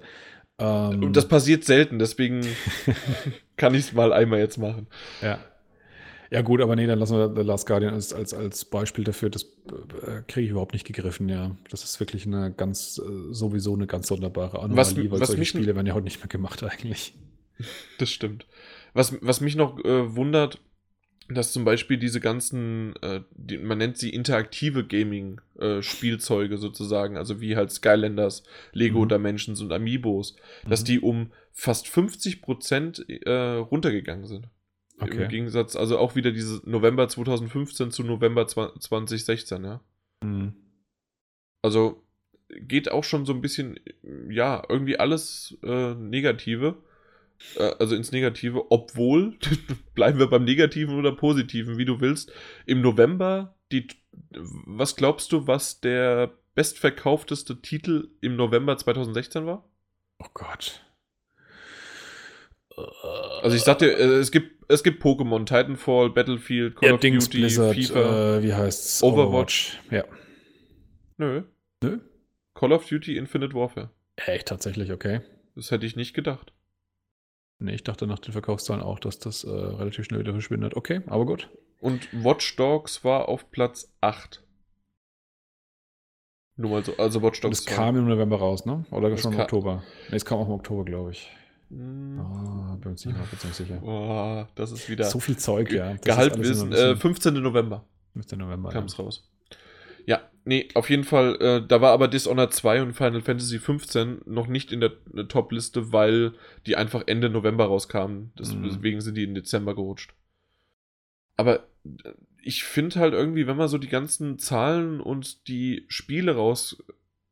Speaker 2: Ähm,
Speaker 1: Und das passiert selten, deswegen kann ich es mal einmal jetzt machen.
Speaker 2: Ja. Ja, gut, aber nee, dann lassen wir The Last Guardian als, als, als Beispiel dafür. Das äh, kriege ich überhaupt nicht gegriffen, ja. Das ist wirklich eine ganz, äh, sowieso eine ganz sonderbare Anomalie,
Speaker 1: Was-
Speaker 2: weil
Speaker 1: was
Speaker 2: solche Spiele werden ja heute nicht mehr gemacht eigentlich.
Speaker 1: Das stimmt. Was, was mich noch äh, wundert, dass zum Beispiel diese ganzen, äh, die, man nennt sie interaktive Gaming-Spielzeuge sozusagen, also wie halt Skylanders, Lego
Speaker 2: Mhm.
Speaker 1: Dimensions und Amiibos, dass
Speaker 2: Mhm.
Speaker 1: die um fast 50% äh, runtergegangen sind.
Speaker 2: Okay.
Speaker 1: Im Gegensatz, also auch wieder diese November 2015 zu November 20, 2016, ja.
Speaker 2: Mhm.
Speaker 1: Also geht auch schon so ein bisschen, ja, irgendwie alles äh, Negative. Äh, also ins Negative, obwohl, bleiben wir beim Negativen oder Positiven, wie du willst. Im November, die, was glaubst du, was der bestverkaufteste Titel im November 2016 war?
Speaker 2: Oh Gott.
Speaker 1: Also ich sagte, äh, es gibt, es gibt Pokémon, Titanfall, Battlefield, Call
Speaker 2: ja,
Speaker 1: of
Speaker 2: Dings,
Speaker 1: Duty,
Speaker 2: Blizzard,
Speaker 1: FIFA.
Speaker 2: äh, wie heißt's?
Speaker 1: Overwatch.
Speaker 2: Ja.
Speaker 1: Nö.
Speaker 2: Nö?
Speaker 1: Call of Duty Infinite Warfare.
Speaker 2: Echt, tatsächlich, okay.
Speaker 1: Das hätte ich nicht gedacht.
Speaker 2: Nee, ich dachte nach den Verkaufszahlen auch, dass das äh, relativ schnell wieder verschwindet. Okay, aber gut.
Speaker 1: Und Watch Dogs war auf Platz 8. Nur mal so, also Watch
Speaker 2: Und
Speaker 1: Dogs
Speaker 2: es kam im November raus, ne? Oder
Speaker 1: Das
Speaker 2: schon im Oktober? Nee, es kam auch im Oktober, glaube ich.
Speaker 1: Hm,
Speaker 2: Ah, bin mir nicht sicher.
Speaker 1: boah, das ist wieder
Speaker 2: So viel Zeug, ja. Das ist
Speaker 1: Gehaltwissen. Äh, 15. November
Speaker 2: bisschen Mitte November.
Speaker 1: kam
Speaker 2: Ja.
Speaker 1: es raus. Ja, nee, auf jeden Fall, äh, da war aber Dishonored 2 und Final Fantasy 15 noch nicht in der äh, Top-Liste, weil die einfach Ende November rauskamen.
Speaker 2: Mhm.
Speaker 1: Deswegen sind die in Dezember gerutscht. Aber äh, ich finde halt irgendwie, wenn man so die ganzen Zahlen und die Spiele raus,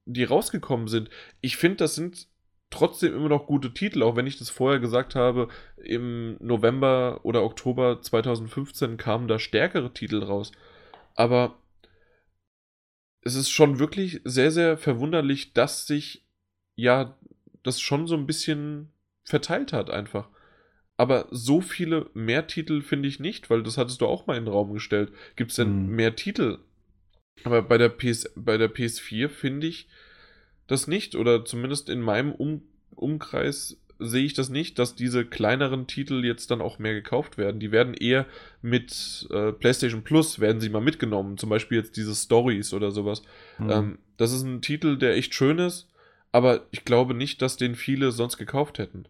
Speaker 1: die rausgekommen sind, ich finde, das sind trotzdem immer noch gute Titel, auch wenn ich das vorher gesagt habe, im November oder Oktober 2015 kamen da stärkere Titel raus. Aber es ist schon wirklich sehr, sehr verwunderlich, dass sich ja das schon so ein bisschen verteilt hat einfach. Aber so viele mehr Titel finde ich nicht, weil das hattest du auch mal in den Raum gestellt. Gibt es denn
Speaker 2: Mhm.
Speaker 1: mehr Titel? Aber bei der, PS, bei der PS4 finde ich das nicht. Oder zumindest in meinem um Umkreis sehe ich das nicht, dass diese kleineren Titel jetzt dann auch mehr gekauft werden. Die werden eher mit äh, PlayStation Plus werden sie mal mitgenommen. Zum Beispiel jetzt diese Stories oder sowas.
Speaker 2: Mhm.
Speaker 1: Ähm, das ist ein Titel, der echt schön ist, aber ich glaube nicht, dass den viele sonst gekauft hätten.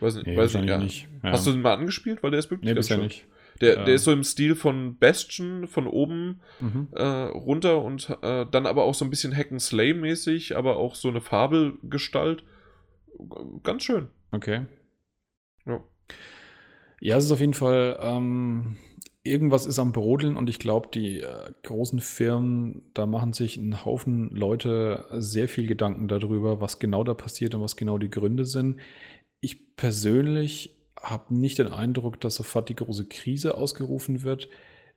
Speaker 1: Weiß nicht,
Speaker 2: nee,
Speaker 1: weiß nicht, ja.
Speaker 2: nicht. Ja.
Speaker 1: Hast du den mal angespielt? Weil der ist wirklich
Speaker 2: Nee,
Speaker 1: ganz schön.
Speaker 2: nicht.
Speaker 1: Der, der ist so im Stil von Bastion, von oben
Speaker 2: Mhm.
Speaker 1: äh, runter und äh, dann aber auch so ein bisschen Hack-and-Slay-mäßig, aber auch so eine Fabelgestalt. Ganz schön.
Speaker 2: Okay.
Speaker 1: Ja.
Speaker 2: Ja, es ist auf jeden Fall, ähm, irgendwas ist am Brodeln und ich glaube, die äh, großen Firmen, da machen sich ein Haufen Leute sehr viel Gedanken darüber, was genau da passiert und was genau die Gründe sind. Ich persönlich habe nicht den Eindruck, dass sofort die große Krise ausgerufen wird.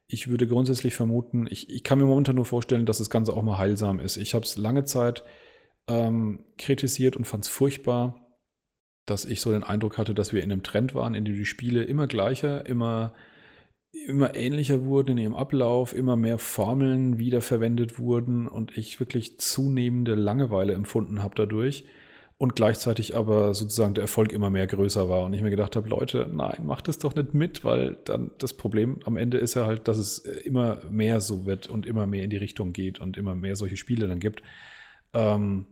Speaker 2: Ich würde grundsätzlich vermuten, ich, ich kann mir momentan nur vorstellen, dass das Ganze auch mal heilsam ist. Ich habe es lange Zeit ähm, kritisiert und fand es furchtbar, dass ich so den Eindruck hatte, dass wir in einem Trend waren, in dem die Spiele immer gleicher, immer, immer ähnlicher wurden in ihrem Ablauf, immer mehr Formeln wiederverwendet wurden und ich wirklich zunehmende Langeweile empfunden habe dadurch. und gleichzeitig aber sozusagen der Erfolg immer mehr größer war und ich mir gedacht habe, Leute, nein, macht das doch nicht mit, weil dann das Problem am Ende ist ja halt, dass es immer mehr so wird und immer mehr in die Richtung geht und immer mehr solche Spiele dann gibt. Ähm,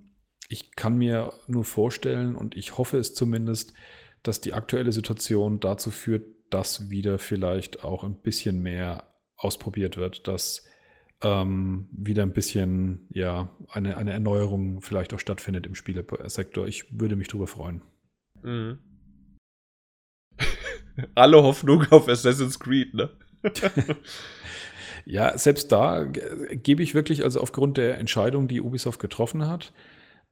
Speaker 2: ich kann mir nur vorstellen und ich hoffe es zumindest, dass die aktuelle Situation dazu führt, dass wieder vielleicht auch ein bisschen mehr ausprobiert wird, dass ähm, wieder ein bisschen, ja, eine, eine Erneuerung vielleicht auch stattfindet im Spielesektor. Ich würde mich darüber freuen. Mhm.
Speaker 1: Alle Hoffnung auf Assassin's Creed, ne?
Speaker 2: ja, selbst da gebe ich wirklich, also aufgrund der Entscheidung, die Ubisoft getroffen hat,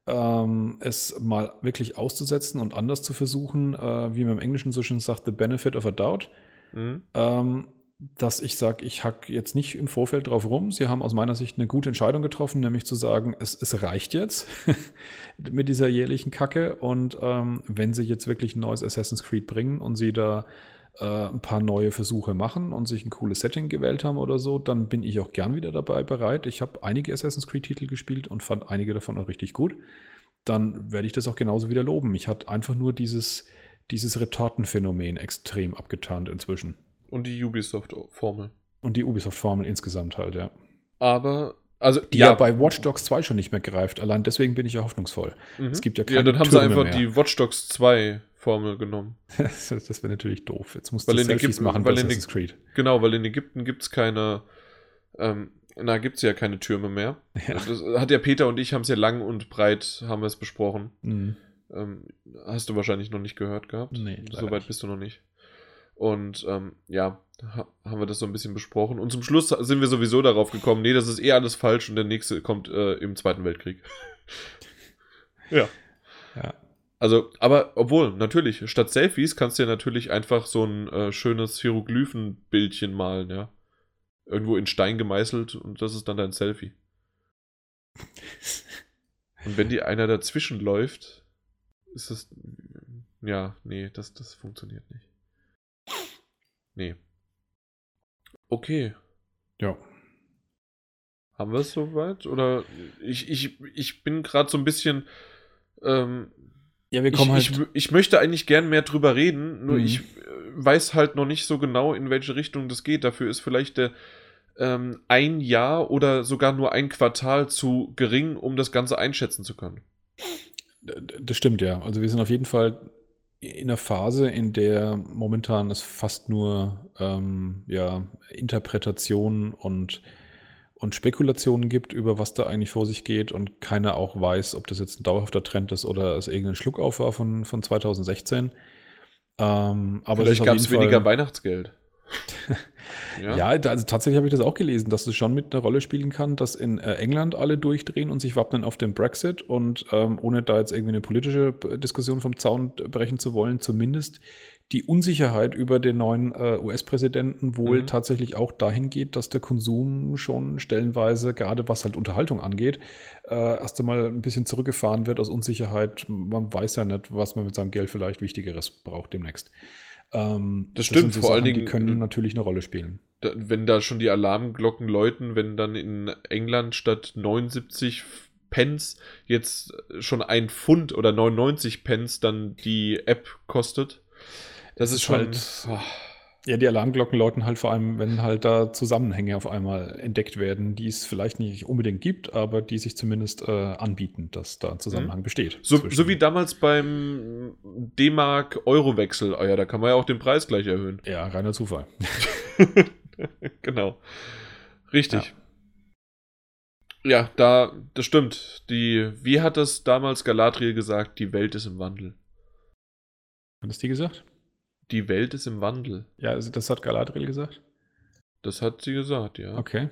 Speaker 2: ähm, es mal wirklich auszusetzen und anders zu versuchen, äh, wie man im Englischen so schön sagt, the benefit of a doubt. Mhm. Ähm, dass ich sage, ich hack jetzt nicht im Vorfeld drauf rum. Sie haben aus meiner Sicht eine gute Entscheidung getroffen, nämlich zu sagen, es, es reicht jetzt mit dieser jährlichen Kacke. Und ähm, wenn sie jetzt wirklich ein neues Assassin's Creed bringen und sie da äh, ein paar neue Versuche machen und sich ein cooles Setting gewählt haben oder so, dann bin ich auch gern wieder dabei bereit. Ich habe einige Assassin's Creed-Titel gespielt und fand einige davon auch richtig gut. Dann werde ich das auch genauso wieder loben. Ich hatte einfach nur dieses, dieses Retortenphänomen extrem abgetarnt inzwischen.
Speaker 1: Und die Ubisoft-Formel.
Speaker 2: Und die Ubisoft-Formel insgesamt halt, ja.
Speaker 1: Aber, also.
Speaker 2: Die ja, ja, bei Watch Dogs 2 schon nicht mehr greift. Allein deswegen bin ich ja hoffnungsvoll.
Speaker 1: Mhm. Es gibt ja keine Ja, dann haben Türme sie einfach mehr. die Watch Dogs 2 Formel genommen.
Speaker 2: das wäre natürlich doof. Jetzt musst
Speaker 1: du Selfies Ägypten, machen weil in Assassin's Creed. Genau, weil in Ägypten gibt es keine. Ähm, na, gibt es ja keine Türme mehr. Ja. Das hat ja Peter und ich haben es ja lang und breit haben wir es besprochen. Mhm. Ähm, hast du wahrscheinlich noch nicht gehört gehabt? Nee, Soweit bist du noch nicht. Und ähm, ja, ha haben wir das so ein bisschen besprochen. Und zum Schluss sind wir sowieso darauf gekommen, nee, das ist eh alles falsch und der nächste kommt äh, im Zweiten Weltkrieg. ja. Ja. Also, aber obwohl, natürlich, statt Selfies kannst du ja natürlich einfach so ein äh, schönes Hieroglyphenbildchen malen, ja. Irgendwo in Stein gemeißelt und das ist dann dein Selfie. Und wenn dir einer dazwischen läuft, ist das. Ja, nee, das, das funktioniert nicht. Nee. Okay.
Speaker 2: Ja.
Speaker 1: Haben wir es soweit? Oder ich, ich, ich bin gerade so ein bisschen. Ähm,
Speaker 2: ja, wir kommen
Speaker 1: ich, halt. Ich, ich, möchte eigentlich gern mehr drüber reden, nur mhm. ich äh, weiß halt noch nicht so genau, in welche Richtung das geht. Dafür ist vielleicht der, ähm, ein Jahr oder sogar nur ein Quartal zu gering, um das Ganze einschätzen zu können.
Speaker 2: Das stimmt, ja. Also wir sind auf jeden Fall in einer Phase, in der momentan es fast nur ähm, ja, Interpretationen und, und Spekulationen gibt, über was da eigentlich vor sich geht und keiner auch weiß, ob das jetzt ein dauerhafter Trend ist oder es irgendein Schluckauf war von, von 2016.
Speaker 1: Ähm, aber Vielleicht gab es weniger Weihnachtsgeld.
Speaker 2: ja, ja also tatsächlich habe ich das auch gelesen, dass es schon mit einer Rolle spielen kann, dass in äh, England alle durchdrehen und sich wappnen auf den Brexit und ähm, ohne da jetzt irgendwie eine politische Diskussion vom Zaun brechen zu wollen, zumindest die Unsicherheit über den neuen äh, US-Präsidenten wohl mhm. tatsächlich auch dahin geht, dass der Konsum schon stellenweise, gerade was halt Unterhaltung angeht, äh, erst einmal ein bisschen zurückgefahren wird aus Unsicherheit. Man weiß ja nicht, was man mit seinem Geld vielleicht Wichtigeres braucht demnächst.
Speaker 1: Ähm, das, das stimmt, so vor Sachen, allen Dingen.
Speaker 2: Die können natürlich eine Rolle spielen.
Speaker 1: Da, wenn da schon die Alarmglocken läuten, wenn dann in England statt 79 Pence jetzt schon ein Pfund oder 99 Pence dann die App kostet. Das ist, ist schon. Halt,
Speaker 2: oh. Ja, die Alarmglocken läuten halt vor allem, wenn halt da Zusammenhänge auf einmal entdeckt werden, die es vielleicht nicht unbedingt gibt, aber die sich zumindest äh, anbieten, dass da ein Zusammenhang mhm. besteht.
Speaker 1: So, so, wie damals beim D-Mark-Euro-Wechsel. Ah ja, da kann man ja auch den Preis gleich erhöhen.
Speaker 2: Ja, reiner Zufall.
Speaker 1: genau. Richtig. Ja. ja, da, das stimmt. Die, wie hat das damals Galadriel gesagt? Die Welt ist im Wandel.
Speaker 2: Hat das die gesagt?
Speaker 1: Die Welt ist im Wandel.
Speaker 2: Ja, also das hat Galadriel gesagt?
Speaker 1: Das hat sie gesagt, ja.
Speaker 2: Okay.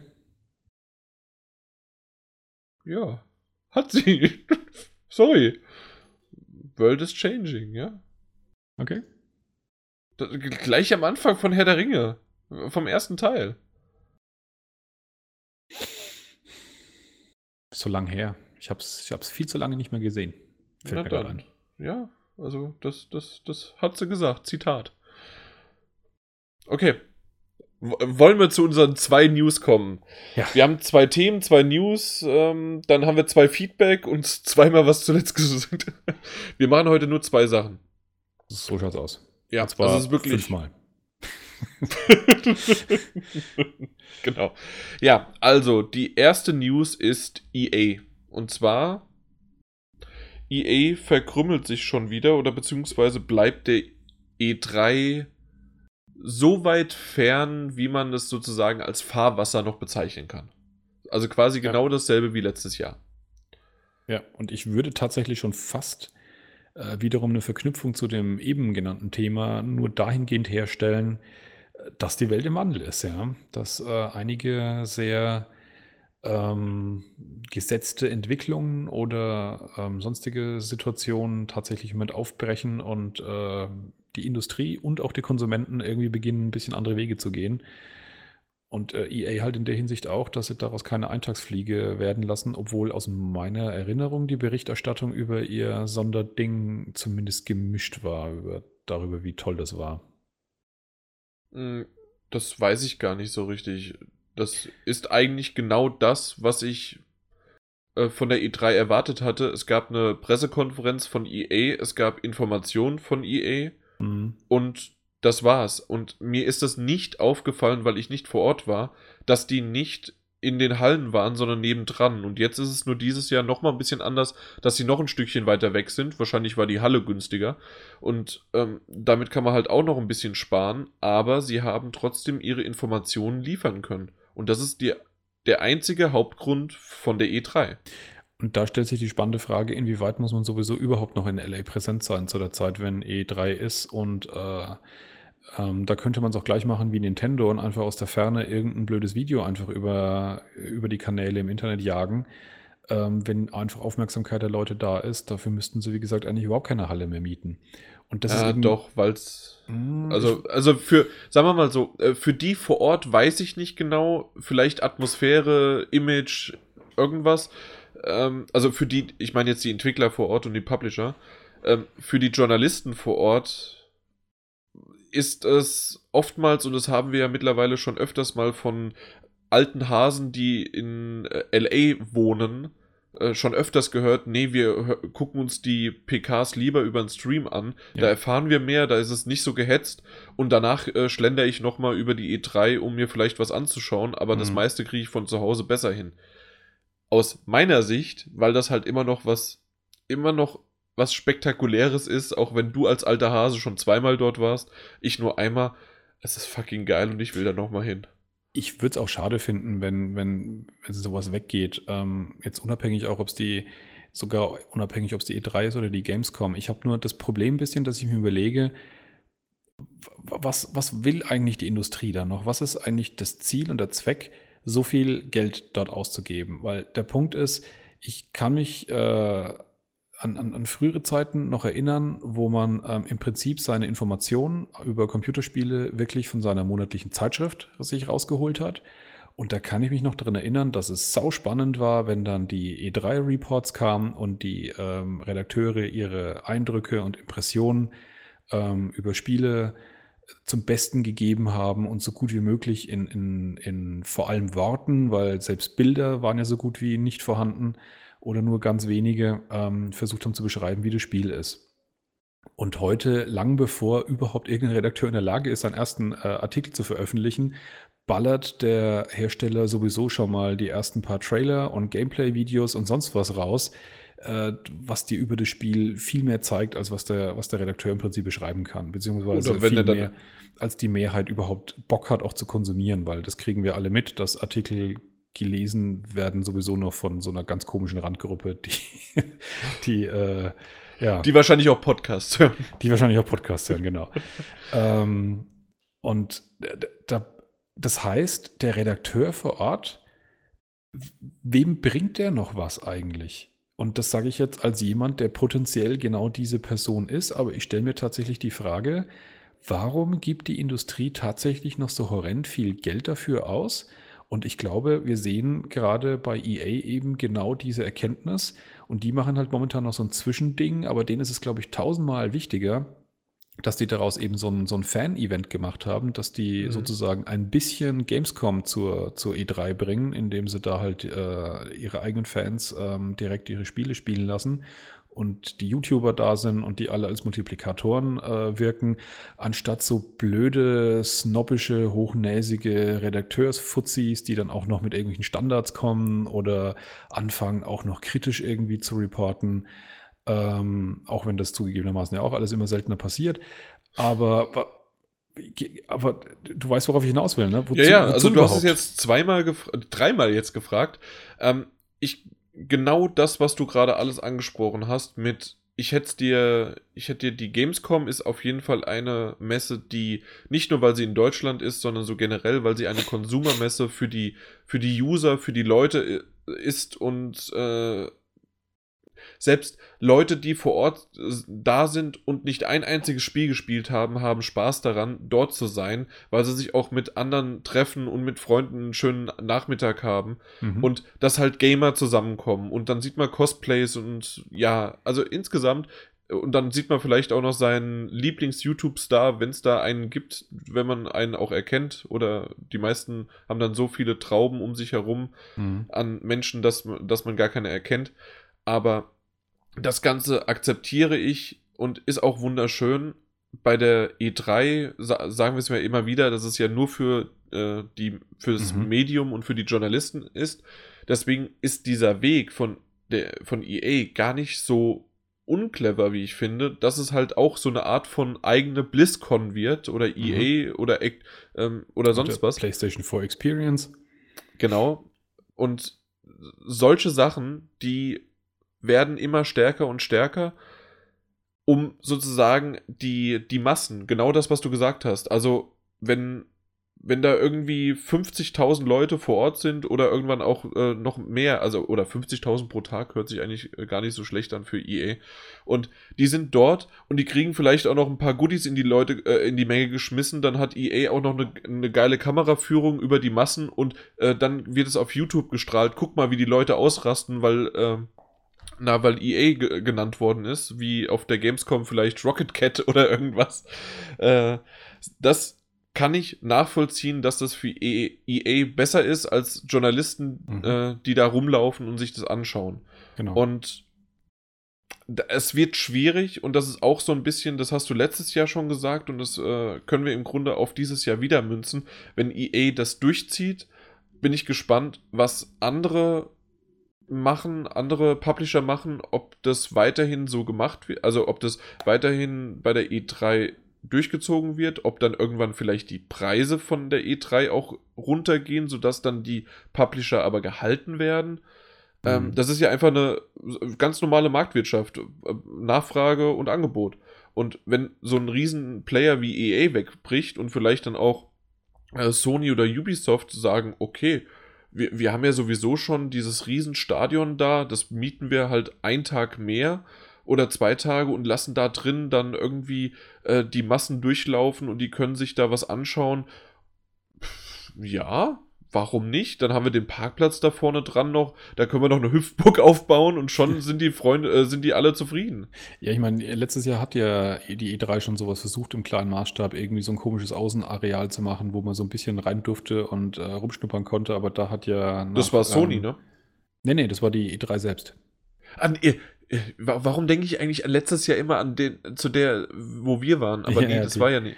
Speaker 1: Ja. Hat sie. Sorry. World is changing, ja.
Speaker 2: Okay.
Speaker 1: Das, gleich am Anfang von Herr der Ringe. Vom ersten Teil.
Speaker 2: So lang her. Ich hab's, ich hab's viel zu lange nicht mehr gesehen.
Speaker 1: Fällt Na mir dann. Ein. Ja, also das, das, das hat sie gesagt. Zitat. Okay. wollen wir zu unseren zwei News kommen? Ja. Wir haben zwei Themen, zwei News, ähm, dann haben wir zwei Feedback und zweimal was zuletzt gesagt. Wir machen heute nur zwei Sachen.
Speaker 2: So schaut's aus.
Speaker 1: Ja, und zwar das ist wirklich
Speaker 2: fünfmal.
Speaker 1: genau. Ja, also die erste News ist EA. Und zwar, EA verkrümmelt sich schon wieder oder beziehungsweise bleibt der E3 so weit fern, wie man es sozusagen als Fahrwasser noch bezeichnen kann. Also quasi ja. genau dasselbe wie letztes Jahr.
Speaker 2: Ja, und ich würde tatsächlich schon fast äh, wiederum eine Verknüpfung zu dem eben genannten Thema nur dahingehend herstellen, dass die Welt im Wandel ist, ja. Dass äh, einige sehr ähm, gesetzte Entwicklungen oder ähm, sonstige Situationen tatsächlich mit aufbrechen und äh, die Industrie und auch die Konsumenten irgendwie beginnen, ein bisschen andere Wege zu gehen. Und äh, EA halt in der Hinsicht auch, dass sie daraus keine Eintagsfliege werden lassen, obwohl aus meiner Erinnerung die Berichterstattung über ihr Sonderding zumindest gemischt war, über, darüber, wie toll das war.
Speaker 1: Hm, das weiß ich gar nicht so richtig. Das ist eigentlich genau das, was ich äh, von der E3 erwartet hatte. Es gab eine Pressekonferenz von EA, es gab Informationen von EA mhm. und das war's. Und mir ist das nicht aufgefallen, weil ich nicht vor Ort war, dass die nicht in den Hallen waren, sondern nebendran. Und jetzt ist es nur dieses Jahr nochmal ein bisschen anders, dass sie noch ein Stückchen weiter weg sind. Wahrscheinlich war die Halle günstiger. Und ähm, damit kann man halt auch noch ein bisschen sparen. Aber sie haben trotzdem ihre Informationen liefern können. Und das ist die, der einzige Hauptgrund von der E3.
Speaker 2: Und da stellt sich die spannende Frage, inwieweit muss man sowieso überhaupt noch in LA präsent sein zu der Zeit, wenn E3 ist und äh, ähm, da könnte man es auch gleich machen wie Nintendo und einfach aus der Ferne irgendein blödes Video einfach über, über die Kanäle im Internet jagen. Ähm, wenn einfach Aufmerksamkeit der Leute da ist, dafür müssten sie, wie gesagt, eigentlich überhaupt keine Halle mehr mieten.
Speaker 1: Und das ja, ist eben, doch, weil es. Hm, also, also für, sagen wir mal so, äh, für die vor Ort weiß ich nicht genau, vielleicht Atmosphäre, Image, irgendwas. Ähm, also für die, ich meine jetzt die Entwickler vor Ort und die Publisher. Ähm, für die Journalisten vor Ort ist es oftmals, und das haben wir ja mittlerweile schon öfters mal von alten Hasen, die in äh, LA wohnen, äh, schon öfters gehört, nee, wir gucken uns die PKs lieber über den Stream an. Ja. Da erfahren wir mehr, da ist es nicht so gehetzt. Und danach äh, schlendere ich nochmal über die E3, um mir vielleicht was anzuschauen, aber mhm. das meiste kriege ich von zu Hause besser hin. Aus meiner Sicht, weil das halt immer noch was, immer noch was Spektakuläres ist, auch wenn du als alter Hase schon zweimal dort warst, ich nur einmal. Es ist fucking geil und ich will da nochmal hin.
Speaker 2: Ich würde es auch schade finden, wenn, wenn, wenn sowas weggeht. Ähm, jetzt unabhängig auch, ob es die, sogar unabhängig, ob es die E3 ist oder die Gamescom. Ich habe nur das Problem ein bisschen, dass ich mir überlege, was, was will eigentlich die Industrie da noch? Was ist eigentlich das Ziel und der Zweck, so viel Geld dort auszugeben? Weil der Punkt ist, ich kann mich äh, an, an, an frühere Zeiten noch erinnern, wo man ähm, im Prinzip seine Informationen über Computerspiele wirklich von seiner monatlichen Zeitschrift sich rausgeholt hat. Und da kann ich mich noch daran erinnern, dass es sau spannend war, wenn dann die E3-Reports kamen und die ähm, Redakteure ihre Eindrücke und Impressionen ähm, über Spiele zum Besten gegeben haben und so gut wie möglich in, in, in vor allem Worten, weil selbst Bilder waren ja so gut wie nicht vorhanden, oder nur ganz wenige ähm, versucht haben zu beschreiben, wie das Spiel ist. Und heute, lang bevor überhaupt irgendein Redakteur in der Lage ist, seinen ersten äh, Artikel zu veröffentlichen, ballert der Hersteller sowieso schon mal die ersten paar Trailer und Gameplay-Videos und sonst was raus, äh, was dir über das Spiel viel mehr zeigt, als was der, was der Redakteur im Prinzip beschreiben kann. Beziehungsweise viel mehr, als die Mehrheit überhaupt Bock hat, auch zu konsumieren, weil das kriegen wir alle mit, dass Artikel gelesen werden sowieso noch von so einer ganz komischen Randgruppe, die, die äh, ja.
Speaker 1: Die wahrscheinlich auch Podcasts hören.
Speaker 2: Die wahrscheinlich auch Podcasts hören, genau. ähm, und da, das heißt, der Redakteur vor Ort, wem bringt der noch was eigentlich? Und das sage ich jetzt als jemand, der potenziell genau diese Person ist, aber ich stelle mir tatsächlich die Frage, warum gibt die Industrie tatsächlich noch so horrend viel Geld dafür aus? Und ich glaube, wir sehen gerade bei EA eben genau diese Erkenntnis. Und die machen halt momentan noch so ein Zwischending, aber denen ist es, glaube ich, tausendmal wichtiger, dass die daraus eben so ein, so ein Fan-Event gemacht haben, dass die mhm. sozusagen ein bisschen Gamescom zur, zur E3 bringen, indem sie da halt äh, ihre eigenen Fans ähm, direkt ihre Spiele spielen lassen und die YouTuber da sind und die alle als Multiplikatoren äh, wirken, anstatt so blöde, snobbische, hochnäsige Redakteursfuzis, die dann auch noch mit irgendwelchen Standards kommen oder anfangen auch noch kritisch irgendwie zu reporten. Ähm, auch wenn das zugegebenermaßen ja auch alles immer seltener passiert. Aber, aber du weißt, worauf ich hinaus will, ne?
Speaker 1: Wozu, ja, ja, also du hast es jetzt zweimal, dreimal jetzt gefragt. Ähm, ich, genau das, was du gerade alles angesprochen hast, mit ich hätte dir, ich hätte dir die Gamescom ist auf jeden Fall eine Messe, die nicht nur, weil sie in Deutschland ist, sondern so generell, weil sie eine Konsumermesse für die, für die User, für die Leute äh, ist und äh, selbst Leute, die vor Ort äh, da sind und nicht ein einziges Spiel gespielt haben, haben Spaß daran, dort zu sein, weil sie sich auch mit anderen treffen und mit Freunden einen schönen Nachmittag haben mhm. und dass halt Gamer zusammenkommen und dann sieht man Cosplays und ja, also insgesamt und dann sieht man vielleicht auch noch seinen Lieblings-YouTube-Star, wenn es da einen gibt, wenn man einen auch erkennt. Oder die meisten haben dann so viele Trauben um sich herum mhm. an Menschen, dass, dass man gar keine erkennt. Aber das Ganze akzeptiere ich und ist auch wunderschön. Bei der E3 sa sagen wir es ja immer wieder, dass es ja nur für, äh, die, für das mhm. Medium und für die Journalisten ist. Deswegen ist dieser Weg von, der, von EA gar nicht so unclever, wie ich finde, dass es halt auch so eine Art von eigene BlizzCon wird oder EA mhm. oder, ähm, oder sonst was.
Speaker 2: PlayStation 4 Experience.
Speaker 1: Genau. Und solche Sachen, die werden immer stärker und stärker, um sozusagen die, die Massen, genau das, was du gesagt hast. Also, wenn, wenn da irgendwie 50.000 Leute vor Ort sind oder irgendwann auch äh, noch mehr, also oder 50.000 pro Tag hört sich eigentlich äh, gar nicht so schlecht an für EA. Und die sind dort und die kriegen vielleicht auch noch ein paar Goodies in die Leute, äh, in die Menge geschmissen. Dann hat EA auch noch eine, eine geile Kameraführung über die Massen und äh, dann wird es auf YouTube gestrahlt. Guck mal, wie die Leute ausrasten, weil äh, na, weil EA genannt worden ist, wie auf der Gamescom vielleicht Rocket Cat oder irgendwas. Äh, das kann ich nachvollziehen, dass das für EA e besser ist als Journalisten, mhm. äh, die da rumlaufen und sich das anschauen. Genau. Und es wird schwierig und das ist auch so ein bisschen, das hast du letztes Jahr schon gesagt und das äh, können wir im Grunde auf dieses Jahr wieder münzen. Wenn EA das durchzieht, bin ich gespannt, was andere machen, andere Publisher machen, ob das weiterhin so gemacht wird, also ob das weiterhin bei der E3 durchgezogen wird, ob dann irgendwann vielleicht die Preise von der E3 auch runtergehen, sodass dann die Publisher aber gehalten werden. Ähm, mhm. Ähm, das ist ja einfach eine ganz normale Marktwirtschaft, äh, Nachfrage und Angebot. Und wenn so ein riesen Player wie EA wegbricht und vielleicht dann auch äh, Sony oder Ubisoft sagen, okay, wir, wir haben ja sowieso schon dieses Riesenstadion da, das mieten wir halt einen Tag mehr oder zwei Tage und lassen da drin dann irgendwie äh, die Massen durchlaufen und die können sich da was anschauen. Pff, ja, warum nicht? Dann haben wir den Parkplatz da vorne dran noch, da können wir noch eine Hüpfburg aufbauen und schon sind die Freunde, äh, sind die alle zufrieden.
Speaker 2: Ja, ich meine, letztes Jahr hat ja die E3 schon sowas versucht, im kleinen Maßstab irgendwie so ein komisches Außenareal zu machen, wo man so ein bisschen rein durfte und äh, rumschnuppern konnte, aber da hat ja.
Speaker 1: Nach, das war Sony, ähm, ne?
Speaker 2: Nee, nee, das war die E3 selbst.
Speaker 1: An, äh, warum denke ich eigentlich letztes Jahr immer an den, zu der, wo wir waren? Aber ja, nee, das die, war ja nicht.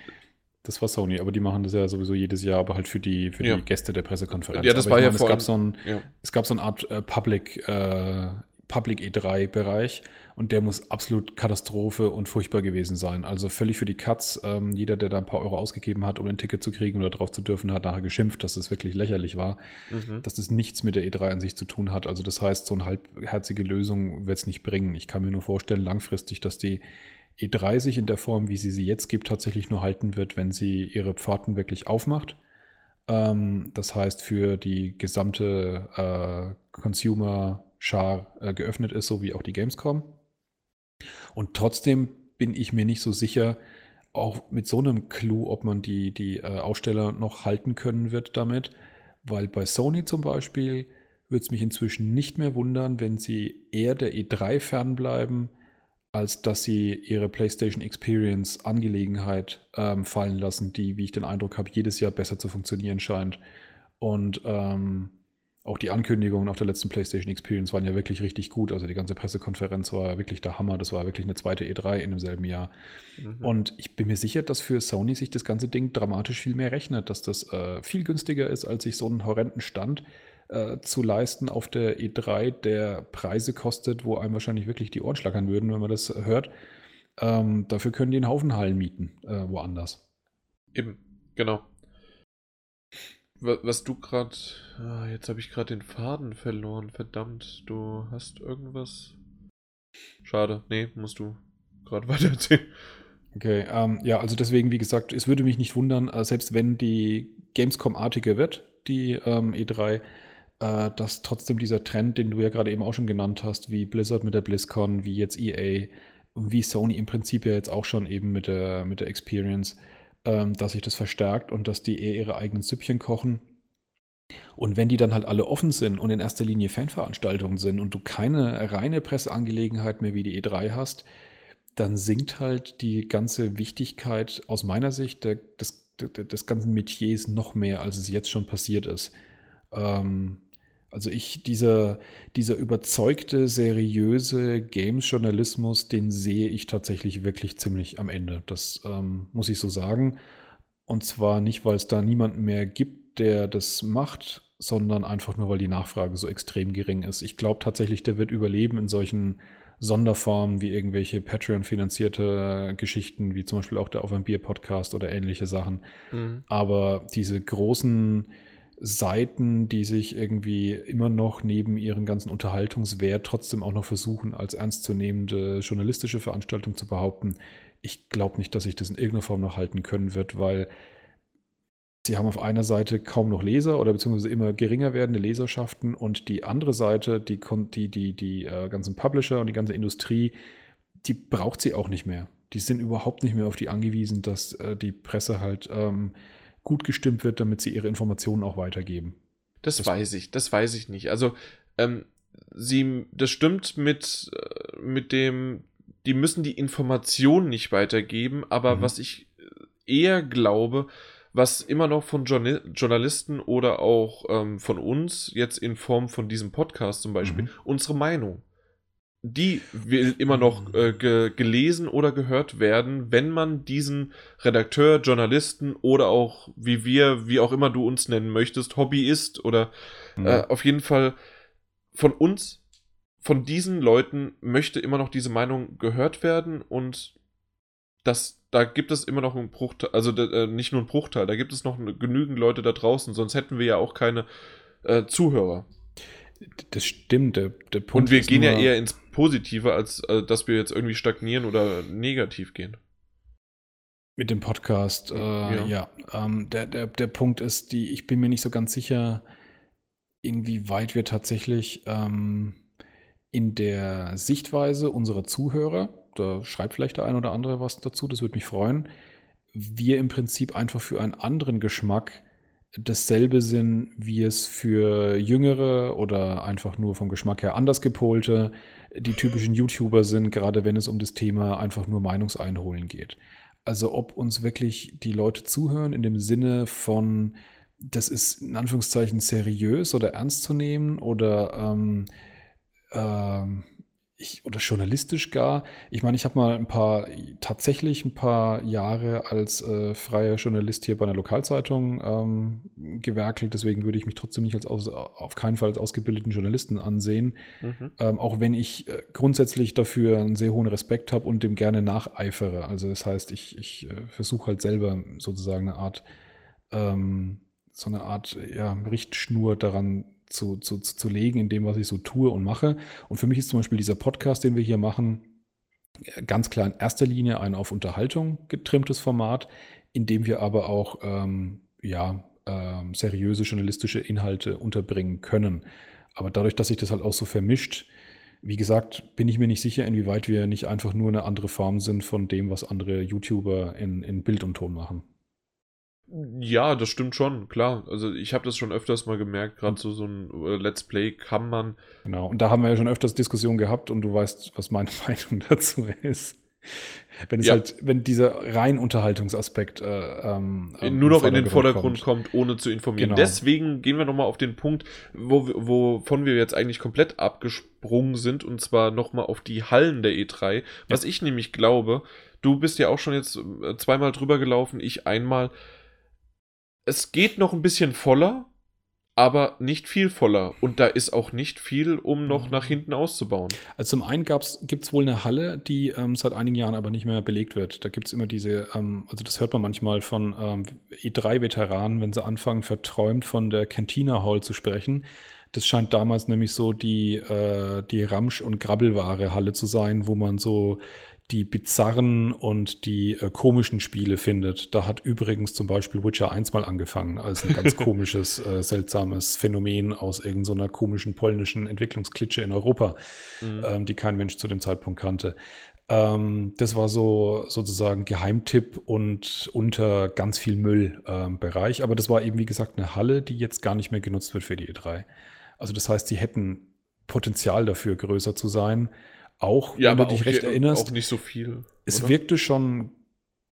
Speaker 2: Das war Sony, aber die machen das ja sowieso jedes Jahr, aber halt für die, für ja. die Gäste der Pressekonferenz.
Speaker 1: Ja, das
Speaker 2: aber
Speaker 1: war ja
Speaker 2: meine, es gab so ein, ja. Es gab so eine Art äh, Public, äh, Public E3-Bereich und der muss absolut Katastrophe und furchtbar gewesen sein. Also völlig für die Katz. Ähm, jeder, der da ein paar Euro ausgegeben hat, um ein Ticket zu kriegen oder drauf zu dürfen, hat nachher geschimpft, dass es wirklich lächerlich war, mhm. dass es nichts mit der E3 an sich zu tun hat. Also das heißt, so eine halbherzige Lösung wird es nicht bringen. Ich kann mir nur vorstellen, langfristig, dass die E3 sich in der Form, wie sie sie jetzt gibt, tatsächlich nur halten wird, wenn sie ihre Pforten wirklich aufmacht. Ähm, das heißt, für die gesamte äh, Consumer-Schar äh, geöffnet ist, so wie auch die Gamescom. Und trotzdem bin ich mir nicht so sicher, auch mit so einem Clou, ob man die, die äh, Aussteller noch halten können wird damit. Weil bei Sony zum Beispiel würde es mich inzwischen nicht mehr wundern, wenn sie eher der E3 fernbleiben, als dass sie ihre PlayStation Experience Angelegenheit ähm, fallen lassen, die, wie ich den Eindruck habe, jedes Jahr besser zu funktionieren scheint. Und ähm, auch die Ankündigungen auf der letzten PlayStation Experience waren ja wirklich richtig gut. Also die ganze Pressekonferenz war wirklich der Hammer. Das war wirklich eine zweite E3 in demselben Jahr. Mhm. Und ich bin mir sicher, dass für Sony sich das ganze Ding dramatisch viel mehr rechnet, dass das äh, viel günstiger ist, als sich so einen horrenden Stand äh, zu leisten auf der E3, der Preise kostet, wo einem wahrscheinlich wirklich die Ohren schlackern würden, wenn man das hört. Ähm, dafür können die einen Haufen Hallen mieten, äh, woanders.
Speaker 1: Eben, genau. Was du gerade. Ah, jetzt habe ich gerade den Faden verloren. Verdammt, du hast irgendwas. Schade. Nee, musst du gerade weiter erzählen.
Speaker 2: Okay, ähm, ja, also deswegen, wie gesagt, es würde mich nicht wundern, äh, selbst wenn die Gamescom-artige wird, die ähm, E3, äh, dass trotzdem dieser Trend, den du ja gerade eben auch schon genannt hast, wie Blizzard mit der BlizzCon, wie jetzt EA, wie Sony im Prinzip ja jetzt auch schon eben mit der, mit der Experience, ähm, dass sich das verstärkt und dass die eher ihre eigenen Süppchen kochen. Und wenn die dann halt alle offen sind und in erster Linie Fanveranstaltungen sind und du keine reine Presseangelegenheit mehr wie die E3 hast, dann sinkt halt die ganze Wichtigkeit aus meiner Sicht der, des, des ganzen Metiers noch mehr, als es jetzt schon passiert ist. Ähm, also ich, dieser, dieser überzeugte, seriöse Games-Journalismus, den sehe ich tatsächlich wirklich ziemlich am Ende. Das ähm, muss ich so sagen. Und zwar nicht, weil es da niemanden mehr gibt, der das macht, sondern einfach nur, weil die Nachfrage so extrem gering ist. Ich glaube tatsächlich, der wird überleben in solchen Sonderformen wie irgendwelche Patreon-finanzierte Geschichten, wie zum Beispiel auch der Auf ein Bier-Podcast oder ähnliche Sachen. Mhm. Aber diese großen Seiten, die sich irgendwie immer noch neben ihren ganzen Unterhaltungswert trotzdem auch noch versuchen, als ernstzunehmende journalistische Veranstaltung zu behaupten. Ich glaube nicht, dass sich das in irgendeiner Form noch halten können wird, weil sie haben auf einer Seite kaum noch Leser oder beziehungsweise immer geringer werdende Leserschaften und die andere Seite, die, die, die, die äh, ganzen Publisher und die ganze Industrie, die braucht sie auch nicht mehr. Die sind überhaupt nicht mehr auf die angewiesen, dass äh, die Presse halt ähm, gut gestimmt wird, damit sie ihre Informationen auch weitergeben.
Speaker 1: Das, das weiß ich, das weiß ich nicht. Also, ähm, sie, das stimmt mit, äh, mit dem, die müssen die Informationen nicht weitergeben, aber mhm. was ich eher glaube, was immer noch von Journal Journalisten oder auch ähm, von uns jetzt in Form von diesem Podcast zum Beispiel, mhm. unsere Meinung die will immer noch äh, ge gelesen oder gehört werden, wenn man diesen Redakteur, Journalisten oder auch wie wir, wie auch immer du uns nennen möchtest, Hobbyist oder mhm. äh, auf jeden Fall von uns, von diesen Leuten möchte immer noch diese Meinung gehört werden und das, da gibt es immer noch einen Bruchteil, also äh, nicht nur einen Bruchteil, da gibt es noch genügend Leute da draußen, sonst hätten wir ja auch keine äh, Zuhörer.
Speaker 2: Das stimmt. Der,
Speaker 1: der Punkt Und wir gehen ja eher ins Positive, als äh, dass wir jetzt irgendwie stagnieren oder negativ gehen.
Speaker 2: Mit dem Podcast, äh, ja. ja. Ähm, der, der, der Punkt ist, die, ich bin mir nicht so ganz sicher, inwieweit wir tatsächlich ähm, in der Sichtweise unserer Zuhörer, da schreibt vielleicht der ein oder andere was dazu, das würde mich freuen, wir im Prinzip einfach für einen anderen Geschmack dasselbe sind, wie es für Jüngere oder einfach nur vom Geschmack her anders gepolte die typischen YouTuber sind, gerade wenn es um das Thema einfach nur Meinungseinholen geht. Also ob uns wirklich die Leute zuhören in dem Sinne von, das ist in Anführungszeichen seriös oder ernst zu nehmen oder ähm, ähm, ich, oder journalistisch gar. Ich meine, ich habe mal ein paar, tatsächlich ein paar Jahre als äh, freier Journalist hier bei einer Lokalzeitung ähm, gewerkelt. Deswegen würde ich mich trotzdem nicht als aus, auf keinen Fall als ausgebildeten Journalisten ansehen. Mhm. Ähm, auch wenn ich äh, grundsätzlich dafür einen sehr hohen Respekt habe und dem gerne nacheifere. Also das heißt, ich, ich äh, versuche halt selber sozusagen eine Art, ähm, so eine Art ja, Richtschnur daran zu, zu, zu legen in dem, was ich so tue und mache. Und für mich ist zum Beispiel dieser Podcast, den wir hier machen, ganz klar in erster Linie ein auf Unterhaltung getrimmtes Format, in dem wir aber auch ähm, ja, ähm, seriöse journalistische Inhalte unterbringen können. Aber dadurch, dass sich das halt auch so vermischt, wie gesagt, bin ich mir nicht sicher, inwieweit wir nicht einfach nur eine andere Form sind von dem, was andere YouTuber in, in Bild und Ton machen.
Speaker 1: Ja, das stimmt schon, klar. Also ich habe das schon öfters mal gemerkt, gerade so, so ein äh, Let's Play kann man.
Speaker 2: Genau, und da haben wir ja schon öfters Diskussionen gehabt und du weißt, was meine Meinung dazu ist. Wenn es ja. halt, wenn dieser rein Unterhaltungsaspekt äh, ähm,
Speaker 1: nur noch in den Vordergrund kommt. kommt, ohne zu informieren. Genau. Deswegen gehen wir nochmal auf den Punkt, wo, wovon wir jetzt eigentlich komplett abgesprungen sind, und zwar nochmal auf die Hallen der E3. Ja. Was ich nämlich glaube, du bist ja auch schon jetzt äh, zweimal drüber gelaufen, ich einmal. Es geht noch ein bisschen voller, aber nicht viel voller. Und da ist auch nicht viel, um noch mhm. nach hinten auszubauen.
Speaker 2: Also zum einen gibt es wohl eine Halle, die ähm, seit einigen Jahren aber nicht mehr belegt wird. Da gibt es immer diese, ähm, also das hört man manchmal von ähm, E3-Veteranen, wenn sie anfangen, verträumt von der Cantina Hall zu sprechen. Das scheint damals nämlich so die, äh, die Ramsch- und Grabbelware-Halle zu sein, wo man so die bizarren und die äh, komischen Spiele findet. Da hat übrigens zum Beispiel Witcher 1 mal angefangen, als ein ganz komisches, äh, seltsames Phänomen aus irgendeiner so komischen polnischen Entwicklungsklitsche in Europa, mhm. ähm, die kein Mensch zu dem Zeitpunkt kannte. Ähm, das war so sozusagen Geheimtipp und unter ganz viel Müllbereich. Ähm, Aber das war eben, wie gesagt, eine Halle, die jetzt gar nicht mehr genutzt wird für die E3. Also das heißt, sie hätten Potenzial dafür, größer zu sein. Auch,
Speaker 1: ja, wenn du dich recht erinnerst. Auch nicht so viel.
Speaker 2: Es oder? wirkte schon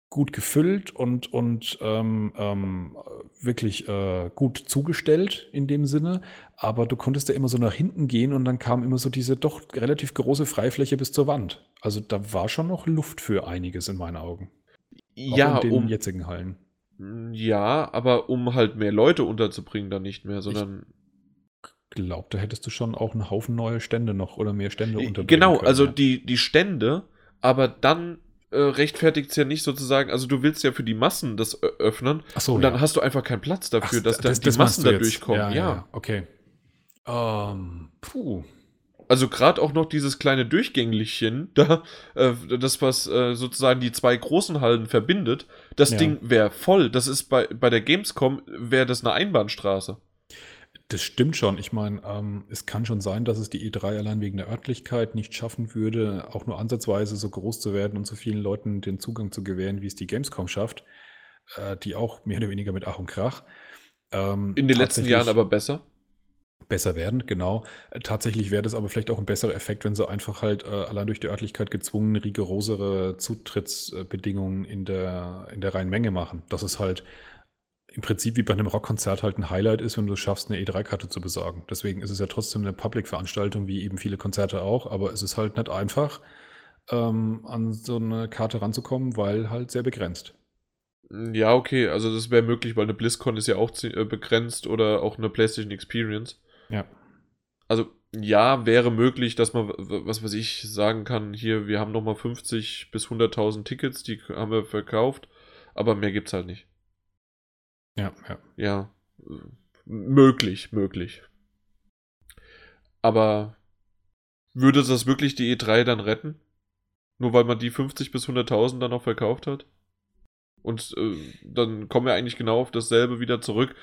Speaker 2: gut gefüllt und, und ähm, ähm, wirklich äh, gut zugestellt in dem Sinne. Aber du konntest da immer so nach hinten gehen und dann kam immer so diese doch relativ große Freifläche bis zur Wand. Also da war schon noch Luft für einiges in meinen Augen.
Speaker 1: Ja,
Speaker 2: Auch in den um, jetzigen Hallen.
Speaker 1: Ja, aber um halt mehr Leute unterzubringen, dann nicht mehr, sondern
Speaker 2: glaube, da hättest du schon auch einen Haufen neue Stände noch oder mehr Stände
Speaker 1: unterbringen Genau, können, also ja. die, die Stände, aber dann äh, rechtfertigt es ja nicht sozusagen, also du willst ja für die Massen das öffnen so, und dann ja. hast du einfach keinen Platz dafür, Ach, dass dann das, die das Massen da durchkommen. Ja, ja.
Speaker 2: okay. Ähm,
Speaker 1: puh. Also gerade auch noch dieses kleine Durchgänglichchen, da, äh, das was äh, sozusagen die zwei großen Hallen verbindet, das. Ding wäre voll. Das ist bei, bei der Gamescom, wäre das eine Einbahnstraße.
Speaker 2: Das stimmt schon. Ich meine, ähm, es kann schon sein, dass es die E3 allein wegen der Örtlichkeit nicht schaffen würde, auch nur ansatzweise so groß zu werden und so vielen Leuten den Zugang zu gewähren, wie es die Gamescom schafft, äh, die auch mehr oder weniger mit Ach und Krach.
Speaker 1: Ähm, In den letzten Jahren aber besser?
Speaker 2: Besser werden, genau. Tatsächlich wäre das aber vielleicht auch ein besserer Effekt, wenn sie einfach halt äh, allein durch die Örtlichkeit gezwungen rigorosere Zutrittsbedingungen in der, in der reinen Menge machen. Das ist halt im Prinzip wie bei einem Rockkonzert halt ein Highlight ist, wenn du es schaffst, eine E3-Karte zu besorgen. Deswegen ist es ja trotzdem eine Public-Veranstaltung, wie eben viele Konzerte auch, aber es ist halt nicht einfach, ähm, an so eine Karte ranzukommen, weil halt sehr begrenzt.
Speaker 1: Ja, okay, also das wäre möglich, weil eine BlizzCon ist ja auch äh, begrenzt oder auch eine PlayStation Experience.
Speaker 2: Ja.
Speaker 1: Also ja, wäre möglich, dass man, was weiß ich, sagen kann, hier, wir haben nochmal 50 bis 100.000 Tickets, die haben wir verkauft, aber mehr gibt es halt nicht.
Speaker 2: Ja, ja.
Speaker 1: Ja, möglich, möglich. Aber würde das wirklich die E3 dann retten? Nur weil man die 50 bis 100.000 dann noch verkauft hat? Und äh, dann kommen wir eigentlich genau auf dasselbe wieder zurück.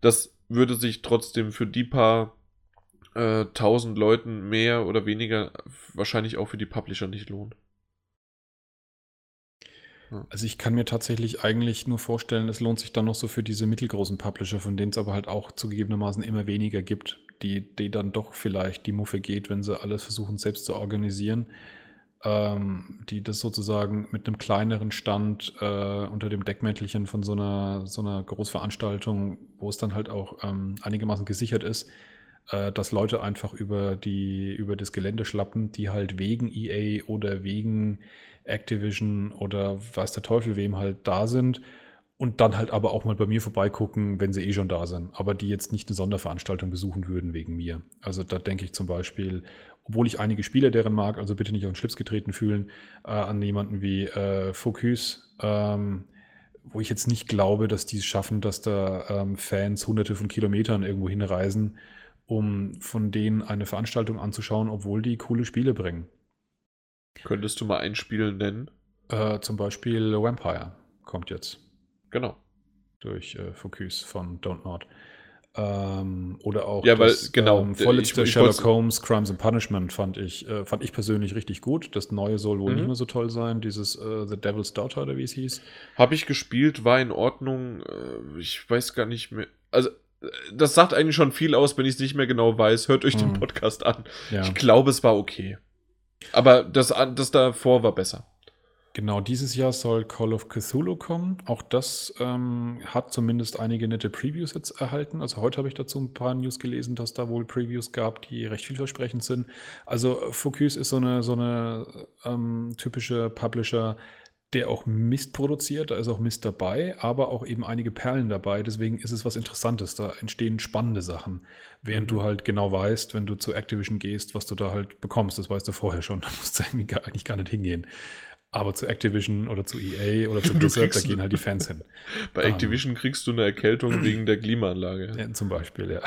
Speaker 1: Das würde sich trotzdem für die paar äh, tausend Leuten mehr oder weniger wahrscheinlich auch für die Publisher nicht lohnen.
Speaker 2: Also ich kann mir tatsächlich eigentlich nur vorstellen, es lohnt sich dann noch so für diese mittelgroßen Publisher, von denen es aber halt auch zugegebenermaßen immer weniger gibt, die, die dann doch vielleicht die Muffe geht, wenn sie alles versuchen selbst zu organisieren, ähm, die das sozusagen mit einem kleineren Stand äh, unter dem Deckmäntelchen von so einer, so einer Großveranstaltung, wo es dann halt auch ähm, einigermaßen gesichert ist, äh, dass Leute einfach über, die, über das Gelände schlappen, die halt wegen EA oder wegen Activision oder weiß der Teufel wem halt da sind und dann halt aber auch mal bei mir vorbeigucken, wenn sie eh schon da sind, aber die jetzt nicht eine Sonderveranstaltung besuchen würden wegen mir. Also da denke ich zum Beispiel, obwohl ich einige Spieler deren mag, also bitte nicht auf den Schlips getreten fühlen, äh, an jemanden wie äh, Focus, ähm, wo ich jetzt nicht glaube, dass die es schaffen, dass da ähm, Fans hunderte von Kilometern irgendwo hinreisen, um von denen eine Veranstaltung anzuschauen, obwohl die coole Spiele bringen.
Speaker 1: Könntest du mal ein Spiel nennen?
Speaker 2: Äh, zum Beispiel Vampire kommt jetzt.
Speaker 1: Genau.
Speaker 2: Durch äh, Focus von Don't Not. Ähm, oder auch
Speaker 1: ja, weil, genau,
Speaker 2: ähm, vorletzte ich, Sherlock Holmes Crimes and Punishment fand ich, äh, fand ich persönlich richtig gut. Das neue soll wohl mhm. nicht mehr so toll sein, dieses äh, The Devil's Daughter oder wie es hieß.
Speaker 1: Habe ich gespielt, war in Ordnung. Äh, ich weiß gar nicht mehr. Also, äh, das sagt eigentlich schon viel aus, wenn ich es nicht mehr genau weiß. Hört euch mhm. den Podcast an. Ja. Ich glaube, es war okay. Aber das, das davor war besser.
Speaker 2: Genau, dieses Jahr soll Call of Cthulhu kommen. Auch das ähm, hat zumindest einige nette Previews jetzt erhalten. Also heute habe ich dazu ein paar News gelesen, dass da wohl Previews gab, die recht vielversprechend sind. Also Focus ist so eine, so eine ähm, typische Publisher, der auch Mist produziert. Da ist auch Mist dabei, aber auch eben einige Perlen dabei. Deswegen ist es was Interessantes. Da entstehen spannende Sachen. Während mhm. du halt genau weißt, wenn du zu Activision gehst, was du da halt bekommst. Das weißt du vorher schon. Da musst du eigentlich gar nicht hingehen. Aber zu Activision oder zu EA oder zu Blizzard, da gehen halt die Fans hin.
Speaker 1: Bei um, Activision kriegst du eine Erkältung wegen der Klimaanlage.
Speaker 2: Ja, zum Beispiel, ja.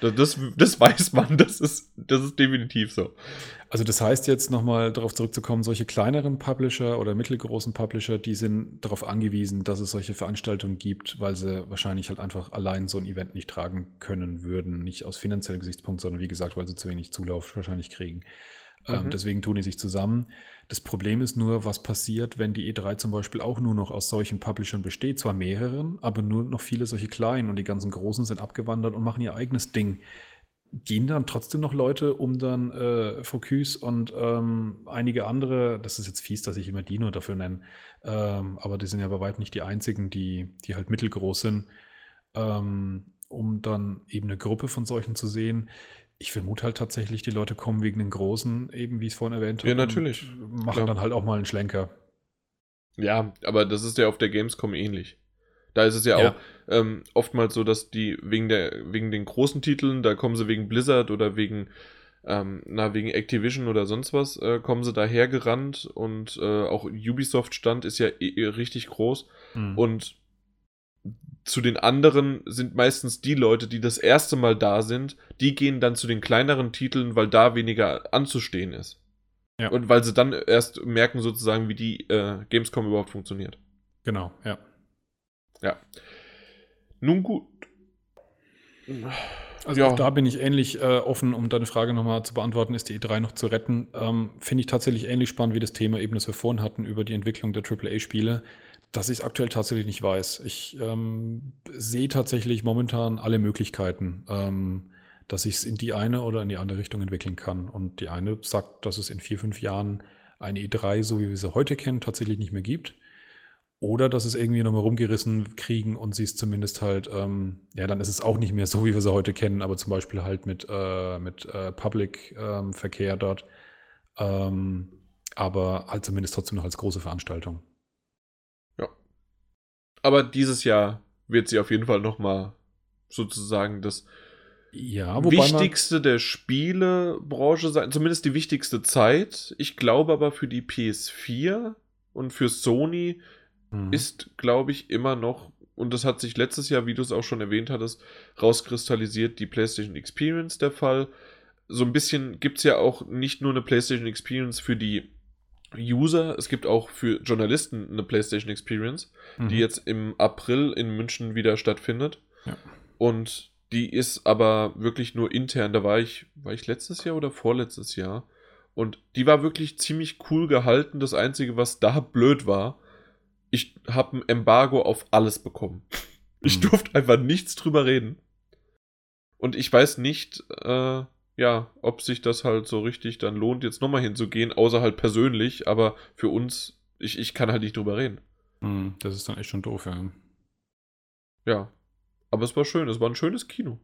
Speaker 1: Das, das, weiß man, das ist, das ist definitiv so.
Speaker 2: Also das heißt jetzt nochmal darauf zurückzukommen, solche kleineren Publisher oder mittelgroßen Publisher, die sind darauf angewiesen, dass es solche Veranstaltungen gibt, weil sie wahrscheinlich halt einfach allein so ein Event nicht tragen können würden. Nicht aus finanziellen Gesichtspunkten, sondern wie gesagt, weil sie zu wenig Zulauf wahrscheinlich kriegen. Ähm, mhm. deswegen tun die sich zusammen. Das Problem ist nur, was passiert, wenn die E3 zum Beispiel auch nur noch aus solchen Publishern besteht, zwar mehreren, aber nur noch viele solche kleinen und die ganzen Großen sind abgewandert und machen ihr eigenes Ding. Gehen dann trotzdem noch Leute, um dann äh, Focus und ähm, einige andere, das ist jetzt fies, dass ich immer die nur dafür nenne, ähm, aber die sind ja bei weitem nicht die einzigen, die, die halt mittelgroß sind, ähm, um dann eben eine Gruppe von solchen zu sehen, ich vermute halt tatsächlich, die Leute kommen wegen den Großen, eben wie ich es vorhin erwähnt habe.
Speaker 1: Ja, natürlich.
Speaker 2: Machen Klar. dann halt auch mal einen Schlenker.
Speaker 1: Ja, aber das ist ja auf der Gamescom ähnlich. Da ist es ja, ja. auch ähm, oftmals so, dass die wegen der wegen den großen Titeln, da kommen sie wegen Blizzard oder wegen ähm, na wegen Activision oder sonst was, äh, kommen sie daher gerannt und äh, auch Ubisoft Stand ist ja eh, richtig groß mhm. und zu den anderen sind meistens die Leute, die das erste Mal da sind, die gehen dann zu den kleineren Titeln, weil da weniger anzustehen ist. Ja. Und weil sie dann erst merken sozusagen, wie die äh, Gamescom überhaupt funktioniert.
Speaker 2: Genau, ja.
Speaker 1: Ja. Nun gut.
Speaker 2: Also ja. auch da bin ich ähnlich äh, offen, um deine Frage nochmal zu beantworten, ist die E3 noch zu retten? Ähm, Finde ich tatsächlich ähnlich spannend wie das Thema eben, das wir vorhin hatten über die Entwicklung der AAA-Spiele dass ich es aktuell tatsächlich nicht weiß. Ich ähm, sehe tatsächlich momentan alle Möglichkeiten, ähm, dass ich es in die eine oder in die andere Richtung entwickeln kann. Und die eine sagt, dass es in vier, fünf Jahren eine E3, so wie wir sie heute kennen, tatsächlich nicht mehr gibt. Oder dass es irgendwie nochmal rumgerissen kriegen und sie es zumindest halt, ähm, ja, dann ist es auch nicht mehr so, wie wir sie heute kennen, aber zum Beispiel halt mit, äh, mit äh, Public-Verkehr ähm, dort. Ähm, aber halt zumindest trotzdem noch als große Veranstaltung.
Speaker 1: Aber dieses Jahr wird sie auf jeden Fall nochmal sozusagen das
Speaker 2: ja,
Speaker 1: wichtigste der Spielebranche sein, zumindest die wichtigste Zeit. Ich glaube aber für die PS4 und für Sony mhm. ist, glaube ich, immer noch, und das hat sich letztes Jahr, wie du es auch schon erwähnt hattest, rauskristallisiert, die PlayStation Experience der Fall. So ein bisschen gibt es ja auch nicht nur eine PlayStation Experience für die User, es gibt auch für Journalisten eine PlayStation Experience, mhm. die jetzt im April in München wieder stattfindet. Ja. Und die ist aber wirklich nur intern. Da war ich, war ich letztes Jahr oder vorletztes Jahr? Und die war wirklich ziemlich cool gehalten. Das Einzige, was da blöd war, ich habe ein Embargo auf alles bekommen. Ich mhm. durfte einfach nichts drüber reden. Und ich weiß nicht, äh, ja, ob sich das halt so richtig dann lohnt, jetzt nochmal hinzugehen, außer halt persönlich, aber für uns, ich, ich kann halt nicht drüber reden.
Speaker 2: Hm, das ist dann echt schon doof, ja.
Speaker 1: Ja. Aber es war schön, es war ein schönes Kino.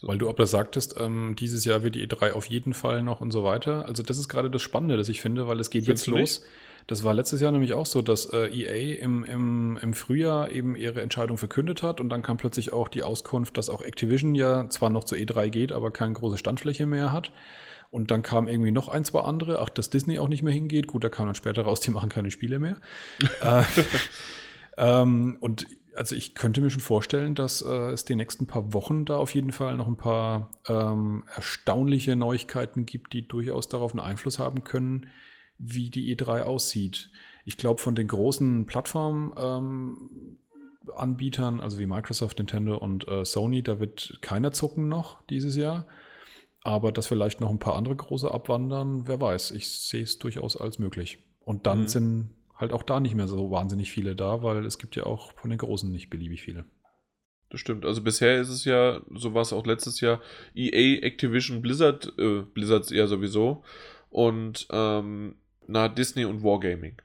Speaker 2: So. Weil du aber sagtest, ähm, dieses Jahr wird die E3 auf jeden Fall noch und so weiter. Also das ist gerade das Spannende, das ich finde, weil es geht Findest jetzt los. Nicht? Das war letztes Jahr nämlich auch so, dass äh, EA im, im, im Frühjahr eben ihre Entscheidung verkündet hat und dann kam plötzlich auch die Auskunft, dass auch Activision ja zwar noch zur E3 geht, aber keine große Standfläche mehr hat. Und dann kam irgendwie noch ein, zwei andere, ach, dass Disney auch nicht mehr hingeht. Gut, da kam dann später raus, die machen keine Spiele mehr. äh, ähm, und also ich könnte mir schon vorstellen, dass äh, es die nächsten paar Wochen da auf jeden Fall noch ein paar ähm, erstaunliche Neuigkeiten gibt, die durchaus darauf einen Einfluss haben können, wie die E3 aussieht. Ich glaube, von den großen Plattformen ähm, also wie Microsoft, Nintendo und äh, Sony, da wird keiner zucken noch dieses Jahr. Aber dass vielleicht noch ein paar andere große abwandern, wer weiß. Ich sehe es durchaus als möglich. Und dann mhm. sind halt auch da nicht mehr so wahnsinnig viele da, weil es gibt ja auch von den Großen nicht beliebig viele.
Speaker 1: Das stimmt. Also bisher ist es ja, so war es auch letztes Jahr, EA, Activision, Blizzard, äh, Blizzards eher sowieso und ähm, na, Disney und Wargaming.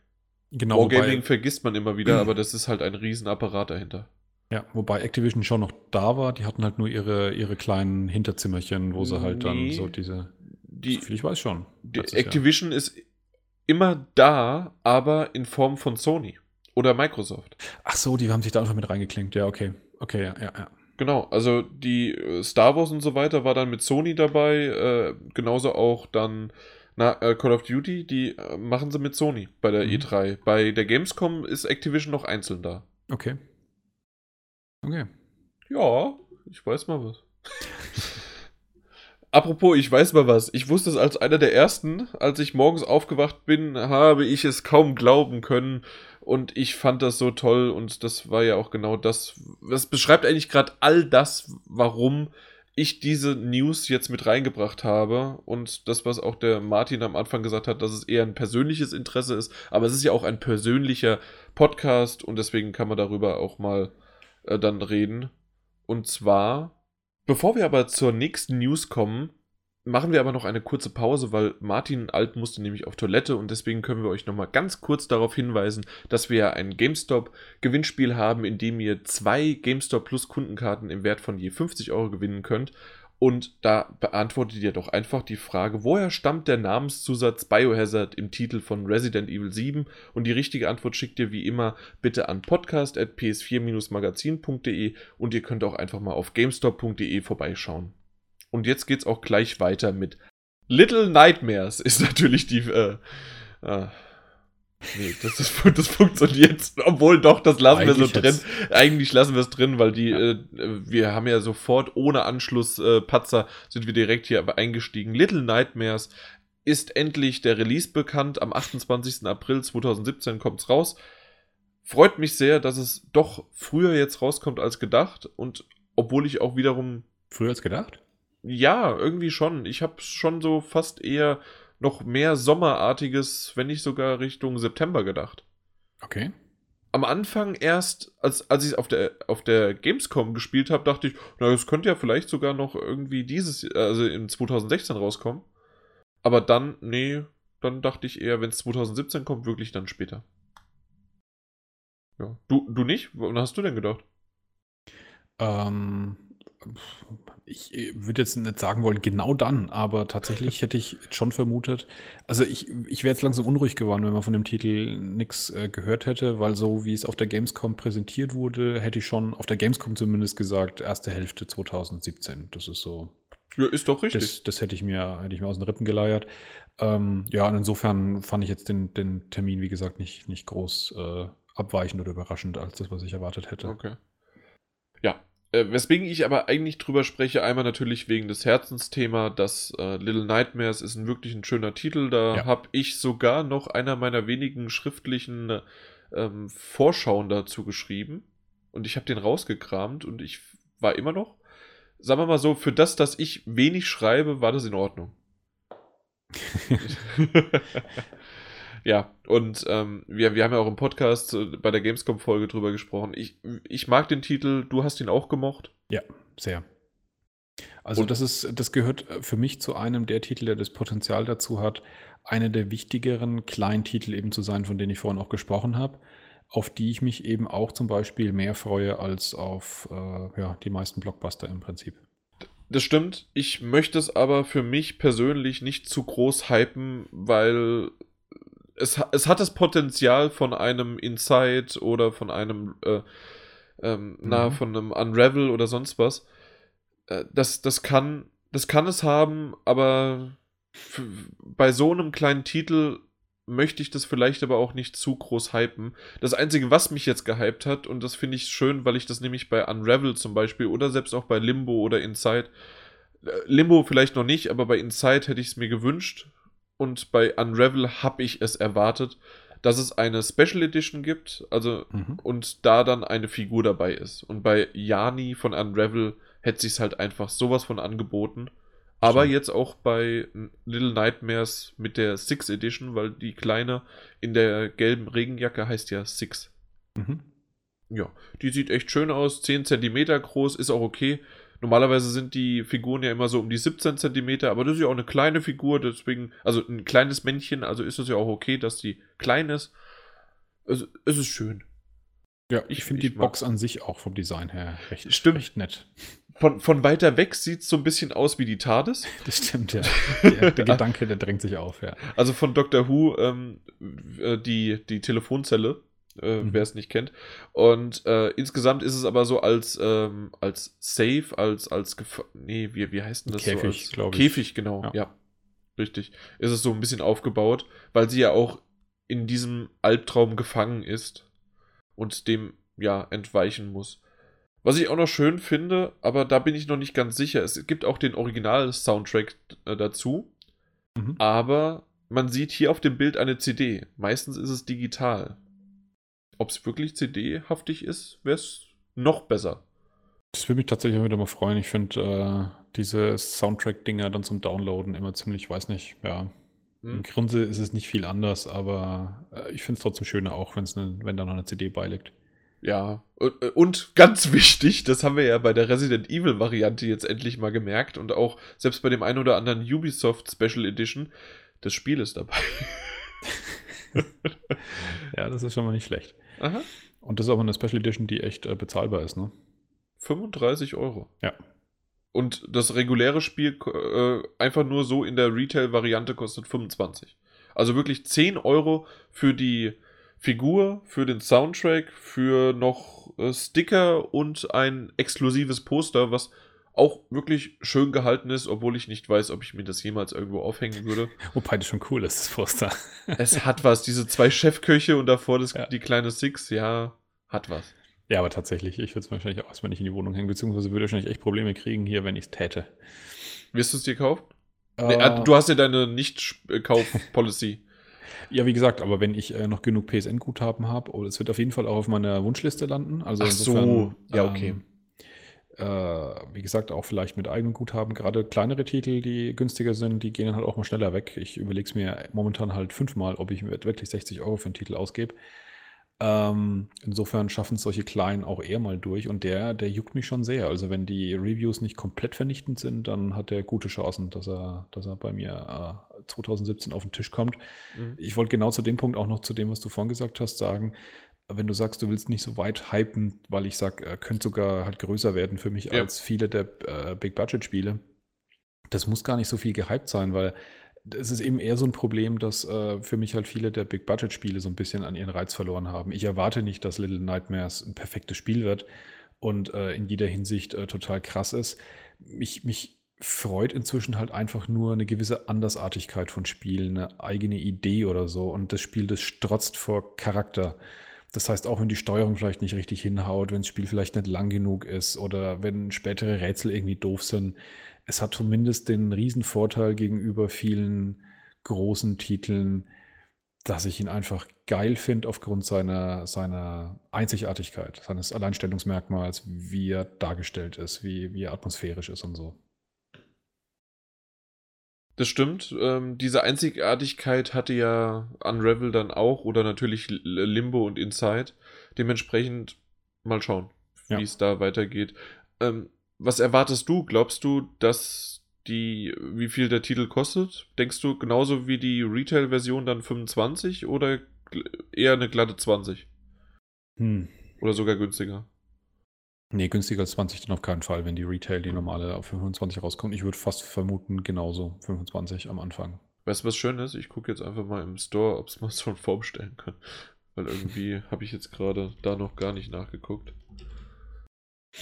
Speaker 1: Genau, Wargaming wobei, vergisst man immer wieder, aber das ist halt ein Riesenapparat dahinter.
Speaker 2: Ja, wobei Activision schon noch da war, die hatten halt nur ihre, ihre kleinen Hinterzimmerchen, wo sie halt nee, dann so diese.
Speaker 1: Die, ich weiß schon. Die Activision Jahr. ist immer da, aber in Form von Sony oder Microsoft.
Speaker 2: Ach so, die haben sich da einfach mit reingeklinkt. Ja, okay. Okay, ja, ja, ja.
Speaker 1: Genau, also die äh, Star Wars und so weiter war dann mit Sony dabei, äh, genauso auch dann na, äh, Call of Duty, die äh, machen sie mit Sony bei der mhm. E3. Bei der Gamescom ist Activision noch einzeln da.
Speaker 2: Okay. Okay.
Speaker 1: Ja, ich weiß mal was. Apropos, ich weiß mal was. Ich wusste es als einer der ersten. Als ich morgens aufgewacht bin, habe ich es kaum glauben können. Und ich fand das so toll. Und das war ja auch genau das. Das beschreibt eigentlich gerade all das, warum ich diese News jetzt mit reingebracht habe. Und das, was auch der Martin am Anfang gesagt hat, dass es eher ein persönliches Interesse ist. Aber es ist ja auch ein persönlicher Podcast. Und deswegen kann man darüber auch mal äh, dann reden. Und zwar Bevor wir aber zur nächsten News kommen, machen wir aber noch eine kurze Pause, weil Martin Alt musste nämlich auf Toilette und deswegen können wir euch nochmal ganz kurz darauf hinweisen, dass wir ein GameStop Gewinnspiel haben, in dem ihr zwei GameStop Plus Kundenkarten im Wert von je 50 Euro gewinnen könnt. Und da beantwortet ihr doch einfach die Frage, woher stammt der Namenszusatz Biohazard im Titel von Resident Evil 7? Und die richtige Antwort schickt ihr wie immer bitte an podcast.ps4-magazin.de und ihr könnt auch einfach mal auf gamestop.de vorbeischauen. Und jetzt geht's auch gleich weiter mit Little Nightmares ist natürlich die, äh, äh, Nee, das, ist, das funktioniert, obwohl doch, das lassen Eigentlich wir so drin. Eigentlich lassen wir es drin, weil die, ja. äh, wir haben ja sofort ohne Anschluss äh, Patzer sind wir direkt hier eingestiegen. Little Nightmares ist endlich der Release bekannt. Am 28. April 2017 kommt es raus. Freut mich sehr, dass es doch früher jetzt rauskommt als gedacht und obwohl ich auch wiederum.
Speaker 2: Früher als gedacht?
Speaker 1: Ja, irgendwie schon. Ich habe schon so fast eher noch mehr Sommerartiges, wenn nicht sogar Richtung September gedacht.
Speaker 2: Okay.
Speaker 1: Am Anfang erst, als, als ich es auf der, auf der Gamescom gespielt habe, dachte ich, na, das könnte ja vielleicht sogar noch irgendwie dieses, also in 2016 rauskommen. Aber dann, nee, dann dachte ich eher, wenn es 2017 kommt, wirklich dann später. Ja. Du, du nicht? Was hast du denn gedacht?
Speaker 2: Ähm, ich äh, würde jetzt nicht sagen wollen, genau dann, aber tatsächlich hätte ich schon vermutet, also ich, ich wäre jetzt langsam unruhig geworden, wenn man von dem Titel nichts äh, gehört hätte, weil so wie es auf der Gamescom präsentiert wurde, hätte ich schon auf der Gamescom zumindest gesagt, erste Hälfte 2017. Das ist so.
Speaker 1: Ja, ist doch richtig.
Speaker 2: Das, das hätte ich mir, hätte ich mir aus den Rippen geleiert. Ähm, ja, und insofern fand ich jetzt den, den Termin, wie gesagt, nicht, nicht groß äh, abweichend oder überraschend als das, was ich erwartet hätte.
Speaker 1: Okay. Ja, äh, weswegen ich aber eigentlich drüber spreche, einmal natürlich wegen des Herzensthema, dass äh, Little Nightmares ist ein wirklich ein schöner Titel. Da ja. habe ich sogar noch einer meiner wenigen schriftlichen ähm, Vorschauen dazu geschrieben. Und ich habe den rausgekramt und ich war immer noch, sagen wir mal so, für das, dass ich wenig schreibe, war das in Ordnung. Ja, und ähm, wir, wir haben ja auch im Podcast äh, bei der Gamescom-Folge drüber gesprochen. Ich, ich mag den Titel, du hast ihn auch gemocht.
Speaker 2: Ja, sehr. Also und das ist, das gehört äh, für mich zu einem der Titel, der das Potenzial dazu hat, einer der wichtigeren kleinen Titel eben zu sein, von denen ich vorhin auch gesprochen habe, auf die ich mich eben auch zum Beispiel mehr freue als auf äh, ja, die meisten Blockbuster im Prinzip.
Speaker 1: Das stimmt. Ich möchte es aber für mich persönlich nicht zu groß hypen, weil es, es hat das Potenzial von einem Inside oder von einem, äh, ähm, mhm. na, von einem Unravel oder sonst was. Äh, das, das kann, das kann es haben, aber bei so einem kleinen Titel möchte ich das vielleicht aber auch nicht zu groß hypen. Das Einzige, was mich jetzt gehypt hat, und das finde ich schön, weil ich das nämlich bei Unravel zum Beispiel oder selbst auch bei Limbo oder Inside, äh, Limbo vielleicht noch nicht, aber bei Inside hätte ich es mir gewünscht, und bei Unravel habe ich es erwartet. dass es eine Special Edition gibt, also
Speaker 2: Mhm.
Speaker 1: und da dann eine Figur dabei ist. Und bei Jani von Unravel hätte sich's halt einfach sowas von angeboten. Aber
Speaker 2: Stimmt.
Speaker 1: jetzt auch bei Little Nightmares mit der Six Edition, weil die kleine in der gelben Regenjacke heißt ja Six.
Speaker 2: Mhm.
Speaker 1: Ja, die sieht echt schön aus, 10 cm groß, ist auch okay. Normalerweise sind die Figuren ja immer so um die 17 cm, aber das ist ja auch eine kleine Figur, deswegen, also ein kleines Männchen, also ist es ja auch okay, dass die klein ist. Also, es ist schön.
Speaker 2: Ja,
Speaker 1: Ich-
Speaker 2: ich, finde die Box an sich auch vom Design her recht,
Speaker 1: Stimmt.
Speaker 2: recht nett.
Speaker 1: Von, von weiter weg sieht es so ein bisschen aus wie die TARDIS.
Speaker 2: Das stimmt, ja. Der, der Gedanke, der drängt sich auf, ja.
Speaker 1: Also von Doctor Who, ähm, äh, die, die Telefonzelle, äh,
Speaker 2: Mhm.
Speaker 1: wer es nicht kennt. Und äh, insgesamt ist es aber so als, ähm, als Safe, als, als Gef Nee, wie, wie heißt denn das
Speaker 2: Käfig,
Speaker 1: so? Als
Speaker 2: glaub ich.
Speaker 1: Käfig, genau, ja.
Speaker 2: Ja.
Speaker 1: Richtig. Ist es so ein bisschen aufgebaut, weil sie ja auch in diesem Albtraum gefangen ist und dem ja entweichen muss. Was ich auch noch schön finde, aber da bin ich noch nicht ganz sicher, es gibt auch den Original-Soundtrack äh, dazu.
Speaker 2: Mhm.
Speaker 1: Aber man sieht hier auf dem Bild eine CD. Meistens ist es digital. Ob es wirklich CD-haftig ist, wäre es noch besser.
Speaker 2: Das würde mich tatsächlich wieder mal freuen. Ich finde äh, diese Soundtrack-Dinger dann zum Downloaden immer ziemlich, weiß nicht, ja. Im
Speaker 1: Hm?
Speaker 2: Grunde ist es nicht viel anders, aber äh, ich finde es trotzdem schöner auch, wenn's ne, wenn da noch eine CD beiliegt.
Speaker 1: Ja. Und, und ganz wichtig, das haben wir ja bei der Resident Evil-Variante jetzt endlich mal gemerkt und auch selbst bei dem einen oder anderen Ubisoft Special Edition, das Spiel ist dabei.
Speaker 2: Ja, das ist schon mal nicht schlecht.
Speaker 1: Aha.
Speaker 2: Und das ist aber eine Special Edition, die echt äh, bezahlbar ist, ne?
Speaker 1: 35 Euro.
Speaker 2: Ja.
Speaker 1: Und das reguläre Spiel äh, einfach nur so in der Retail-Variante kostet 25. Also wirklich 10 Euro für die Figur, für den Soundtrack, für noch äh, Sticker und ein exklusives Poster, was auch wirklich schön gehalten ist, obwohl ich nicht weiß, ob ich mir das jemals irgendwo aufhängen würde.
Speaker 2: Wobei das schon cool ist, das Poster.
Speaker 1: es hat was, diese zwei Chefköche und davor das,
Speaker 2: Ja.
Speaker 1: die kleine Six, ja, hat was.
Speaker 2: Ja, aber tatsächlich, ich würde es wahrscheinlich auch erstmal nicht in die Wohnung hängen, beziehungsweise würde wahrscheinlich echt Probleme kriegen hier, wenn ich es täte.
Speaker 1: Wirst du es dir kaufen? Nee,
Speaker 2: Äh,
Speaker 1: äh, du hast ja deine Nicht-Kauf-Policy.
Speaker 2: Ja, wie gesagt, aber wenn ich äh, noch genug PSN-Guthaben habe, oh, es wird auf jeden Fall auch auf meiner Wunschliste landen. Also
Speaker 1: Ach so, ja, okay.
Speaker 2: Ähm, äh, wie gesagt, auch vielleicht mit eigenem Guthaben. Gerade kleinere Titel, die günstiger sind, die gehen dann halt auch mal schneller weg. Ich überlege es mir momentan halt fünfmal, ob ich wirklich 60 Euro für einen Titel ausgebe. Ähm, insofern schaffen es solche kleinen auch eher mal durch und der, der juckt mich schon sehr. Also wenn die Reviews nicht komplett vernichtend sind, dann hat er gute Chancen, dass er, dass er bei mir äh, 2017 auf den Tisch kommt.
Speaker 1: Mhm.
Speaker 2: Ich wollte genau zu dem Punkt auch noch zu dem, was du vorhin gesagt hast, sagen, wenn du sagst, du willst nicht so weit hypen, weil ich sage, er könnte sogar halt größer werden für mich
Speaker 1: Ja.
Speaker 2: als viele der äh, Big-Budget-Spiele. Das muss gar nicht so viel gehypt sein, weil es ist eben eher so ein Problem, dass äh, für mich halt viele der Big-Budget-Spiele so ein bisschen an ihren Reiz verloren haben. Ich erwarte nicht, dass Little Nightmares ein perfektes Spiel wird und äh, in jeder Hinsicht äh, total krass ist. Mich, mich freut inzwischen halt einfach nur eine gewisse Andersartigkeit von Spielen, eine eigene Idee oder so. Und das Spiel, das strotzt vor Charakter. Das heißt, auch wenn die Steuerung vielleicht nicht richtig hinhaut, wenn das Spiel vielleicht nicht lang genug ist oder wenn spätere Rätsel irgendwie doof sind, es hat zumindest den riesen Vorteil gegenüber vielen großen Titeln, dass ich ihn einfach geil finde aufgrund seiner, seiner Einzigartigkeit, seines Alleinstellungsmerkmals, wie er dargestellt ist, wie, wie er atmosphärisch ist und so.
Speaker 1: Das stimmt. Ähm, diese Einzigartigkeit hatte ja Unravel dann auch oder natürlich Limbo und Inside. Dementsprechend mal schauen, wie
Speaker 2: Ja.
Speaker 1: es da weitergeht. Ähm, was erwartest du? Glaubst du, dass die, wie viel der Titel kostet? Denkst du genauso wie die Retail-Version dann 25 oder eher eine glatte 20?
Speaker 2: Hm.
Speaker 1: Oder sogar günstiger?
Speaker 2: Nee, günstiger als 20 dann auf keinen Fall, wenn die Retail, die normale auf 25 rauskommt. Ich würde fast vermuten, genauso 25 am Anfang.
Speaker 1: Weißt du, was schön ist? Ich gucke jetzt einfach mal im Store, ob es mal schon vorbestellen kann. Weil irgendwie habe ich jetzt gerade da noch gar nicht nachgeguckt.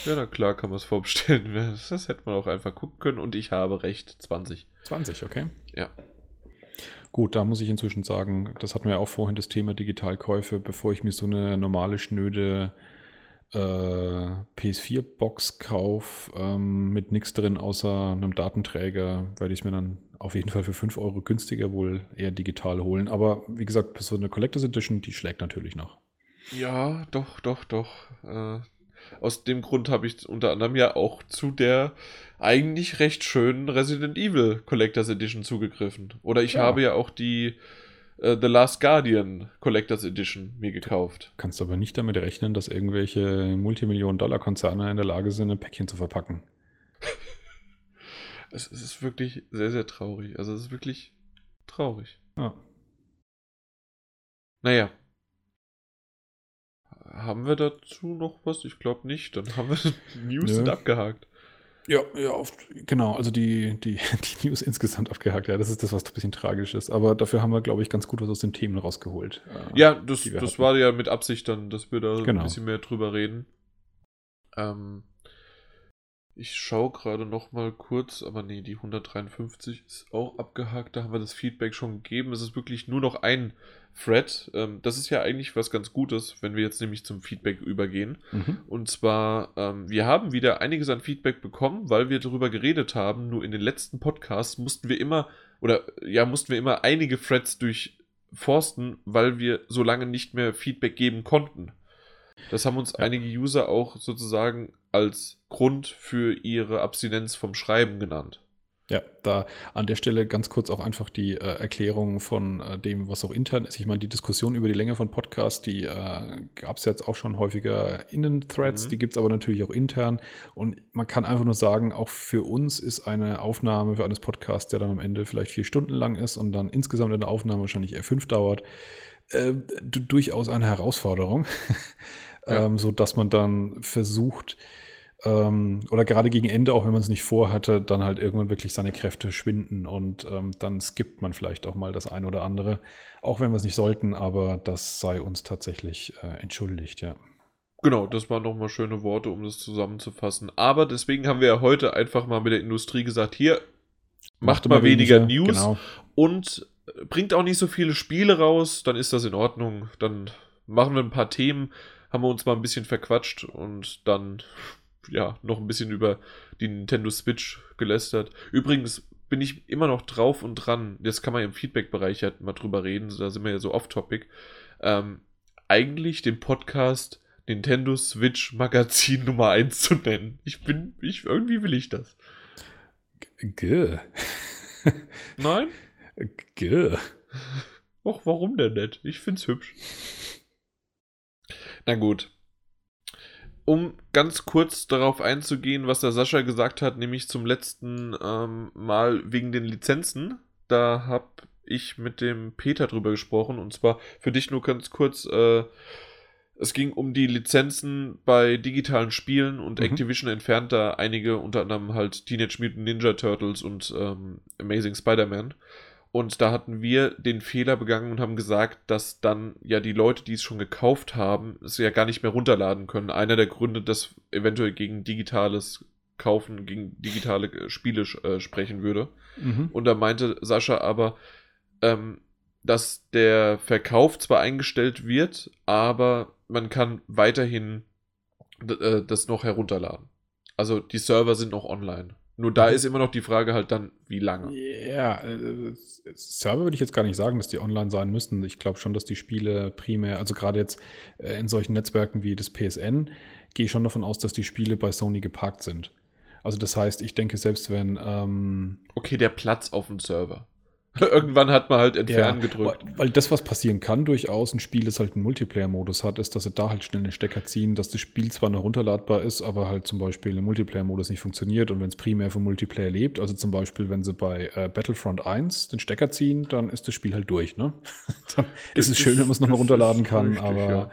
Speaker 1: Ja, na klar kann man es vorbestellen. Das, das hätte man auch einfach gucken können und ich habe recht, 20.
Speaker 2: 20, okay.
Speaker 1: Ja.
Speaker 2: Gut, da muss ich inzwischen sagen, das hatten wir ja auch vorhin das Thema Digitalkäufe, bevor ich mir so eine normale, schnöde äh, PS4-Box-Kauf ähm, mit nichts drin außer einem Datenträger, werde ich mir dann auf jeden Fall für 5 Euro günstiger wohl eher digital holen. Aber wie gesagt, so eine Collectors Edition, die schlägt natürlich noch.
Speaker 1: Ja, doch, doch, doch. Äh, aus dem Grund habe ich unter anderem ja auch zu der eigentlich recht schönen Resident Evil Collectors Edition zugegriffen. Oder ich ja. habe ja auch die äh, The Last Guardian Collectors Edition mir gekauft.
Speaker 2: Du kannst aber nicht damit rechnen, dass irgendwelche Multimillionen-Dollar-Konzerne in der Lage sind, ein Päckchen zu verpacken.
Speaker 1: es, es, ist wirklich sehr, sehr traurig. Also es ist wirklich traurig.
Speaker 2: Ja.
Speaker 1: Naja, haben wir dazu noch was? Ich glaube nicht. Dann haben wir News sind abgehakt.
Speaker 2: Ja, ja, oft, genau. Also die, die, die News insgesamt abgehakt. Ja, das ist das, was ein bisschen tragisch ist. Aber dafür haben wir, glaube ich, ganz gut was aus den Themen rausgeholt.
Speaker 1: Äh, ja, das, das war ja mit Absicht dann, dass wir da genau. ein bisschen mehr drüber reden. Ähm, ich schaue gerade noch mal kurz, aber nee, die 153 ist auch abgehakt. Da haben wir das Feedback schon gegeben. Es ist wirklich nur noch ein Thread. Ähm, das ist ja eigentlich was ganz Gutes, wenn wir jetzt nämlich zum Feedback übergehen. Mhm. Und zwar, ähm, wir haben wieder einiges an Feedback bekommen, weil wir darüber geredet haben. Nur in den letzten Podcasts mussten wir immer, oder ja, mussten wir immer einige Threads durchforsten, weil wir so lange nicht mehr Feedback geben konnten. Das haben uns ja. einige User auch sozusagen als Grund für ihre Abstinenz vom Schreiben genannt.
Speaker 2: Ja, da an der Stelle ganz kurz auch einfach die äh, Erklärung von äh, dem, was auch intern ist. Ich meine, die Diskussion über die Länge von Podcasts, die äh, gab es jetzt auch schon häufiger in den Threads, mhm. die gibt es aber natürlich auch intern. Und man kann einfach nur sagen, auch für uns ist eine Aufnahme für eines Podcasts, der dann am Ende vielleicht vier Stunden lang ist und dann insgesamt eine Aufnahme wahrscheinlich eher fünf dauert, äh, durchaus eine Herausforderung. ja. ähm, so dass man dann versucht, ähm, oder gerade gegen Ende, auch wenn man es nicht vorhatte, dann halt irgendwann wirklich seine Kräfte schwinden und ähm, dann skippt man vielleicht auch mal das ein oder andere, auch wenn wir es nicht sollten, aber das sei uns tatsächlich äh, entschuldigt, ja.
Speaker 1: Genau, das waren nochmal schöne Worte, um das zusammenzufassen. Aber deswegen haben wir ja heute einfach mal mit der Industrie gesagt, hier, macht, macht mal weniger, weniger News genau. und bringt auch nicht so viele Spiele raus, dann ist das in Ordnung. Dann machen wir ein paar Themen, haben wir uns mal ein bisschen verquatscht und dann ja noch ein bisschen über die Nintendo Switch gelästert. Übrigens bin ich immer noch drauf und dran. Das kann man im Feedback-Bereich halt mal drüber reden. Da sind wir ja so off-topic. Ähm, eigentlich den Podcast Nintendo Switch Magazin Nummer 1 zu nennen. Ich bin, ich, irgendwie will ich das.
Speaker 2: G.
Speaker 1: Nein?
Speaker 2: G.
Speaker 1: Och, warum denn nicht? Ich find's hübsch. Na gut. Um ganz kurz darauf einzugehen, was der Sascha gesagt hat, nämlich zum letzten ähm, Mal wegen den Lizenzen. Da habe ich mit dem Peter drüber gesprochen. Und zwar für dich nur ganz kurz. Äh, es ging um die Lizenzen bei digitalen Spielen und mhm. Activision entfernt da einige, unter anderem halt Teenage Mutant Ninja Turtles und ähm, Amazing Spider-Man. Und da hatten wir den Fehler begangen und haben gesagt, dass dann ja die Leute, die es schon gekauft haben, es ja gar nicht mehr runterladen können. Einer der Gründe, dass eventuell gegen digitales Kaufen, gegen digitale äh, Spiele äh, sprechen würde. Mhm. Und da meinte Sascha aber, ähm, dass der Verkauf zwar eingestellt wird, aber man kann weiterhin äh, das noch herunterladen. Also die Server sind noch online. Nur da ist immer noch die Frage halt dann, wie lange.
Speaker 2: Ja, äh, Server würde ich jetzt gar nicht sagen, dass die online sein müssten. Ich glaube schon, dass die Spiele primär, also gerade jetzt äh, in solchen Netzwerken wie das PSN, gehe ich schon davon aus, dass die Spiele bei Sony geparkt sind. Also das heißt, ich denke, selbst wenn... Ähm,
Speaker 1: okay, der Platz auf dem Server. Irgendwann hat man halt entfernen ja, gedrückt.
Speaker 2: Weil das, was passieren kann, durchaus ein Spiel, das halt einen Multiplayer-Modus hat, ist, dass sie da halt schnell einen Stecker ziehen, dass das Spiel zwar noch runterladbar ist, aber halt zum Beispiel im Multiplayer-Modus nicht funktioniert und wenn es primär vom Multiplayer lebt, also zum Beispiel, wenn sie bei äh, Battlefront 1 den Stecker ziehen, dann ist das Spiel halt durch, ne? dann ist es schön, wenn man es nochmal runterladen kann, richtig, aber. Ja.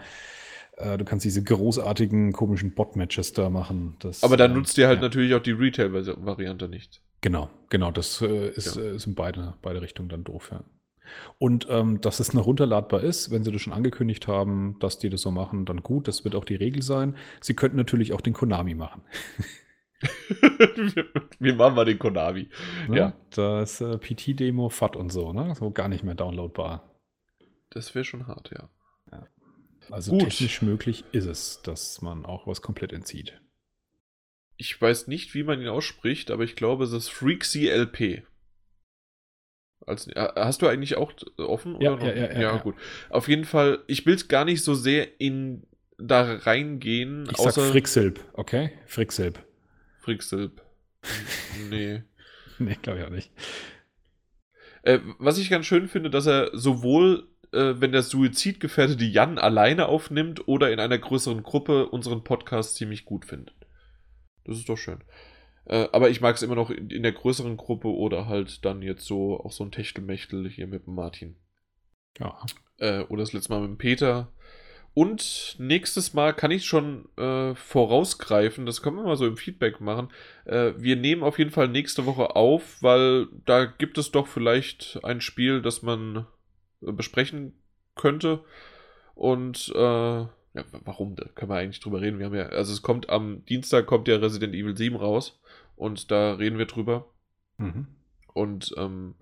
Speaker 2: Äh, du kannst diese großartigen, komischen Bot-Matches da machen. Das,
Speaker 1: aber dann äh, nutzt dir halt ja. natürlich auch die Retail-Variante nicht.
Speaker 2: Genau, genau, das äh, ist, ja. äh, ist in beide, beide Richtungen dann doof, ja. Und ähm, dass es noch runterladbar ist, wenn sie das schon angekündigt haben, dass die das so machen, dann gut, das wird auch die Regel sein. Sie könnten natürlich auch den Konami machen.
Speaker 1: wir, machen mal den Konami.
Speaker 2: Ne? Ja. Das äh, PT-Demo, FAT und so, ne? So gar nicht mehr downloadbar.
Speaker 1: Das wäre schon hart, ja.
Speaker 2: ja. Also
Speaker 1: Gut.
Speaker 2: technisch möglich ist es, dass man auch was komplett entzieht.
Speaker 1: Ich weiß nicht, wie man ihn ausspricht, aber ich glaube, es ist Freaksy LP. Als, äh, hast du eigentlich auch offen?
Speaker 2: Ja,
Speaker 1: oder
Speaker 2: ja, ja, ja, ja.
Speaker 1: gut. Auf jeden Fall, ich will gar nicht so sehr in da reingehen,
Speaker 2: Ich
Speaker 1: außer
Speaker 2: sag Fricksilb, okay? Fricksilb.
Speaker 1: Fricksilb. nee.
Speaker 2: Nee, glaube ich auch nicht.
Speaker 1: Äh, was ich ganz schön finde, dass er sowohl, äh, wenn der suizidgefährdete Jan alleine aufnimmt oder in einer größeren Gruppe unseren Podcast ziemlich gut findet. Das ist doch schön. Äh, aber ich mag es immer noch in, in der größeren Gruppe oder halt dann jetzt so auch so ein Techtelmechtel hier mit dem Martin.
Speaker 2: Ja.
Speaker 1: Äh, oder das letzte Mal mit dem Peter. Und nächstes Mal kann ich schon äh, vorausgreifen, das können wir mal so im Feedback machen. Äh, wir nehmen auf jeden Fall nächste Woche auf, weil da gibt es doch vielleicht ein Spiel, das man äh, besprechen könnte. Und äh, ja, warum? Da können wir eigentlich drüber reden. Wir haben ja, also es kommt am Dienstag kommt ja Resident Evil 7 raus und da reden wir drüber.
Speaker 2: Mhm.
Speaker 1: Und ähm,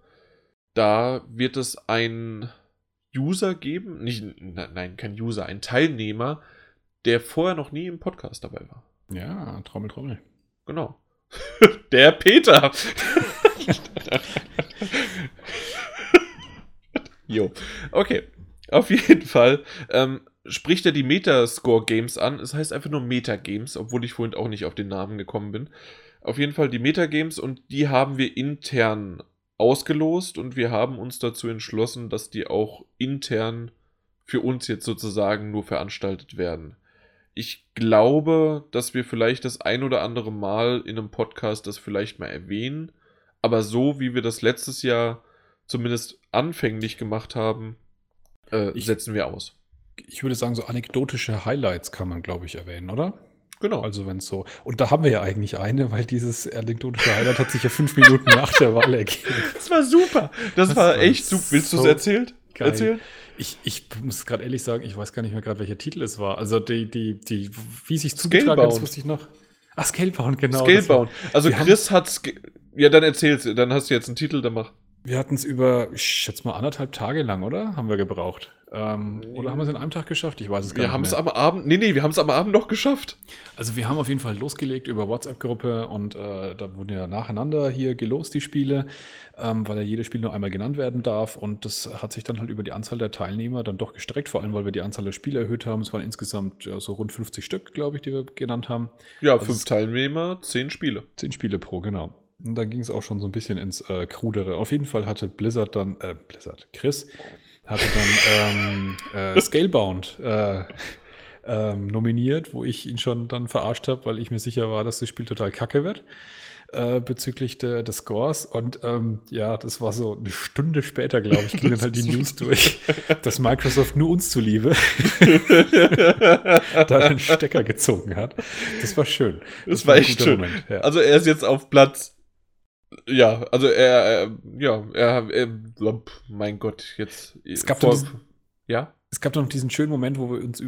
Speaker 1: da wird es ein User geben, nicht, ne- nein, kein User, ein Teilnehmer, der vorher noch nie im Podcast dabei war.
Speaker 2: Ja, Trommel, Trommel.
Speaker 1: Genau. Der Peter. jo. Okay. Auf jeden Fall ähm, spricht er die Metascore-Games an. Es heißt einfach nur Metagames, obwohl ich vorhin auch nicht auf den Namen gekommen bin. Auf jeden Fall die Metagames und die haben wir intern ausgelost und wir haben uns dazu entschlossen, dass die auch intern für uns jetzt sozusagen nur veranstaltet werden. Ich glaube, dass wir vielleicht das ein oder andere Mal in einem Podcast das vielleicht mal erwähnen, aber so wie wir das letztes Jahr zumindest anfänglich gemacht haben, äh,
Speaker 2: Ich-
Speaker 1: setzen wir aus.
Speaker 2: Ich würde sagen, so anekdotische Highlights kann man, glaube ich, erwähnen, oder?
Speaker 1: Genau.
Speaker 2: Also wenn es so. Und da haben wir ja eigentlich eine, weil dieses anekdotische Highlight hat sich ja fünf Minuten nach der Wahl ergeben.
Speaker 1: das war super. Das,
Speaker 2: Das
Speaker 1: war
Speaker 2: war
Speaker 1: echt super. Willst du es
Speaker 2: so
Speaker 1: erzählt?
Speaker 2: geil.
Speaker 1: Erzählen?
Speaker 2: Ich, ich muss gerade ehrlich sagen, ich weiß gar nicht mehr gerade, welcher Titel es war. Also die, die, die, wie sich zugetragen hat, das
Speaker 1: Scalebound.
Speaker 2: wusste ich noch. Ach, Scalebound, genau. das war-
Speaker 1: Scalebound. Also Chris hat's. ge- Ja, dann erzähl's. Dann hast du jetzt einen Titel, dann mach.
Speaker 2: Wir hatten es über, ich schätze mal, anderthalb Tage lang, oder? Haben wir gebraucht. Ähm, oder haben wir es in einem Tag geschafft? Ich weiß es gar
Speaker 1: Wir
Speaker 2: nicht.
Speaker 1: haben es am Abend. Nee, nee, wir haben es am Abend noch geschafft.
Speaker 2: Also wir haben auf jeden Fall losgelegt über WhatsApp-Gruppe und äh, da wurden ja nacheinander hier gelost, die Spiele, ähm, weil ja jedes Spiel nur einmal genannt werden darf und das hat sich dann halt über die Anzahl der Teilnehmer dann doch gestreckt, vor allem weil wir die Anzahl der Spiele erhöht haben. Es waren insgesamt ja, so rund 50 Stück, glaube ich, die wir genannt haben.
Speaker 1: Ja,
Speaker 2: Also
Speaker 1: fünf Teilnehmer, zehn Spiele.
Speaker 2: Zehn Spiele pro, genau. Und dann ging es auch schon so ein bisschen ins äh, Krudere. Auf jeden Fall hatte Blizzard dann, äh, Blizzard, Chris, hatte dann ähm, äh, Scalebound äh, ähm, nominiert, wo ich ihn schon dann verarscht habe, weil ich mir sicher war, dass das Spiel total kacke wird äh, bezüglich der, des Scores. Und ähm, ja, das war so eine Stunde später, glaube ich, ging dann halt die News durch, dass Microsoft nur uns zuliebe da einen Stecker gezogen hat. Das war schön.
Speaker 1: Das war
Speaker 2: ein
Speaker 1: echt schön.
Speaker 2: Ja.
Speaker 1: Also er ist jetzt auf Platz. Ja, also er, er ja, er, er, mein Gott, jetzt.
Speaker 2: Es gab
Speaker 1: vor-
Speaker 2: diesen-
Speaker 1: ja,
Speaker 2: Es gab noch diesen schönen Moment, wo wir uns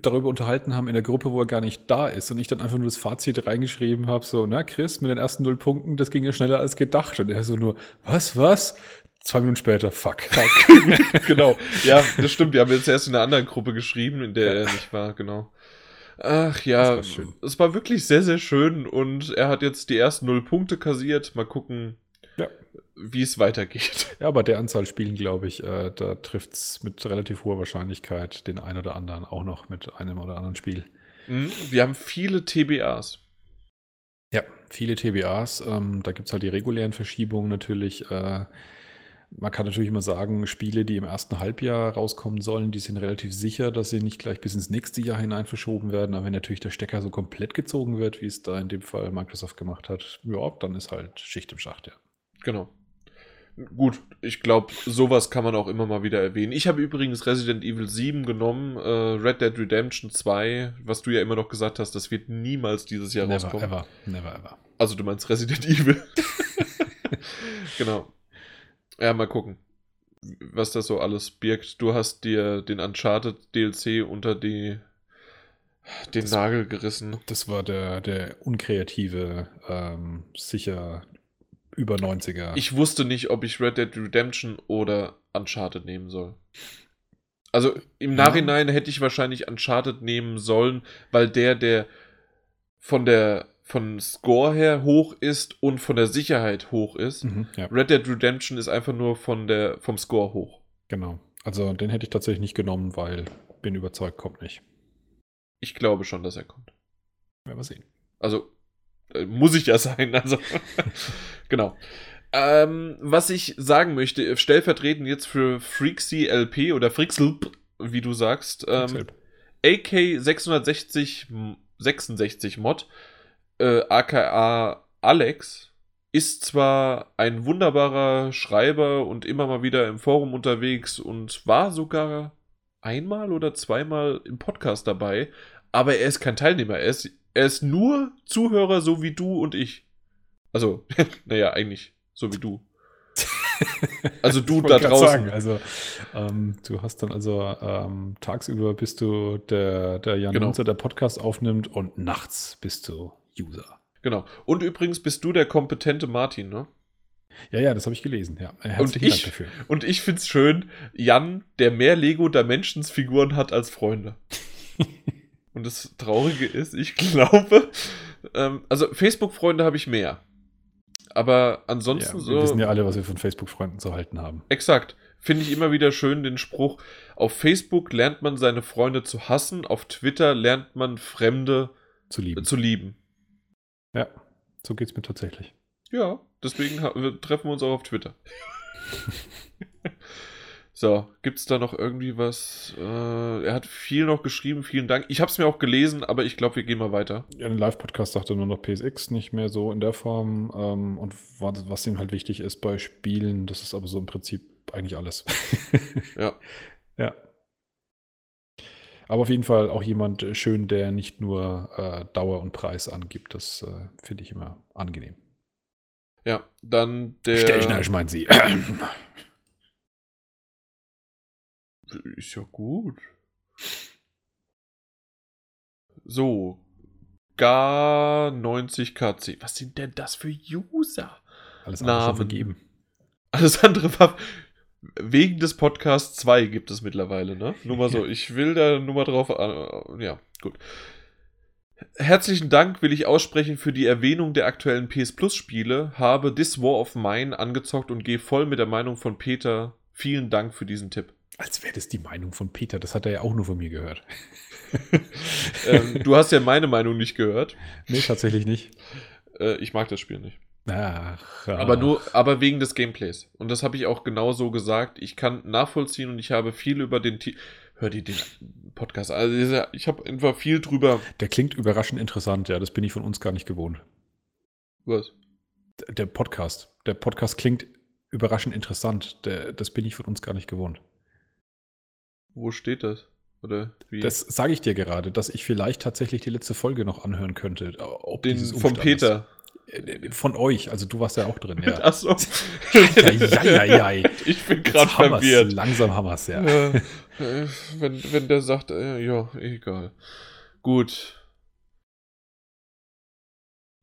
Speaker 2: darüber unterhalten haben in der Gruppe, wo er gar nicht da ist und ich dann einfach nur das Fazit reingeschrieben habe, so, na Chris, mit den ersten null Punkten, das ging ja schneller als gedacht. Und er so nur, was, was? Zwei Minuten später, fuck.
Speaker 1: genau. Ja, das stimmt. Wir haben jetzt erst in einer anderen Gruppe geschrieben, in der er nicht war, genau. Ach ja,
Speaker 2: war
Speaker 1: es war wirklich sehr, sehr schön und er hat jetzt die ersten null Punkte kassiert. Mal gucken,
Speaker 2: Ja.
Speaker 1: wie es weitergeht.
Speaker 2: Ja, bei der Anzahl Spielen, glaube ich, äh, da trifft es mit relativ hoher Wahrscheinlichkeit den einen oder anderen auch noch mit einem oder anderen Spiel.
Speaker 1: Mhm. Wir haben viele TBAs.
Speaker 2: Ja, viele TBAs. Ähm, da gibt es halt die regulären Verschiebungen natürlich. Äh, man kann natürlich immer sagen, Spiele, die im ersten Halbjahr rauskommen sollen, die sind relativ sicher, dass sie nicht gleich bis ins nächste Jahr hinein verschoben werden. Aber wenn natürlich der Stecker so komplett gezogen wird, wie es da in dem Fall Microsoft gemacht hat, ja, dann ist halt Schicht im Schacht, ja.
Speaker 1: Genau. Gut, ich glaube, sowas kann man auch immer mal wieder erwähnen. Ich habe übrigens Resident Evil 7 genommen, äh, Red Dead Redemption 2, was du ja immer noch gesagt hast, das wird niemals dieses Jahr
Speaker 2: Never
Speaker 1: rauskommen.
Speaker 2: ever, never ever.
Speaker 1: Also du meinst Resident Evil. genau. Ja, mal gucken, was das so alles birgt. Du hast dir den Uncharted DLC unter die den
Speaker 2: Das-
Speaker 1: Nagel gerissen.
Speaker 2: Das war der, der unkreative, ähm, sicher über 90er.
Speaker 1: Ich wusste nicht, ob ich Red Dead Redemption oder Uncharted nehmen soll. Also im
Speaker 2: Ja.
Speaker 1: Nachhinein hätte ich wahrscheinlich Uncharted nehmen sollen, weil der, der von der von Score her hoch ist und von der Sicherheit hoch ist.
Speaker 2: Mhm, ja,
Speaker 1: Red Dead Redemption ist einfach nur von der, vom Score hoch.
Speaker 2: genau. Also den hätte ich tatsächlich nicht genommen, weil bin überzeugt, kommt nicht.
Speaker 1: Ich glaube schon, dass er kommt.
Speaker 2: Werden wir sehen.
Speaker 1: Also äh, muss ich ja sein. Also genau. Ähm, was ich sagen möchte, stellvertretend jetzt für Freaksy LP oder Freakslp, wie du sagst, ähm. AK 660 M- 66 Mod, äh, aka Alex, ist zwar ein wunderbarer Schreiber und immer mal wieder im Forum unterwegs und war sogar einmal oder zweimal im Podcast dabei, aber er ist kein Teilnehmer. Er ist, er ist nur Zuhörer, so wie du und ich. Also, naja, eigentlich so wie du. Also du da draußen.
Speaker 2: Sagen, also ähm, du hast dann also ähm, tagsüber bist du der, der Jan
Speaker 1: Genau.
Speaker 2: Munzer, der Podcast aufnimmt und nachts bist du User.
Speaker 1: Genau. Und übrigens bist du der kompetente Martin, ne?
Speaker 2: Ja, ja, das habe ich gelesen. Ja, Äh,
Speaker 1: Und
Speaker 2: herzlichen
Speaker 1: ich-
Speaker 2: Dank dafür.
Speaker 1: Und ich find's schön, Jan, der mehr Lego Dimensions Figuren hat als Freunde. Und das Traurige ist, ich glaube, ähm, also Facebook-Freunde habe ich mehr. Aber ansonsten
Speaker 2: Ja,
Speaker 1: so.
Speaker 2: wir wissen ja alle, was wir von Facebook-Freunden zu halten haben.
Speaker 1: Exakt. Finde ich immer wieder schön den Spruch, auf Facebook lernt man seine Freunde zu hassen, auf Twitter lernt man Fremde
Speaker 2: Zu lieben.
Speaker 1: zu lieben.
Speaker 2: Ja, so geht's mir tatsächlich.
Speaker 1: Ja, deswegen treffen wir uns auch auf Twitter. so, gibt's da noch irgendwie was? Äh, er hat viel noch geschrieben, vielen Dank. Ich habe es mir auch gelesen, aber ich glaube, wir gehen mal weiter.
Speaker 2: Ja, ein Live-Podcast sagte nur noch PSX, nicht mehr so in der Form. Ähm, und was, was ihm halt wichtig ist bei Spielen, das ist aber so im Prinzip eigentlich alles.
Speaker 1: Ja.
Speaker 2: Ja. Aber auf jeden Fall auch jemand äh, schön, der nicht nur äh, Dauer und Preis angibt. Das äh, finde ich immer angenehm.
Speaker 1: Ja, dann der.
Speaker 2: Stechner, ich meine Sie.
Speaker 1: Ist ja gut. So. Gar 90 KC. Was sind denn das für User?
Speaker 2: Alles andere
Speaker 1: Namen.
Speaker 2: vergeben.
Speaker 1: Alles andere war. Wegen des Podcasts 2 gibt es mittlerweile, ne? Nur mal so. Ich will da nur mal drauf. Äh, ja, gut. Herzlichen Dank will ich aussprechen für die Erwähnung der aktuellen PS Plus Spiele. Habe This War of Mine angezockt und gehe voll mit der Meinung von Peter. Vielen Dank für diesen Tipp.
Speaker 2: Als wäre das die Meinung von Peter. Das hat er ja auch nur von mir gehört.
Speaker 1: ähm, du hast ja meine Meinung nicht gehört.
Speaker 2: Nee, tatsächlich nicht.
Speaker 1: Äh, ich mag das Spiel nicht.
Speaker 2: Ach,
Speaker 1: Aber nur, aber wegen des Gameplays. Und das habe ich auch genau so gesagt. Ich kann nachvollziehen und ich habe viel über den Ti Hör dir den Podcast. Also ich habe einfach viel drüber.
Speaker 2: Der klingt überraschend interessant, ja. Das bin ich von uns gar nicht gewohnt.
Speaker 1: Was?
Speaker 2: Der Podcast. Der Podcast klingt überraschend interessant. Der, das bin ich von uns gar nicht gewohnt.
Speaker 1: Wo steht das? Oder wie?
Speaker 2: Das sage ich dir gerade, dass ich vielleicht tatsächlich die letzte Folge noch anhören könnte. Ob
Speaker 1: den vom. Peter.
Speaker 2: Äh, Von euch, also du warst ja auch drin, ja.
Speaker 1: Achso.
Speaker 2: Eieiei.
Speaker 1: ich bin
Speaker 2: Jetzt
Speaker 1: gerade
Speaker 2: haben wir's.
Speaker 1: verwirrt.
Speaker 2: Langsam haben wir es, ja.
Speaker 1: Ja. Wenn, wenn der sagt, äh, ja, egal. Gut.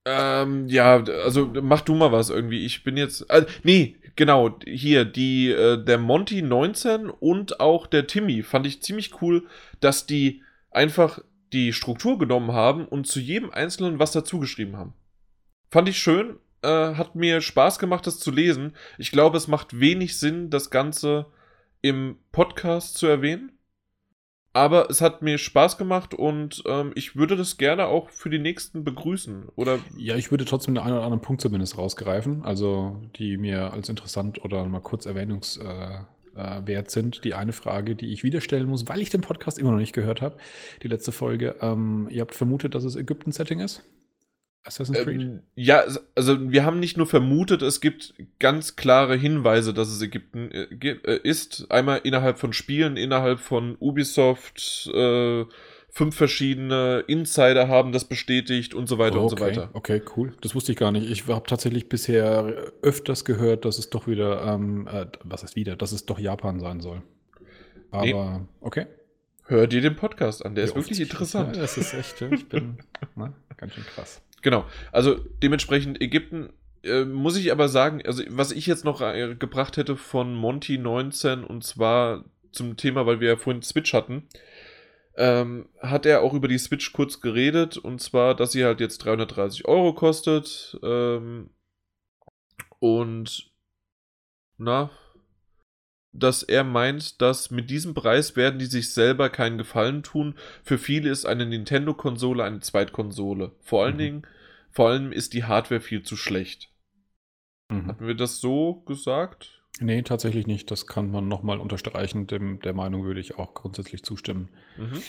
Speaker 1: Ähm, ja, also mach du mal was irgendwie. Ich bin jetzt. Äh, nee, genau, hier, die, äh, der Monty 19 und auch der Timmy fand ich ziemlich cool, dass die einfach die Struktur genommen haben und zu jedem Einzelnen was dazugeschrieben haben. Fand ich schön, äh, hat mir Spaß gemacht, das zu lesen. Ich glaube, es macht wenig Sinn, das Ganze im Podcast zu erwähnen. Aber es hat mir Spaß gemacht und ähm, ich würde das gerne auch für die nächsten begrüßen. Oder
Speaker 2: Ja, ich würde trotzdem den einen oder anderen Punkt zumindest rausgreifen, also die mir als interessant oder mal kurz erwähnungswert äh, wert sind. Die eine Frage, die ich wieder stellen muss, weil ich den Podcast immer noch nicht gehört habe, die letzte Folge. Ähm, ihr habt vermutet, dass es Ägypten-Setting ist? Assassin's Creed?
Speaker 1: ähm, ja, also wir haben nicht nur vermutet, es gibt ganz klare Hinweise, dass es Ägypten äh, äh, ist. Einmal innerhalb von Spielen, innerhalb von Ubisoft. Äh, fünf verschiedene Insider haben das bestätigt und so weiter und so
Speaker 2: okay,
Speaker 1: weiter.
Speaker 2: okay, cool. Das wusste ich gar nicht. Ich habe tatsächlich bisher öfters gehört, dass es doch wieder, ähm, äh, was heißt wieder, dass es doch Japan sein soll. Aber,
Speaker 1: Nee.
Speaker 2: okay.
Speaker 1: Hör dir den Podcast an, der ist
Speaker 2: Ja,
Speaker 1: wirklich interessant.
Speaker 2: Ja, das ist echt, ich bin na, ganz schön krass.
Speaker 1: Genau. Also dementsprechend Ägypten äh, muss ich aber sagen, also was ich jetzt noch äh, gebracht hätte von Monty 19 und zwar zum Thema, weil wir ja vorhin Switch hatten, ähm, hat er auch über die Switch kurz geredet und zwar, dass sie halt jetzt 330 Euro kostet ähm, und na, dass er meint, dass mit diesem Preis werden die sich selber keinen Gefallen tun. Für viele ist eine Nintendo-Konsole eine Zweitkonsole. Vor allen mhm. Dingen, vor allem ist die Hardware viel zu schlecht. Mhm. Hatten wir das so gesagt?
Speaker 2: Nee, tatsächlich nicht. Das kann man nochmal unterstreichen. Dem, der Meinung würde ich auch grundsätzlich zustimmen. Mhm.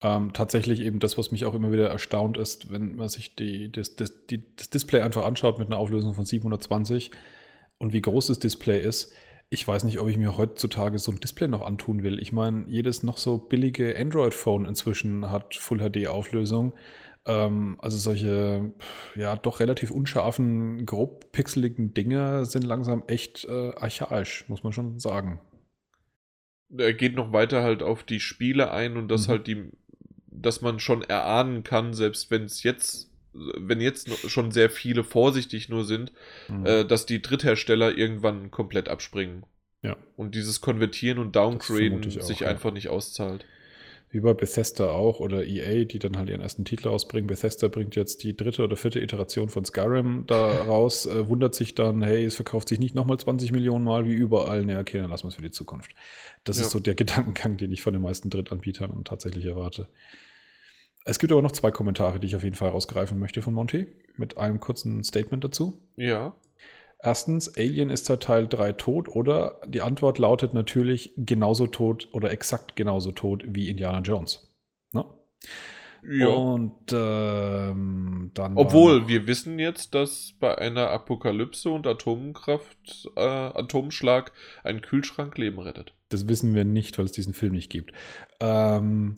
Speaker 2: Ähm, tatsächlich eben das, was mich auch immer wieder erstaunt ist, wenn man sich die, das, das, die, das Display einfach anschaut mit einer Auflösung von 720 und wie groß das Display ist ich weiß nicht, ob ich mir heutzutage so ein Display noch antun will. Ich meine, jedes noch so billige Android-Phone inzwischen hat Full-HD-Auflösung. Ähm, also solche, ja, doch relativ unscharfen, grob pixeligen Dinge sind langsam echt äh, archaisch, muss man schon sagen.
Speaker 1: Er geht noch weiter halt auf die Spiele ein und dass mhm. halt die, dass man schon erahnen kann, selbst wenn es jetzt wenn jetzt schon sehr viele vorsichtig nur sind, mhm. äh, dass die Dritthersteller irgendwann komplett abspringen.
Speaker 2: Ja.
Speaker 1: Und dieses Konvertieren und Downgraden sich ja. einfach nicht auszahlt.
Speaker 2: Wie bei Bethesda auch oder EA, die dann halt ihren ersten Titel ausbringen. Bethesda bringt jetzt die dritte oder vierte Iteration von Skyrim da raus, äh, wundert sich dann, hey, es verkauft sich nicht nochmal 20 Millionen Mal wie überall. Ne, okay, dann lassen wir es für die Zukunft. Das ja. ist so der Gedankengang, den ich von den meisten Drittanbietern tatsächlich erwarte. Es gibt aber noch zwei Kommentare, die ich auf jeden Fall rausgreifen möchte von Monty, mit einem kurzen Statement dazu.
Speaker 1: Ja.
Speaker 2: Erstens, Alien ist seit Teil 3 tot oder die Antwort lautet natürlich genauso tot oder exakt genauso tot wie Indiana Jones. Ne?
Speaker 1: Ja.
Speaker 2: Und ähm, dann.
Speaker 1: Obwohl, wir wissen jetzt, dass bei einer Apokalypse und Atomkraft, äh, Atomschlag ein Kühlschrank Leben rettet.
Speaker 2: Das wissen wir nicht, weil es diesen Film nicht gibt. Ähm,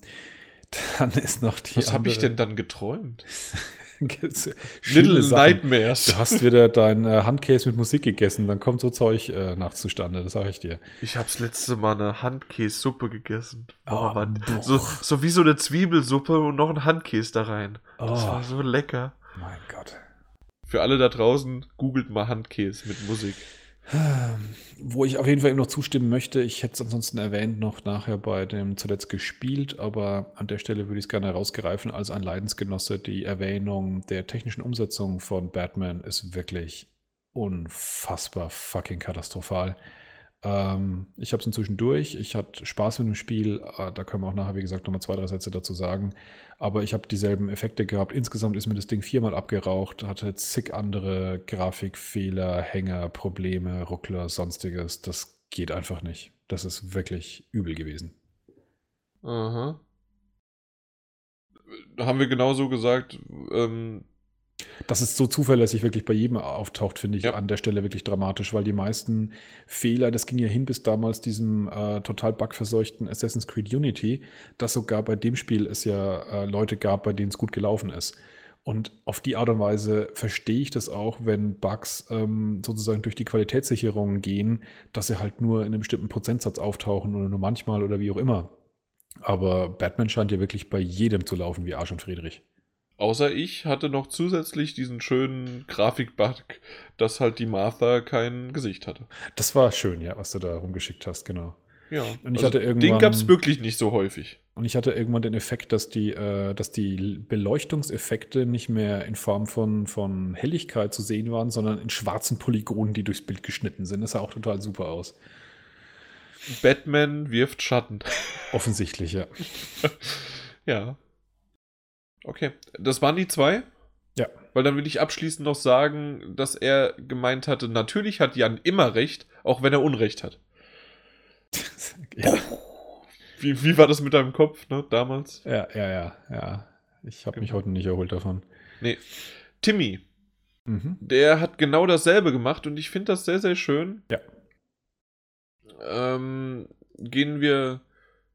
Speaker 2: dann ist noch die.
Speaker 1: Was habe ich denn dann geträumt?
Speaker 2: Little Nightmares. Du hast wieder dein äh, Handkäse mit Musik gegessen, dann kommt so Zeug äh, nach zustande, das sage ich dir.
Speaker 1: Ich habe das letzte Mal eine Handkässuppe gegessen. Oh, Mann. So, so wie so eine Zwiebelsuppe und noch ein Handkäse da rein. Oh. Das war so lecker.
Speaker 2: Mein Gott.
Speaker 1: Für alle da draußen, googelt mal Handkäse mit Musik.
Speaker 2: Wo ich auf jeden Fall eben noch zustimmen möchte, ich hätte es ansonsten erwähnt noch nachher bei dem zuletzt gespielt, aber an der Stelle würde ich es gerne herausgreifen als ein Leidensgenosse. Die Erwähnung der technischen Umsetzung von Batman ist wirklich unfassbar fucking katastrophal. Ähm, ich habe es inzwischen durch. Ich hatte Spaß mit dem Spiel. Äh, da können wir auch nachher, wie gesagt, nochmal zwei, drei Sätze dazu sagen. Aber ich habe dieselben Effekte gehabt. Insgesamt ist mir das Ding viermal abgeraucht, hatte zig andere Grafikfehler, Hänger, Probleme, Ruckler, sonstiges. Das geht einfach nicht. Das ist wirklich übel gewesen.
Speaker 1: Aha. Haben wir genauso gesagt, ähm,
Speaker 2: dass es so zuverlässig wirklich bei jedem auftaucht, finde ich ja. an der Stelle wirklich dramatisch, weil die meisten Fehler, das ging ja hin bis damals diesem äh, total bugverseuchten Assassin's Creed Unity, dass sogar bei dem Spiel es ja äh, Leute gab, bei denen es gut gelaufen ist. Und auf die Art und Weise verstehe ich das auch, wenn Bugs ähm, sozusagen durch die Qualitätssicherung gehen, dass sie halt nur in einem bestimmten Prozentsatz auftauchen oder nur manchmal oder wie auch immer. Aber Batman scheint ja wirklich bei jedem zu laufen wie Arsch und Friedrich.
Speaker 1: Außer ich hatte noch zusätzlich diesen schönen Grafikbug, dass halt die Martha kein Gesicht hatte.
Speaker 2: Das war schön, ja, was du da rumgeschickt hast, genau.
Speaker 1: Ja,
Speaker 2: und ich also hatte irgendwann,
Speaker 1: den gab es wirklich nicht so häufig.
Speaker 2: Und ich hatte irgendwann den Effekt, dass die, äh, dass die Beleuchtungseffekte nicht mehr in Form von, von Helligkeit zu sehen waren, sondern in schwarzen Polygonen, die durchs Bild geschnitten sind. Das sah auch total super aus.
Speaker 1: Batman wirft Schatten.
Speaker 2: Offensichtlich, ja.
Speaker 1: ja. Okay, das waren die zwei?
Speaker 2: Ja.
Speaker 1: Weil dann will ich abschließend noch sagen, dass er gemeint hatte, natürlich hat Jan immer recht, auch wenn er Unrecht hat.
Speaker 2: ja.
Speaker 1: Wie, wie war das mit deinem Kopf, ne, damals?
Speaker 2: Ja, ja, ja, ja. Ich habe mich heute nicht erholt davon.
Speaker 1: Nee. Timmy. Mhm. Der hat genau dasselbe gemacht und ich finde das sehr, sehr schön.
Speaker 2: Ja.
Speaker 1: Ähm, gehen wir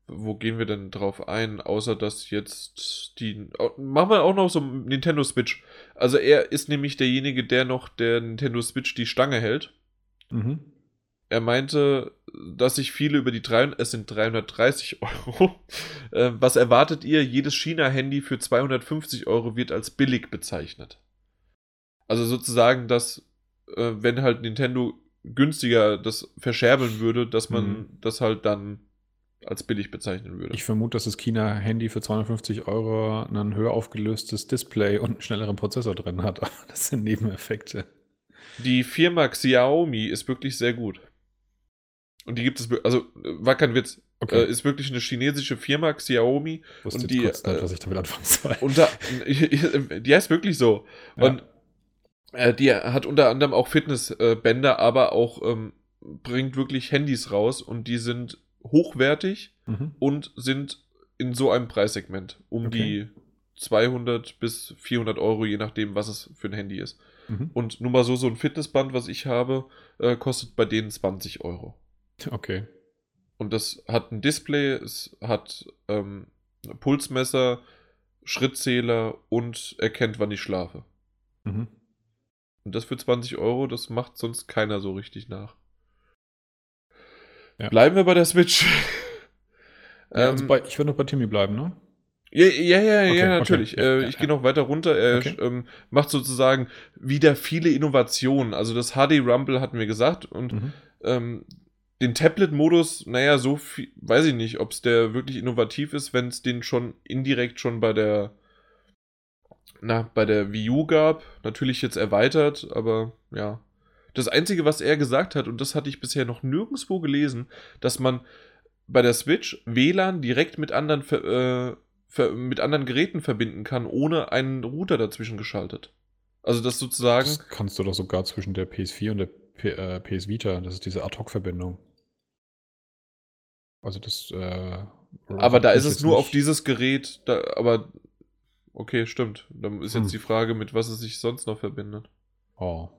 Speaker 1: wo gehen wir denn drauf ein, außer dass jetzt die. Machen wir auch noch so Nintendo Switch. Also er ist nämlich derjenige, der noch der Nintendo Switch die Stange hält.
Speaker 2: Mhm.
Speaker 1: Er meinte, dass sich viele über die 300, es sind 330 Euro. Äh, was erwartet ihr? Jedes China-Handy für 250 Euro wird als billig bezeichnet. Also sozusagen, dass, äh, wenn halt Nintendo günstiger das verscherbeln würde, dass man mhm. das halt dann als billig bezeichnen würde.
Speaker 2: Ich vermute, dass das China-Handy für 250 Euro ein höher aufgelöstes Display und einen schnelleren Prozessor drin hat. Aber das sind Nebeneffekte.
Speaker 1: Die Firma Xiaomi ist wirklich sehr gut. Und die gibt es, also war kein Witz,
Speaker 2: Okay.
Speaker 1: äh, ist wirklich eine chinesische Firma, Xiaomi.
Speaker 2: Wusste
Speaker 1: und
Speaker 2: jetzt
Speaker 1: die,
Speaker 2: kurz nicht,
Speaker 1: äh,
Speaker 2: was ich damit anfangen soll.
Speaker 1: unter, die heißt wirklich so.
Speaker 2: Ja.
Speaker 1: Und äh, die hat unter anderem auch Fitnessbänder, aber auch ähm, bringt wirklich Handys raus und die sind hochwertig
Speaker 2: Mhm.
Speaker 1: und sind in so einem Preissegment um
Speaker 2: Okay.
Speaker 1: die 200 bis 400 Euro, je nachdem, was es für ein Handy ist.
Speaker 2: Mhm.
Speaker 1: Und nur mal so, so ein Fitnessband, was ich habe, äh, kostet bei denen 20 Euro.
Speaker 2: Okay.
Speaker 1: Und das hat ein Display, es hat ähm, Pulsmesser, Schrittzähler und erkennt, wann ich schlafe.
Speaker 2: Mhm.
Speaker 1: Und das für 20 Euro, das macht sonst keiner so richtig nach.
Speaker 2: Ja.
Speaker 1: Bleiben wir bei der Switch.
Speaker 2: Ja, also
Speaker 1: Ähm,
Speaker 2: bei, ich würde noch bei Timmy bleiben, ne?
Speaker 1: Ja, ja, ja,
Speaker 2: Okay,
Speaker 1: ja
Speaker 2: okay,
Speaker 1: natürlich.
Speaker 2: ja,
Speaker 1: äh, ich gehe noch weiter runter. Er
Speaker 2: Okay.
Speaker 1: ähm, macht sozusagen wieder viele Innovationen. Also das HD Rumble hatten wir gesagt und
Speaker 2: Mhm.
Speaker 1: ähm, den Tablet-Modus, naja, so viel, weiß ich nicht, ob es der wirklich innovativ ist, wenn es den schon indirekt schon bei der, na, bei der Wii U gab. Natürlich jetzt erweitert, aber ja. Das Einzige, was er gesagt hat, und das hatte ich bisher noch nirgendwo gelesen, dass man bei der Switch WLAN direkt mit anderen, äh, mit anderen Geräten verbinden kann, ohne einen Router dazwischen geschaltet. Also das sozusagen.
Speaker 2: Das kannst du doch sogar zwischen der PS4 und der P äh, PS Vita. Das ist diese Ad-Hoc-Verbindung. Also das. Äh,
Speaker 1: Aber da ist es nur auf
Speaker 2: nicht-
Speaker 1: dieses Gerät, da, aber okay, stimmt. Dann ist
Speaker 2: Hm.
Speaker 1: jetzt die Frage, mit was es sich sonst noch verbindet.
Speaker 2: Oh.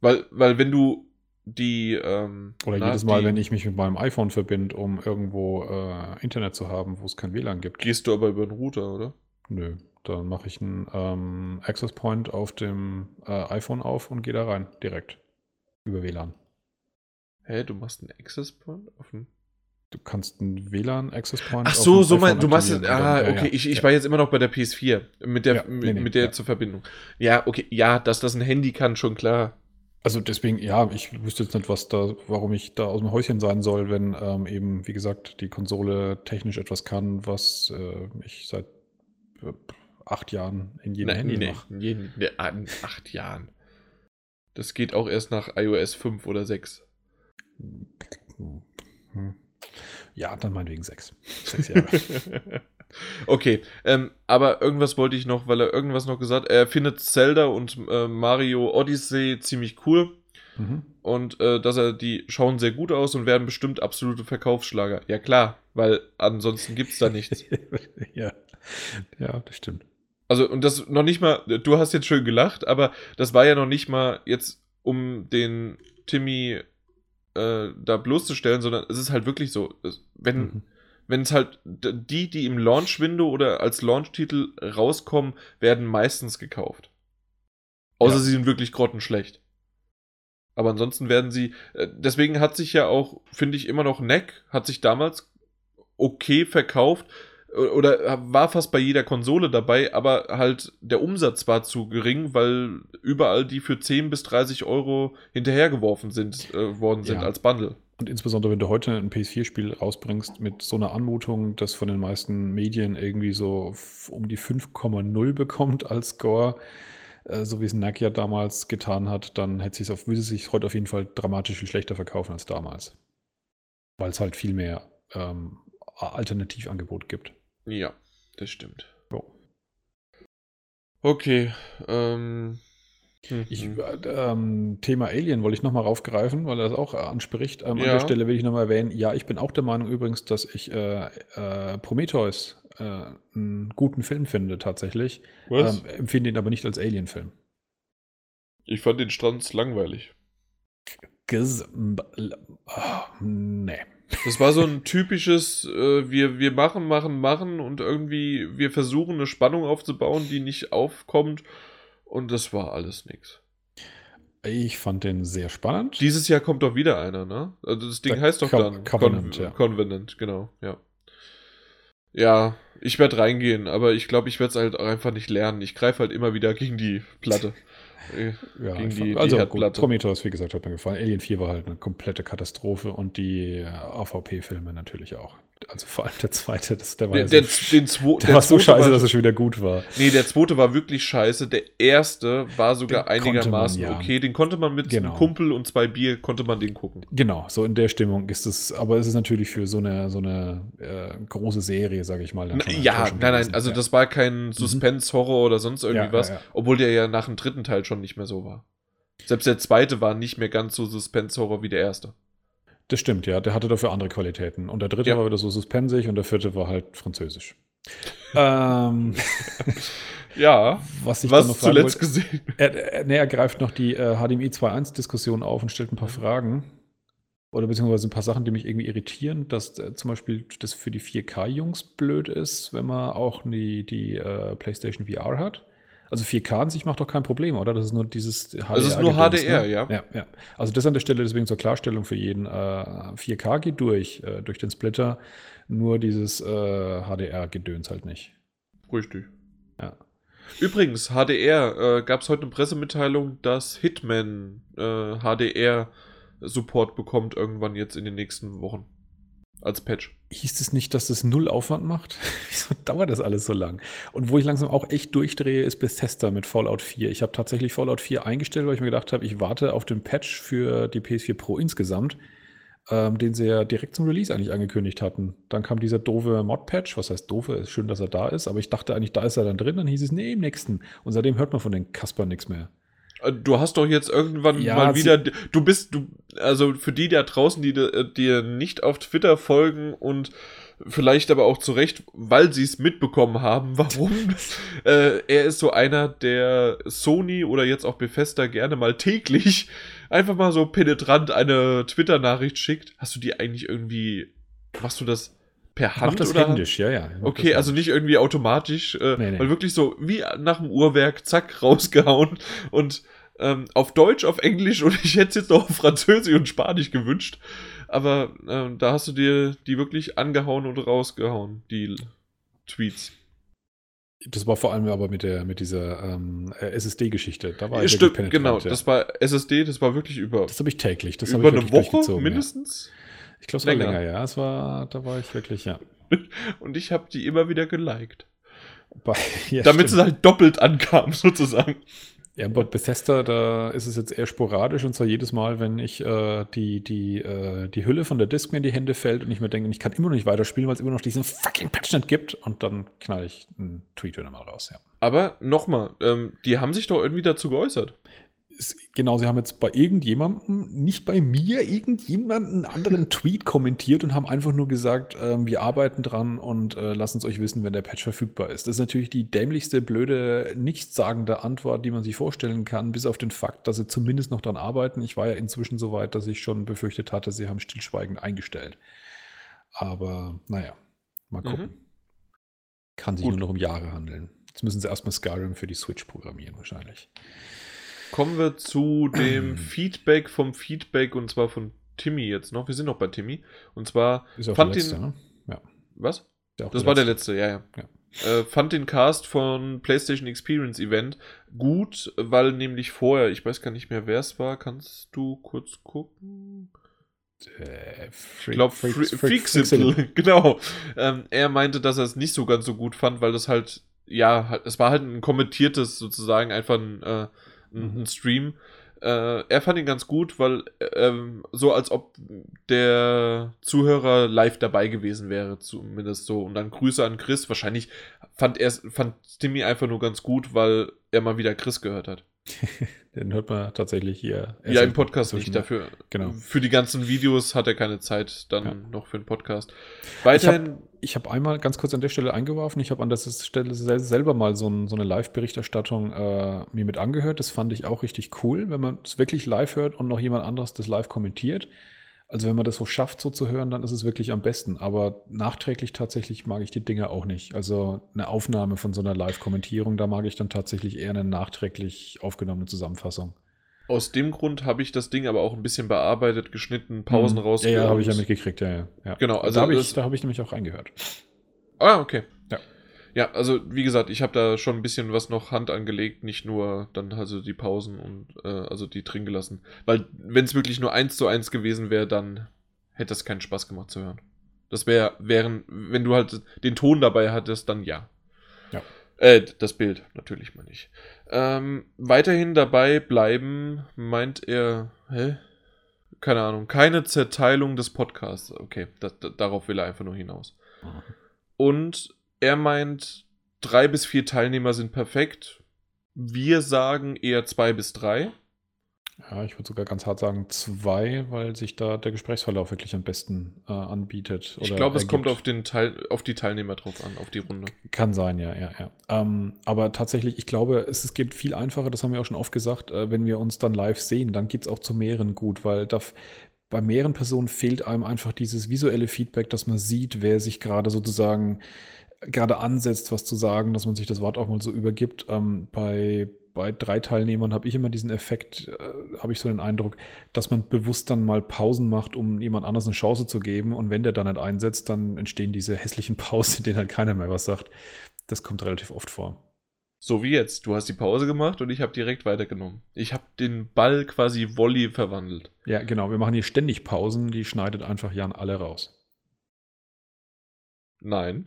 Speaker 1: Weil, weil wenn du die, ähm,
Speaker 2: Oder
Speaker 1: na,
Speaker 2: jedes Mal,
Speaker 1: die,
Speaker 2: wenn ich mich mit meinem iPhone verbinde, um irgendwo äh, Internet zu haben, wo es kein WLAN gibt.
Speaker 1: Gehst du aber über den Router, oder?
Speaker 2: Nö. Dann mache ich einen ähm, Access Point auf dem äh, iPhone auf und gehe da rein, direkt. Über WLAN.
Speaker 1: Hä, du machst einen Access Point auf den.
Speaker 2: Du kannst einen WLAN-Access Point
Speaker 1: Ach so,
Speaker 2: dem
Speaker 1: so mein, du machst jetzt, ah,
Speaker 2: dann- ja,
Speaker 1: okay,
Speaker 2: ja,
Speaker 1: ich, ich
Speaker 2: ja.
Speaker 1: war jetzt immer noch bei der PS4, mit der,
Speaker 2: nee, nee,
Speaker 1: mit der zur Verbindung. Ja, okay, ja, dass das ein Handy kann, schon klar.
Speaker 2: Also deswegen, ja, ich wüsste jetzt nicht, was da, warum ich da aus dem Häuschen sein soll, wenn ähm, eben, wie gesagt, die Konsole technisch etwas kann, was äh, ich seit äh, acht Jahren in jedem
Speaker 1: Nein,
Speaker 2: Handy
Speaker 1: nee,
Speaker 2: mache.
Speaker 1: in, jeden, in in acht Jahren. Das geht auch erst nach iOS 5 oder 6.
Speaker 2: Hm. Ja, dann meinetwegen sechs. Sechs Jahre.
Speaker 1: okay, ähm, aber irgendwas wollte ich noch, weil er irgendwas noch gesagt Er findet Zelda und äh, Mario Odyssey ziemlich cool
Speaker 2: mhm.
Speaker 1: und äh, dass er die schauen sehr gut aus und werden bestimmt absolute Verkaufsschlager. Ja klar, weil ansonsten gibt es da nichts.
Speaker 2: ja. ja, das stimmt.
Speaker 1: Also, und das noch nicht mal, du hast jetzt schön gelacht, aber das war ja noch nicht mal jetzt, um den Timmy äh, da bloßzustellen, sondern es ist halt wirklich so, wenn,
Speaker 2: Mhm.
Speaker 1: Wenn es halt, die, die im Launch-Window oder als Launch-Titel rauskommen, werden meistens gekauft. Außer
Speaker 2: Ja.
Speaker 1: sie sind wirklich grottenschlecht. Aber ansonsten werden sie, äh, deswegen hat sich ja auch, finde ich, immer noch Neck, hat sich damals okay verkauft oder war fast bei jeder Konsole dabei, aber halt der Umsatz war zu gering, weil überall die für 10 bis 30 Euro hinterhergeworfen sind, äh, worden sind
Speaker 2: Ja.
Speaker 1: als Bundle.
Speaker 2: Und insbesondere, wenn du heute ein PS4-Spiel rausbringst mit so einer Anmutung, das von den meisten Medien irgendwie so um die 5,0 bekommt als Score, äh, so wie es NAC ja damals getan hat, dann hätte auf, würde es sich heute auf jeden Fall dramatisch viel schlechter verkaufen als damals. Weil es halt viel mehr ähm, Alternativangebot gibt.
Speaker 1: Ja, das stimmt.
Speaker 2: Jo.
Speaker 1: Okay, ähm.
Speaker 2: Ich,
Speaker 1: hm.
Speaker 2: äh, ähm, Thema Alien wollte ich nochmal raufgreifen, weil er das auch äh, anspricht. Ähm, An
Speaker 1: Ja.
Speaker 2: der Stelle will ich nochmal erwähnen, ja, ich bin auch der Meinung übrigens, dass ich äh, äh, Prometheus äh, einen guten Film finde tatsächlich.
Speaker 1: Was?
Speaker 2: Ähm, empfinde ihn aber nicht als Alien-Film.
Speaker 1: ich fand den Strands langweilig.
Speaker 2: Ges oh, nee.
Speaker 1: Das war so ein typisches, äh, wir, wir machen, machen, machen und irgendwie, wir versuchen eine Spannung aufzubauen, die nicht aufkommt. Und das war alles nix.
Speaker 2: Ich fand den sehr spannend.
Speaker 1: Dieses Jahr kommt doch wieder einer, ne? Also das Ding
Speaker 2: Der
Speaker 1: heißt doch
Speaker 2: Co-
Speaker 1: dann
Speaker 2: Covenant,
Speaker 1: Con
Speaker 2: ja.
Speaker 1: Covenant, genau, ja. Ja, ich werde reingehen, aber ich glaube, ich werde es halt einfach nicht lernen. Ich greife halt immer wieder gegen die Platte. Äh,
Speaker 2: ja,
Speaker 1: gegen die-
Speaker 2: fand,
Speaker 1: die
Speaker 2: also gut,
Speaker 1: Herdplatte.
Speaker 2: Prometheus, wie gesagt, hat mir gefallen. Alien 4 war halt eine komplette Katastrophe und die äh, AVP-Filme natürlich auch. Also vor allem der zweite, das, der
Speaker 1: war, der,
Speaker 2: so,
Speaker 1: der, den zwo,
Speaker 2: der, war so scheiße, war, dass er schon wieder gut war.
Speaker 1: Nee, der zweite war wirklich scheiße. Der erste war sogar den einigermaßen man, ja. okay. Den konnte man mit genau. einem Kumpel und zwei Bier, konnte man den gucken.
Speaker 2: Genau, so in der Stimmung ist es. Aber es ist natürlich für so eine, so eine äh, große Serie, sage ich mal.
Speaker 1: Na, ja, nein, nein, also ja. das war kein mhm. Suspense-Horror oder sonst irgendwie was. Obwohl der ja nach dem dritten Teil schon nicht mehr so war. Selbst der zweite war nicht mehr ganz so Suspense-Horror wie der erste.
Speaker 2: Das stimmt, ja. Der hatte dafür andere Qualitäten. Und der dritte ja. war wieder so suspensig und der vierte war halt französisch. ähm,
Speaker 1: ja,
Speaker 2: was ich
Speaker 1: was zuletzt wollte, gesehen.
Speaker 2: Er, er, nee, er greift noch die äh, HDMI 2.1-Diskussion auf und stellt ein paar Fragen. Oder beziehungsweise ein paar Sachen, die mich irgendwie irritieren, dass äh, zum Beispiel das für die 4K-Jungs blöd ist, wenn man auch die, die äh, PlayStation VR hat. Also 4K an sich macht doch kein Problem, oder? Das ist nur dieses
Speaker 1: HDR. Das ist nur HDR,
Speaker 2: ne?
Speaker 1: ja.
Speaker 2: ja. Ja, Also das an der Stelle deswegen zur Klarstellung für jeden. Äh, 4K geht durch, äh, durch den Splitter, nur dieses äh, HDR-Gedöns halt nicht.
Speaker 1: Richtig.
Speaker 2: Ja.
Speaker 1: Übrigens, HDR, äh, gab es heute eine Pressemitteilung, dass Hitman HDR äh, Support bekommt irgendwann jetzt in den nächsten Wochen als Patch.
Speaker 2: Hieß es nicht, dass das null Aufwand macht? Wieso dauert das alles so lang? Und wo ich langsam auch echt durchdrehe, ist Bethesda mit Fallout 4. Ich habe tatsächlich Fallout 4 eingestellt, weil ich mir gedacht habe, ich warte auf den Patch für die PS4 Pro insgesamt, ähm, den sie ja direkt zum Release eigentlich angekündigt hatten. Dann kam dieser doofe Mod-Patch, was heißt doofe, ist schön, dass er da ist, aber ich dachte eigentlich, da ist er dann drin, dann hieß es, nee, im nächsten. Und seitdem hört man von den Kasper nichts mehr.
Speaker 1: Äh, du hast doch jetzt irgendwann ja, mal wieder, du bist, du, also für die da draußen, die dir nicht auf Twitter folgen und vielleicht aber auch zu Recht, weil sie es mitbekommen haben, warum. äh, er ist so einer, der Sony oder jetzt auch Bethesda gerne mal täglich einfach mal so penetrant eine Twitter-Nachricht schickt. Hast du die eigentlich irgendwie, machst du das per Hand? Mach
Speaker 2: das
Speaker 1: oder?
Speaker 2: händisch, ja, ja.
Speaker 1: Okay, also nicht irgendwie automatisch, äh, nee, nee. weil wirklich so wie nach dem Uhrwerk, zack, rausgehauen und ähm, auf Deutsch, auf Englisch und ich hätte es jetzt noch auf Französisch und Spanisch gewünscht. Aber äh, da hast du dir die wirklich angehauen und rausgehauen, die Tweets.
Speaker 2: Das war vor allem aber mit der mit dieser ähm, SSD-Geschichte. Da war ich
Speaker 1: Stimmt, genau. Ja. Das war SSD, das war wirklich über.
Speaker 2: Das habe ich täglich. Das
Speaker 1: über eine Woche mindestens.
Speaker 2: Ja. Ich glaube, es war länger. länger, ja. Es war, da war ich wirklich, ja.
Speaker 1: und ich habe die immer wieder geliked.
Speaker 2: Bei,
Speaker 1: ja, Damit stimmt. es halt doppelt ankam, sozusagen.
Speaker 2: Ja, bei Bethesda, da ist es jetzt eher sporadisch und zwar jedes Mal, wenn ich äh, die, die, äh, die Hülle von der Disk mir in die Hände fällt und ich mir denke, ich kann immer noch nicht weiterspielen, weil es immer noch diesen fucking Patch nicht gibt und dann knall ich einen Tweet wieder mal raus, ja.
Speaker 1: Aber nochmal, ähm, die haben sich doch irgendwie dazu geäußert
Speaker 2: genau, sie haben jetzt bei irgendjemandem, nicht bei mir, irgendjemanden anderen Tweet kommentiert und haben einfach nur gesagt, ähm, wir arbeiten dran und äh, lassen es euch wissen, wenn der Patch verfügbar ist. Das ist natürlich die dämlichste, blöde, nichtssagende Antwort, die man sich vorstellen kann, bis auf den Fakt, dass sie zumindest noch dran arbeiten. Ich war ja inzwischen so weit, dass ich schon befürchtet hatte, sie haben stillschweigend eingestellt. Aber naja, mal mhm. gucken. Mhm. Kann sich Gut. nur noch um Jahre handeln. Jetzt müssen sie erstmal Skyrim für die Switch programmieren, wahrscheinlich.
Speaker 1: Kommen wir zu dem Feedback vom Feedback und zwar von Timmy jetzt noch. Wir sind noch bei Timmy. Und zwar
Speaker 2: ist fand letzte, den. Ne?
Speaker 1: Ja. Was? Das war der letzte, ja, ja. ja. Äh, fand den Cast von PlayStation Experience Event gut, weil nämlich vorher, ich weiß gar nicht mehr, wer es war. Kannst du kurz gucken? Äh, Freak, ich glaube, Freak, Freak, genau. Ähm, er meinte, dass er es nicht so ganz so gut fand, weil das halt, ja, es war halt ein kommentiertes sozusagen, einfach ein, äh, mhm. Stream. Äh, er fand ihn ganz gut, weil ähm, so als ob der Zuhörer live dabei gewesen wäre, zumindest so. Und dann Grüße an Chris. Wahrscheinlich fand er fand Timmy einfach nur ganz gut, weil er mal wieder Chris gehört hat.
Speaker 2: Den hört man tatsächlich hier.
Speaker 1: Ja, im Podcast nicht dafür. Genau. Für die ganzen Videos hat er keine Zeit dann ja. noch für einen Podcast.
Speaker 2: Weiterhin. Ich habe hab einmal ganz kurz an der Stelle eingeworfen. Ich habe an der Stelle selber mal so, ein, so eine Live-Berichterstattung äh, mir mit angehört. Das fand ich auch richtig cool, wenn man es wirklich live hört und noch jemand anderes das live kommentiert. Also wenn man das so schafft, so zu hören, dann ist es wirklich am besten. Aber nachträglich tatsächlich mag ich die Dinge auch nicht. Also eine Aufnahme von so einer Live-Kommentierung, da mag ich dann tatsächlich eher eine nachträglich aufgenommene Zusammenfassung.
Speaker 1: Aus dem Grund habe ich das Ding aber auch ein bisschen bearbeitet, geschnitten, Pausen hm. raus.
Speaker 2: Ja, ja habe ich ja mitgekriegt, ja, ja. ja.
Speaker 1: Genau,
Speaker 2: also da habe ich, hab ich nämlich auch reingehört.
Speaker 1: Ah, okay. Ja. Also wie gesagt, ich habe da schon ein bisschen was noch Hand angelegt, nicht nur dann also die Pausen und äh, also die drin gelassen. Weil wenn es wirklich nur eins zu eins gewesen wäre, dann hätte es keinen Spaß gemacht zu hören. Das wäre, wären, wenn du halt den Ton dabei hattest, dann ja.
Speaker 2: Ja.
Speaker 1: Äh, das Bild, natürlich mal nicht. Ähm, weiterhin dabei bleiben, meint er, hä? Keine Ahnung, keine Zerteilung des Podcasts. Okay, das, das, darauf will er einfach nur hinaus. Und er meint, drei bis vier Teilnehmer sind perfekt. Wir sagen eher zwei bis drei.
Speaker 2: Ja, ich würde sogar ganz hart sagen zwei, weil sich da der Gesprächsverlauf wirklich am besten äh, anbietet.
Speaker 1: Ich glaube, es kommt auf, den Teil, auf die Teilnehmer drauf an, auf die Runde.
Speaker 2: Kann sein, ja, ja, ja. Ähm, aber tatsächlich, ich glaube, es, es geht viel einfacher, das haben wir auch schon oft gesagt, äh, wenn wir uns dann live sehen, dann geht es auch zu mehreren gut, weil da, bei mehreren Personen fehlt einem einfach dieses visuelle Feedback, dass man sieht, wer sich gerade sozusagen gerade ansetzt, was zu sagen, dass man sich das Wort auch mal so übergibt. Ähm, bei, bei drei Teilnehmern habe ich immer diesen Effekt, äh, habe ich so den Eindruck, dass man bewusst dann mal Pausen macht, um jemand anders eine Chance zu geben. Und wenn der dann nicht einsetzt, dann entstehen diese hässlichen Pausen, in denen halt keiner mehr was sagt. Das kommt relativ oft vor.
Speaker 1: So wie jetzt. Du hast die Pause gemacht und ich habe direkt weitergenommen. Ich habe den Ball quasi Volley verwandelt.
Speaker 2: Ja, genau. Wir machen hier ständig Pausen, die schneidet einfach Jan alle raus.
Speaker 1: Nein.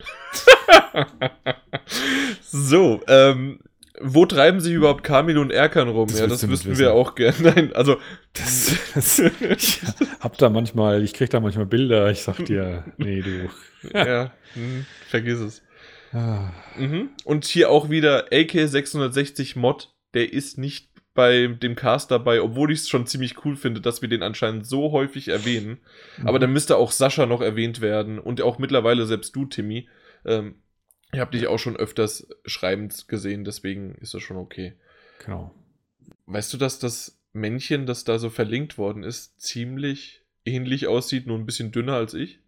Speaker 1: so, ähm, wo treiben sich überhaupt Kamil und Erkan rum?
Speaker 2: Das
Speaker 1: ja, das wüssten wir auch gerne. Nein, also.
Speaker 2: Das, das, ich hab da manchmal, ich krieg da manchmal Bilder, ich sag dir, nee, du.
Speaker 1: ja, hm, vergiss es.
Speaker 2: Ah,
Speaker 1: Mhm. Und hier auch wieder AK660 Mod, der ist nicht bei dem Cast dabei, obwohl ich es schon ziemlich cool finde, dass wir den anscheinend so häufig erwähnen. Aber
Speaker 2: mhm.
Speaker 1: dann müsste auch Sascha noch erwähnt werden und auch mittlerweile selbst du, Timmy. Ähm, ich habe dich auch schon öfters schreibend gesehen, deswegen ist das schon okay.
Speaker 2: Genau.
Speaker 1: Weißt du, dass das Männchen, das da so verlinkt worden ist, ziemlich ähnlich aussieht, nur ein bisschen dünner als ich?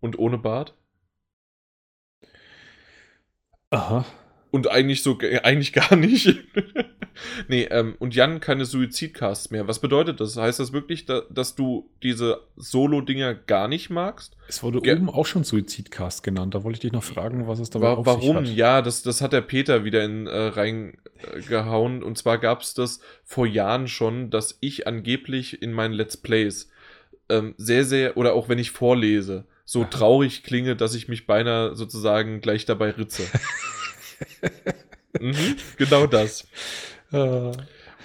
Speaker 1: Und ohne Bart?
Speaker 2: Aha.
Speaker 1: Und eigentlich so, eigentlich gar nicht. nee, ähm, und Jan keine Suizidcasts mehr. Was bedeutet das? Heißt das wirklich, da, dass du diese Solo-Dinger gar nicht magst?
Speaker 2: Es wurde
Speaker 1: Ge-
Speaker 2: oben auch schon Suizidcast genannt. Da wollte ich dich noch fragen, was es dabei
Speaker 1: Wa
Speaker 2: auf
Speaker 1: warum? Ja, das, das hat der Peter wieder in, äh, reingehauen. Und zwar gab es das vor Jahren schon, dass ich angeblich in meinen Let's Plays ähm, sehr, sehr, oder auch wenn ich vorlese, so traurig klinge, dass ich mich beinahe sozusagen gleich dabei ritze. mhm, genau das.
Speaker 2: Äh,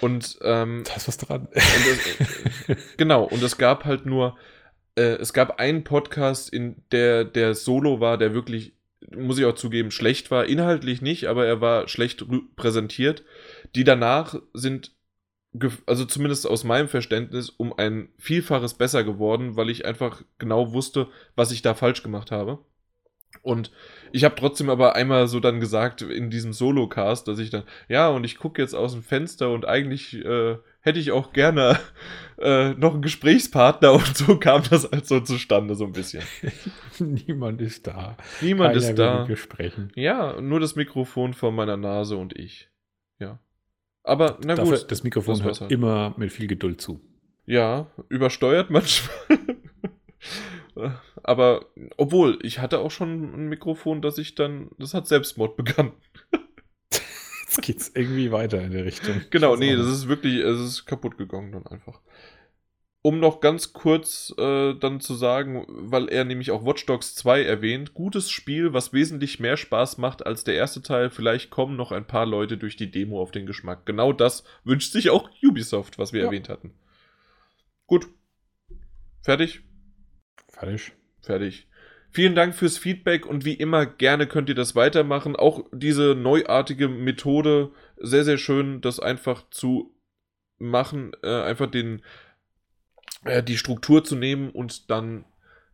Speaker 1: Und ähm,
Speaker 2: da ist was dran.
Speaker 1: Und es, äh, genau, und es gab halt nur, äh, es gab einen Podcast, in der der Solo war, der wirklich, muss ich auch zugeben, schlecht war. Inhaltlich nicht, aber er war schlecht präsentiert. Die danach sind, also zumindest aus meinem Verständnis, um ein Vielfaches besser geworden, weil ich einfach genau wusste, was ich da falsch gemacht habe. Und ich habe trotzdem aber einmal so dann gesagt in diesem Solo-Cast, dass ich dann, ja, und ich gucke jetzt aus dem Fenster und eigentlich äh, hätte ich auch gerne äh, noch einen Gesprächspartner und so kam das halt so zustande, so ein bisschen.
Speaker 2: Niemand ist da.
Speaker 1: Niemand
Speaker 2: Keiner
Speaker 1: ist da.
Speaker 2: mir sprechen.
Speaker 1: Ja, nur das Mikrofon vor meiner Nase und ich. Ja. Aber na
Speaker 2: Dafür,
Speaker 1: gut.
Speaker 2: das Mikrofon
Speaker 1: das
Speaker 2: hört
Speaker 1: halt.
Speaker 2: immer mit viel Geduld zu.
Speaker 1: Ja, übersteuert manchmal. Aber obwohl, ich hatte auch schon ein Mikrofon, das ich dann, das hat Selbstmord begangen.
Speaker 2: Jetzt geht's irgendwie weiter in der Richtung.
Speaker 1: Genau, nee, das ist wirklich, es ist kaputt gegangen dann einfach. Um noch ganz kurz äh, dann zu sagen, weil er nämlich auch Watch Dogs 2 erwähnt, gutes Spiel, was wesentlich mehr Spaß macht als der erste Teil. Vielleicht kommen noch ein paar Leute durch die Demo auf den Geschmack. Genau das wünscht sich auch Ubisoft, was wir
Speaker 2: Ja.
Speaker 1: erwähnt hatten. Gut. Fertig?
Speaker 2: Fertig.
Speaker 1: Fertig. Vielen Dank fürs Feedback und wie immer gerne könnt ihr das weitermachen. Auch diese neuartige Methode, sehr, sehr schön, das einfach zu machen, äh, einfach den, äh, die Struktur zu nehmen und dann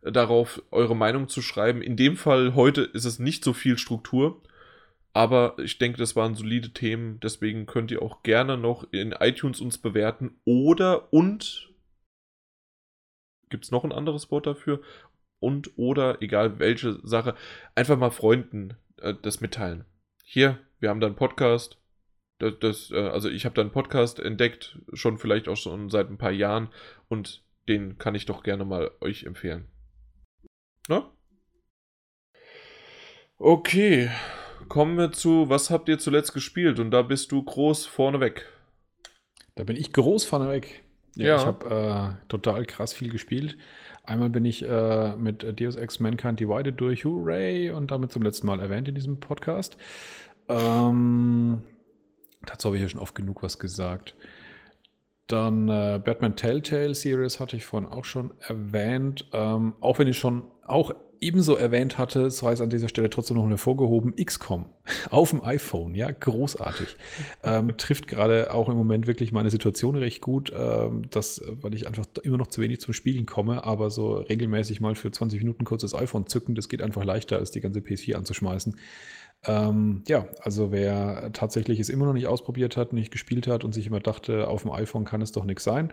Speaker 1: äh, darauf eure Meinung zu schreiben. In dem Fall heute ist es nicht so viel Struktur, aber ich denke, das waren solide Themen. Deswegen könnt ihr auch gerne noch in iTunes uns bewerten oder und gibt es noch ein anderes Wort dafür? Und oder, egal welche Sache, einfach mal Freunden äh, das mitteilen. Hier, wir haben da einen Podcast. Das, das, äh, also ich habe da einen Podcast entdeckt, schon vielleicht auch schon seit ein paar Jahren und den kann ich doch gerne mal euch empfehlen. Na? Okay, kommen wir zu, was habt ihr zuletzt gespielt? Und da bist du groß vorneweg.
Speaker 2: Da bin ich groß vorneweg. Ja,
Speaker 1: Ja.
Speaker 2: ich habe äh, total krass viel gespielt. Einmal bin ich äh, mit Deus Ex Mankind Divided durch, hooray, und damit zum letzten Mal erwähnt in diesem Podcast. Ähm, dazu habe ich ja schon oft genug was gesagt. Dann äh, Batman Telltale Series hatte ich vorhin auch schon erwähnt. Ähm, auch wenn ich schon auch ebenso erwähnt hatte, sei es an dieser Stelle trotzdem noch hervorgehoben, XCOM auf dem iPhone, ja, großartig. ähm, trifft gerade auch im Moment wirklich meine Situation recht gut, ähm, das, weil ich einfach immer noch zu wenig zum Spielen komme, aber so regelmäßig mal für 20 Minuten kurz das iPhone zücken, das geht einfach leichter, als die ganze PS4 anzuschmeißen. Ähm, ja, also wer tatsächlich es immer noch nicht ausprobiert hat, nicht gespielt hat und sich immer dachte, auf dem iPhone kann es doch nichts sein.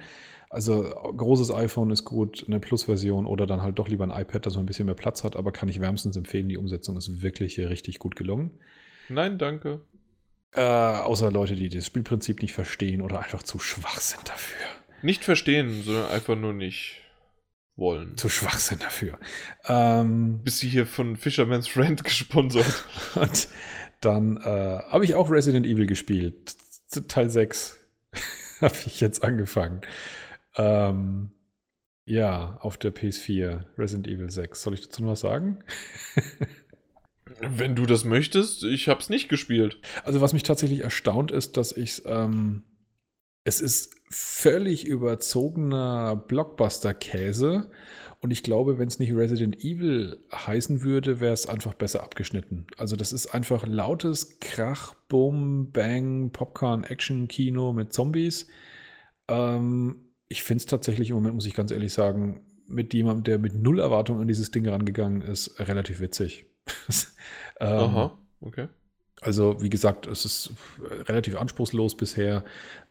Speaker 2: Also großes iPhone ist gut, eine Plus-Version oder dann halt doch lieber ein iPad, das so ein bisschen mehr Platz hat, aber kann ich wärmstens empfehlen, die Umsetzung ist wirklich richtig gut gelungen.
Speaker 1: Nein, danke.
Speaker 2: Äh, außer Leute, die das Spielprinzip nicht verstehen oder einfach zu schwach sind dafür.
Speaker 1: Nicht verstehen, sondern einfach nur nicht wollen.
Speaker 2: Zu schwach sind dafür. Ähm,
Speaker 1: Bist du hier von Fisherman's Friend gesponsert?
Speaker 2: und dann äh, habe ich auch Resident Evil gespielt. Teil 6 habe ich jetzt angefangen. Ähm, ja, auf der PS4, Resident Evil 6. Soll ich dazu noch was sagen?
Speaker 1: Wenn du das möchtest, ich hab's nicht gespielt.
Speaker 2: Also, was mich tatsächlich erstaunt ist, dass ich ähm, es ist völlig überzogener Blockbuster-Käse. Und ich glaube, wenn es nicht Resident Evil heißen würde, wäre es einfach besser abgeschnitten. Also, das ist einfach lautes Krach, Boom, Bang, Popcorn, Action-Kino mit Zombies. Ähm, ich finde es tatsächlich im Moment, muss ich ganz ehrlich sagen, mit jemandem, der mit null Erwartung an dieses Ding rangegangen ist, relativ witzig. ähm,
Speaker 1: Aha, okay.
Speaker 2: also, wie gesagt, es ist relativ anspruchslos bisher,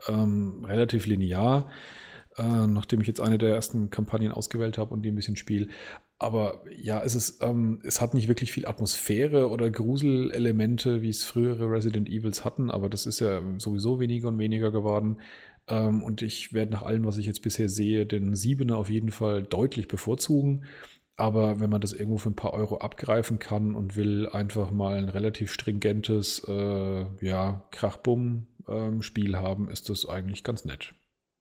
Speaker 2: ähm, relativ linear, äh, nachdem ich jetzt eine der ersten Kampagnen ausgewählt habe und die ein bisschen spiele. Aber ja, es ist, ähm, es hat nicht wirklich viel Atmosphäre oder Gruselelemente, wie es frühere Resident Evils hatten, aber das ist ja sowieso weniger und weniger geworden. Ähm, und ich werde nach allem, was ich jetzt bisher sehe, den Siebener auf jeden Fall deutlich bevorzugen. Aber wenn man das irgendwo für ein paar Euro abgreifen kann und will einfach mal ein relativ stringentes, äh, ja, Krachbumm-Spiel haben, ist das eigentlich ganz nett.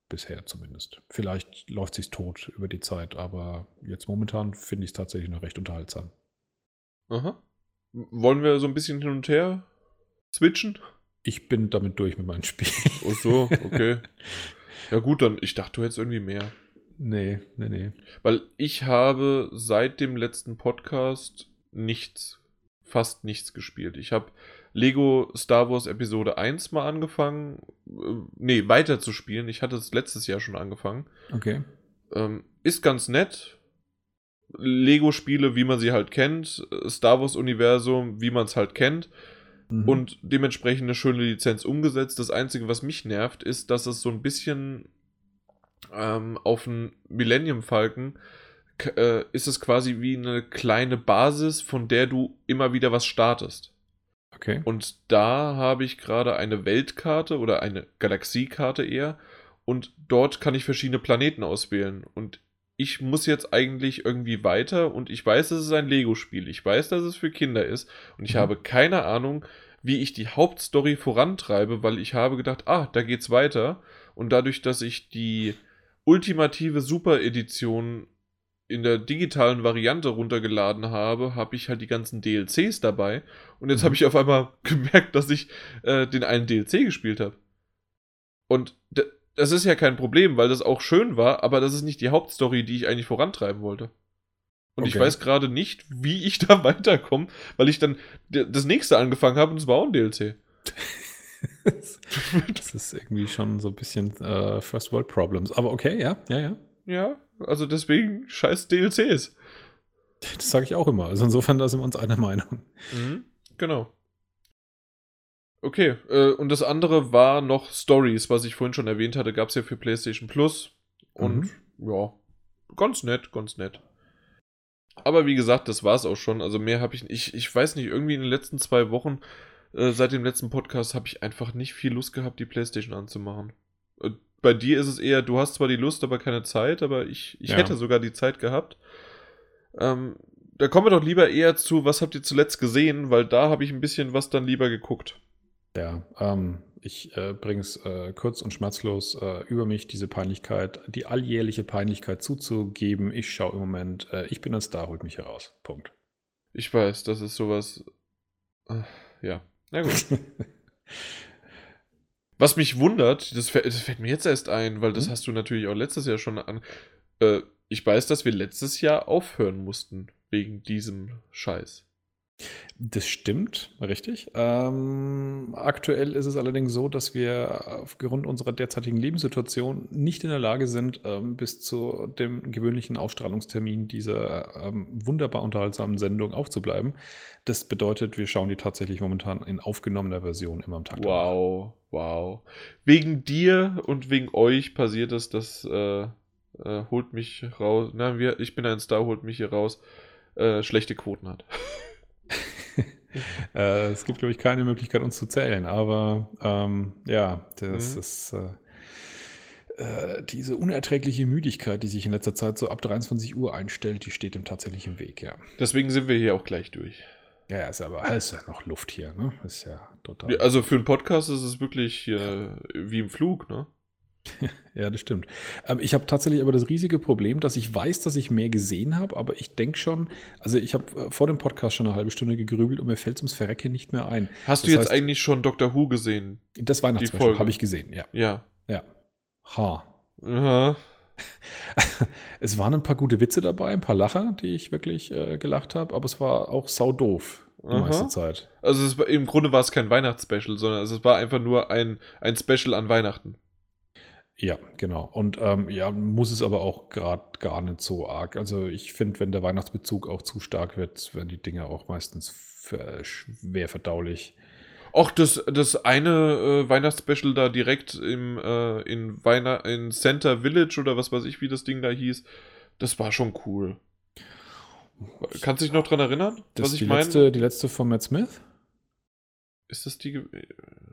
Speaker 2: Bisher zumindest. Vielleicht läuft sich's tot über die Zeit, aber jetzt momentan finde ich es tatsächlich noch recht unterhaltsam.
Speaker 1: Aha. Wollen wir so ein bisschen hin und her switchen?
Speaker 2: Ich bin damit durch mit meinem Spiel.
Speaker 1: Ach so, okay. ja gut, dann, ich dachte, du hättest irgendwie mehr.
Speaker 2: nee, nee, nee.
Speaker 1: Weil ich habe seit dem letzten Podcast nichts, fast nichts gespielt. Ich habe Lego Star Wars Episode 1 mal angefangen, äh, nee, weiter zu spielen. Ich hatte es letztes Jahr schon angefangen.
Speaker 2: Okay.
Speaker 1: Ähm, ist ganz nett. Lego-Spiele, wie man sie halt kennt. äh, Star Wars-Universum, wie man es halt kennt.
Speaker 2: Mhm.
Speaker 1: Und dementsprechend eine schöne Lizenz umgesetzt. Das Einzige, was mich nervt, ist, dass es so ein bisschen ähm, auf den Millennium Falcon k- äh, ist es quasi wie eine kleine Basis, von der du immer wieder was startest.
Speaker 2: okay.
Speaker 1: Und da habe ich gerade eine Weltkarte oder eine Galaxiekarte eher. Und dort kann ich verschiedene Planeten auswählen. Und ich muss jetzt eigentlich irgendwie weiter. Und ich weiß, dass es ein Lego-Spiel. Ich weiß, dass es für Kinder ist. Und ich
Speaker 2: Mhm.
Speaker 1: habe keine Ahnung, wie ich die Hauptstory vorantreibe, weil ich habe gedacht, ah, da geht's weiter. Und dadurch, dass ich die ultimative Super-Edition in der digitalen Variante runtergeladen habe, habe ich halt die ganzen DLCs dabei. Und jetzt
Speaker 2: Mhm.
Speaker 1: habe ich auf einmal gemerkt, dass ich äh, den einen DLC gespielt habe. Und das ist ja kein Problem, weil das auch schön war, aber das ist nicht die Hauptstory, die ich eigentlich vorantreiben wollte. Und ich
Speaker 2: Okay.
Speaker 1: weiß gerade nicht, wie ich da weiterkomme, weil ich dann das nächste angefangen habe und es war auch ein DLC.
Speaker 2: das ist irgendwie schon so ein bisschen äh, First World Problems. Aber okay, ja, ja, ja.
Speaker 1: Ja, also deswegen scheiß DLCs.
Speaker 2: Das sage ich auch immer. Also insofern, da sind wir uns einer Meinung.
Speaker 1: Mhm, genau. Okay, äh, und das andere war noch Stories, was ich vorhin schon erwähnt hatte, gab es ja für PlayStation Plus. Und ja, ganz nett, ganz nett. Aber wie gesagt, das war es auch schon. Also mehr habe ich nicht. Ich weiß nicht, irgendwie in den letzten zwei Wochen, äh, seit dem letzten Podcast, habe ich einfach nicht viel Lust gehabt, die PlayStation anzumachen. Äh, bei dir ist es eher, du hast zwar die Lust, aber keine Zeit, aber ich, ich
Speaker 2: Ja.
Speaker 1: hätte sogar die Zeit gehabt. Ähm, da kommen wir doch lieber eher zu, was habt ihr zuletzt gesehen, weil da habe ich ein bisschen was dann lieber geguckt.
Speaker 2: Ja, ähm, ich äh, bringe es äh, kurz und schmerzlos äh, über mich, diese Peinlichkeit, die alljährliche Peinlichkeit zuzugeben. Ich schaue im Moment, äh, ich bin ein Star, holt mich heraus. Punkt.
Speaker 1: Ich weiß, das ist sowas. äh, Ja, na gut. Was mich wundert, das, fällt- das fällt mir jetzt erst ein, weil das
Speaker 2: Hm?
Speaker 1: hast du natürlich auch letztes Jahr schon an. Äh, ich weiß, dass wir letztes Jahr aufhören mussten wegen diesem Scheiß.
Speaker 2: Das stimmt, richtig. Ähm, aktuell ist es allerdings so, dass wir aufgrund unserer derzeitigen Lebenssituation nicht in der Lage sind, ähm, bis zu dem gewöhnlichen Ausstrahlungstermin dieser ähm, wunderbar unterhaltsamen Sendung aufzubleiben. Das bedeutet, wir schauen die tatsächlich momentan in aufgenommener Version immer am Tag. danach.
Speaker 1: Wow, wow. Wegen dir und wegen euch passiert es, das äh, äh, holt mich raus. Na, wir, ich bin ein Star, holt mich hier raus. Äh, schlechte Quoten hat.
Speaker 2: Äh, es gibt, glaube ich, keine Möglichkeit, uns zu zählen, aber ähm, ja, das
Speaker 1: Mhm.
Speaker 2: ist äh, äh, diese unerträgliche Müdigkeit, die sich in letzter Zeit so ab 23 Uhr einstellt, die steht dem tatsächlich im Weg, ja.
Speaker 1: Deswegen sind wir hier auch gleich durch.
Speaker 2: Ja, ja, ist aber ist ja noch Luft hier, ne? Ist ja total.
Speaker 1: Ja, also für einen Podcast ist es wirklich äh, wie im Flug, ne?
Speaker 2: Ja, das stimmt. Ähm, ich habe tatsächlich aber das riesige Problem, dass ich weiß, dass ich mehr gesehen habe, aber ich denke schon, also ich habe äh, vor dem Podcast schon eine halbe Stunde gegrübelt und mir fällt es ums Verrecken nicht mehr ein.
Speaker 1: Hast du
Speaker 2: Das
Speaker 1: jetzt
Speaker 2: heißt-
Speaker 1: eigentlich schon Doctor Who gesehen?
Speaker 2: Das Weihnachtsspecial
Speaker 1: Folge.
Speaker 2: habe ich gesehen, ja.
Speaker 1: Ja.
Speaker 2: Ja. Ha.
Speaker 1: Aha.
Speaker 2: Es waren ein paar gute Witze dabei, ein paar Lacher, die ich wirklich äh, gelacht habe, aber es war auch sau doof die
Speaker 1: Aha.
Speaker 2: meiste Zeit.
Speaker 1: Also es war, im Grunde war es kein Weihnachtsspecial, sondern es war einfach nur ein, ein Special an Weihnachten.
Speaker 2: Ja, genau. Und ähm, ja, muss es aber auch gerade gar nicht so arg. Also ich finde, wenn der Weihnachtsbezug auch zu stark wird, werden die Dinge auch meistens ver- schwer verdaulich.
Speaker 1: Auch das, das eine äh, Weihnachtsspecial da direkt im, äh, in, Weihnacht in Center Village oder was weiß ich, wie das Ding da hieß, das war schon cool. Kannst du dich noch dran erinnern,
Speaker 2: Das
Speaker 1: was ich
Speaker 2: die,
Speaker 1: meine?
Speaker 2: letzte, die letzte von Matt Smith,
Speaker 1: Ist das die? ge-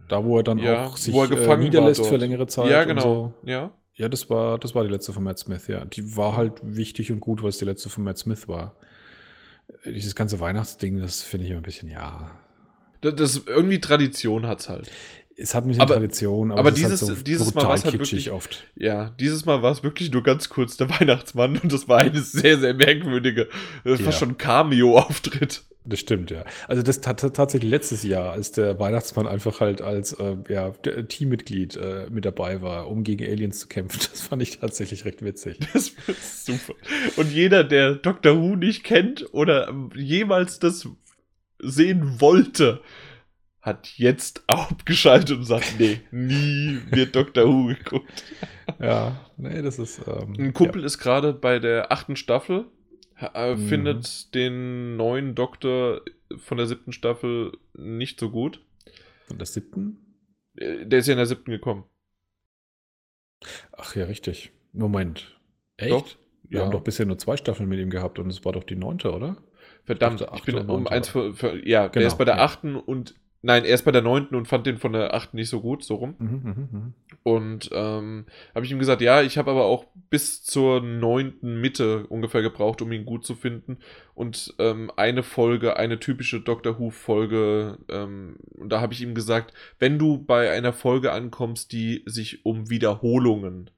Speaker 2: da wo er dann
Speaker 1: Ja,
Speaker 2: auch sich
Speaker 1: wo er
Speaker 2: äh,
Speaker 1: gefangen war
Speaker 2: niederlässt
Speaker 1: dort.
Speaker 2: für längere Zeit.
Speaker 1: Ja, genau.
Speaker 2: So.
Speaker 1: Ja.
Speaker 2: Ja, das war, das war die letzte von Matt Smith, ja. Die war halt wichtig und gut, weil es die letzte von Matt Smith war. Dieses ganze Weihnachtsding, das finde ich immer ein bisschen, ja.
Speaker 1: Das, das irgendwie Tradition hat's halt.
Speaker 2: Es hat ein bisschen
Speaker 1: Aber-
Speaker 2: Tradition, aber,
Speaker 1: aber
Speaker 2: es
Speaker 1: dieses-
Speaker 2: ist halt so
Speaker 1: dieses Mal
Speaker 2: brutal
Speaker 1: war's halt wirklich-
Speaker 2: oft.
Speaker 1: Ja, dieses Mal war es wirklich nur ganz kurz der Weihnachtsmann und das war eine sehr, sehr merkwürdige, das war
Speaker 2: Ja.
Speaker 1: schon ein Cameo-Auftritt.
Speaker 2: Das stimmt, ja. Also das tat tatsächlich letztes Jahr, als der Weihnachtsmann einfach halt als äh, ja, Teammitglied äh, mit dabei war, um gegen Aliens zu kämpfen. Das fand ich tatsächlich recht witzig.
Speaker 1: Das war super. Und jeder, der Doctor Who nicht kennt oder ähm, jemals das sehen wollte, hat jetzt abgeschaltet und sagt, nee, nie wird Doctor Who geguckt.
Speaker 2: Ja, nee, das ist. Ähm,
Speaker 1: Ein Kumpel ist gerade bei der achten Staffel, äh,
Speaker 2: Mhm.
Speaker 1: findet den neuen Doktor von der siebten Staffel nicht so gut.
Speaker 2: Von der siebten?
Speaker 1: Äh, Der ist ja in der siebten gekommen.
Speaker 2: Ach ja, richtig. Moment. Echt?
Speaker 1: Doch,
Speaker 2: Wir
Speaker 1: ja.
Speaker 2: haben doch bisher nur zwei Staffeln mit ihm gehabt und es war doch die neunte, oder?
Speaker 1: Verdammt,
Speaker 2: dachte,
Speaker 1: ich bin um eins für, für ja, der
Speaker 2: Genau,
Speaker 1: ist bei der
Speaker 2: ja.
Speaker 1: achten und nein, er ist bei der neunten und fand den von der achten nicht so gut, so rum.
Speaker 2: Mhm, mhm, mhm.
Speaker 1: Und ähm, habe ich ihm gesagt, ja, ich habe aber auch bis zur neunten Mitte ungefähr gebraucht, um ihn gut zu finden. Und ähm, eine Folge, eine typische Doctor Who-Folge, ähm, und da habe ich ihm gesagt, wenn du bei einer Folge ankommst, die sich um Wiederholungen.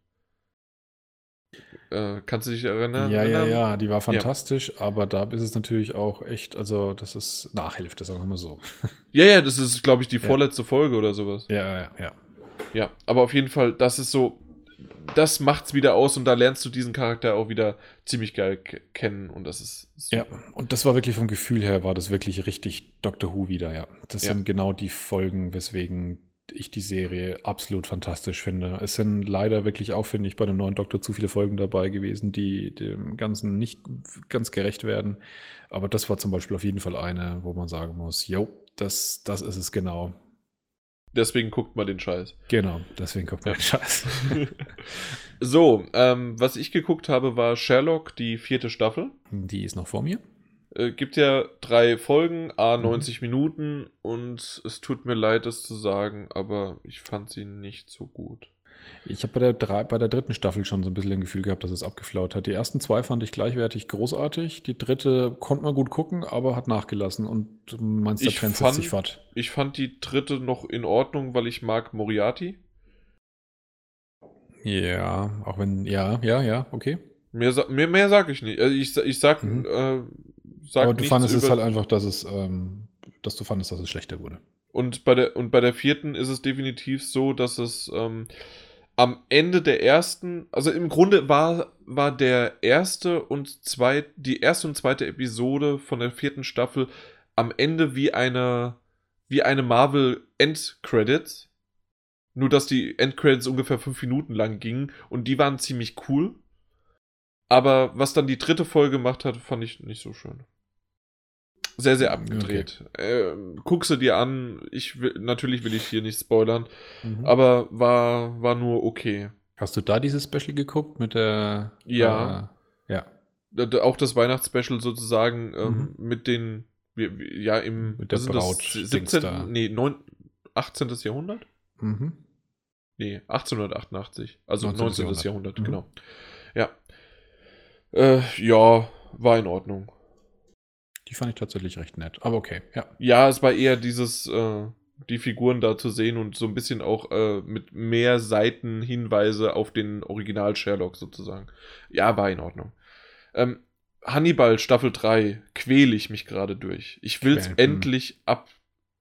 Speaker 1: Äh, kannst du dich erinnern?
Speaker 2: Ja, ja,
Speaker 1: erinnern?
Speaker 2: ja, die war fantastisch, aber da ist es natürlich auch echt, also das ist Nachhilfe, sagen wir mal so.
Speaker 1: Ja, ja, das ist, glaube ich, die
Speaker 2: Ja.
Speaker 1: vorletzte Folge oder sowas.
Speaker 2: Ja, ja, ja.
Speaker 1: Ja, aber auf jeden Fall, das ist so, das macht's wieder aus und da lernst du diesen Charakter auch wieder ziemlich geil ke- kennen und das ist super.
Speaker 2: Ja, und das war wirklich vom Gefühl her, war das wirklich richtig Doctor Who wieder, ja. Das
Speaker 1: Ja.
Speaker 2: sind genau die Folgen, weswegen ich die Serie absolut fantastisch finde. Es sind leider wirklich auch, finde ich, bei dem neuen Doktor zu viele Folgen dabei gewesen, die dem Ganzen nicht ganz gerecht werden. Aber das war zum Beispiel auf jeden Fall eine, wo man sagen muss, jo, das, das ist es genau.
Speaker 1: Deswegen guckt mal den Scheiß.
Speaker 2: Genau, deswegen kommt man
Speaker 1: Ja.
Speaker 2: Scheiß.
Speaker 1: so, ähm, was ich geguckt habe, war Sherlock, die vierte Staffel.
Speaker 2: Die ist noch vor mir.
Speaker 1: Äh, gibt ja drei Folgen, a
Speaker 2: Mhm.
Speaker 1: 90 Minuten und es tut mir leid, das zu sagen, aber ich fand sie nicht so gut.
Speaker 2: Ich habe bei, der drei- bei der dritten Staffel schon so ein bisschen ein Gefühl gehabt, dass es abgeflaut hat. Die ersten zwei fand ich gleichwertig großartig. Die dritte konnte man gut gucken, aber hat nachgelassen. Und du meinst, der
Speaker 1: Ich
Speaker 2: Trend
Speaker 1: fand-
Speaker 2: sich fort.
Speaker 1: Ich fand die dritte noch in Ordnung, weil ich mag Moriarty.
Speaker 2: Ja, auch wenn, ja, ja, ja, okay.
Speaker 1: Mehr, mehr, mehr sage ich nicht. Also ich, ich sag,
Speaker 2: Mhm.
Speaker 1: äh, sag
Speaker 2: aber du fandest es halt einfach, dass es, ähm, dass du fandest, dass es schlechter wurde.
Speaker 1: Und bei der, und bei der vierten ist es definitiv so, dass es ähm, am Ende der ersten, also im Grunde war, war der erste und zweit, die erste und zweite Episode von der vierten Staffel am Ende wie eine, wie eine Marvel Endcredits. Nur, dass die Endcredits ungefähr fünf Minuten lang gingen und die waren ziemlich cool. Aber was dann die dritte Folge gemacht hat, fand ich nicht so schön. Sehr, sehr abgedreht. Ähm, guck sie dir an. Ich will, natürlich will ich hier nicht spoilern,
Speaker 2: Mhm.
Speaker 1: aber war, war nur okay.
Speaker 2: Hast du da dieses Special geguckt mit der?
Speaker 1: Ja.
Speaker 2: Äh, ja.
Speaker 1: Auch das Weihnachtsspecial sozusagen ähm, mit den, ja, im
Speaker 2: Mhm. Mit der Braut-
Speaker 1: das,
Speaker 2: Dings
Speaker 1: 17.
Speaker 2: da.
Speaker 1: Nee, 9, 18. Jahrhundert?
Speaker 2: Mhm.
Speaker 1: Nee, 1888. Also
Speaker 2: 19.
Speaker 1: 19. Jahrhundert,
Speaker 2: Mhm.
Speaker 1: genau. Ja. Äh, ja, war in Ordnung.
Speaker 2: Die fand ich tatsächlich recht nett. Aber okay, ja.
Speaker 1: Ja, es war eher dieses, äh, die Figuren da zu sehen und so ein bisschen auch äh, mit mehr Seitenhinweise auf den Original Sherlock sozusagen. Ja, war in Ordnung. Ähm, Hannibal Staffel 3 quäle ich mich gerade durch. Ich will es endlich ab,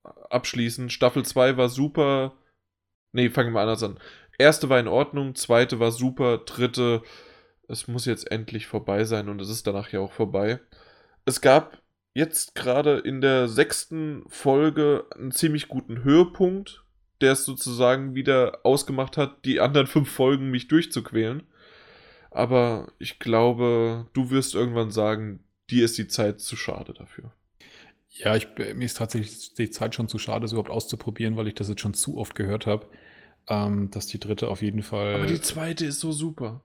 Speaker 1: abschließen. Staffel 2 war super. Nee, fangen wir anders an. Erste war in Ordnung, zweite war super, dritte, es muss jetzt endlich vorbei sein und es ist danach ja auch vorbei. Es gab jetzt gerade in der sechsten Folge einen ziemlich guten Höhepunkt, der es sozusagen wieder ausgemacht hat, die anderen fünf Folgen mich durchzuquälen. Aber ich glaube, du wirst irgendwann sagen, dir ist die Zeit zu schade dafür.
Speaker 2: Ja, ich, mir ist tatsächlich die Zeit schon zu schade, es überhaupt auszuprobieren, weil ich das jetzt schon zu oft gehört habe. Ähm, dass die dritte auf jeden Fall.
Speaker 1: Aber die zweite ist so super.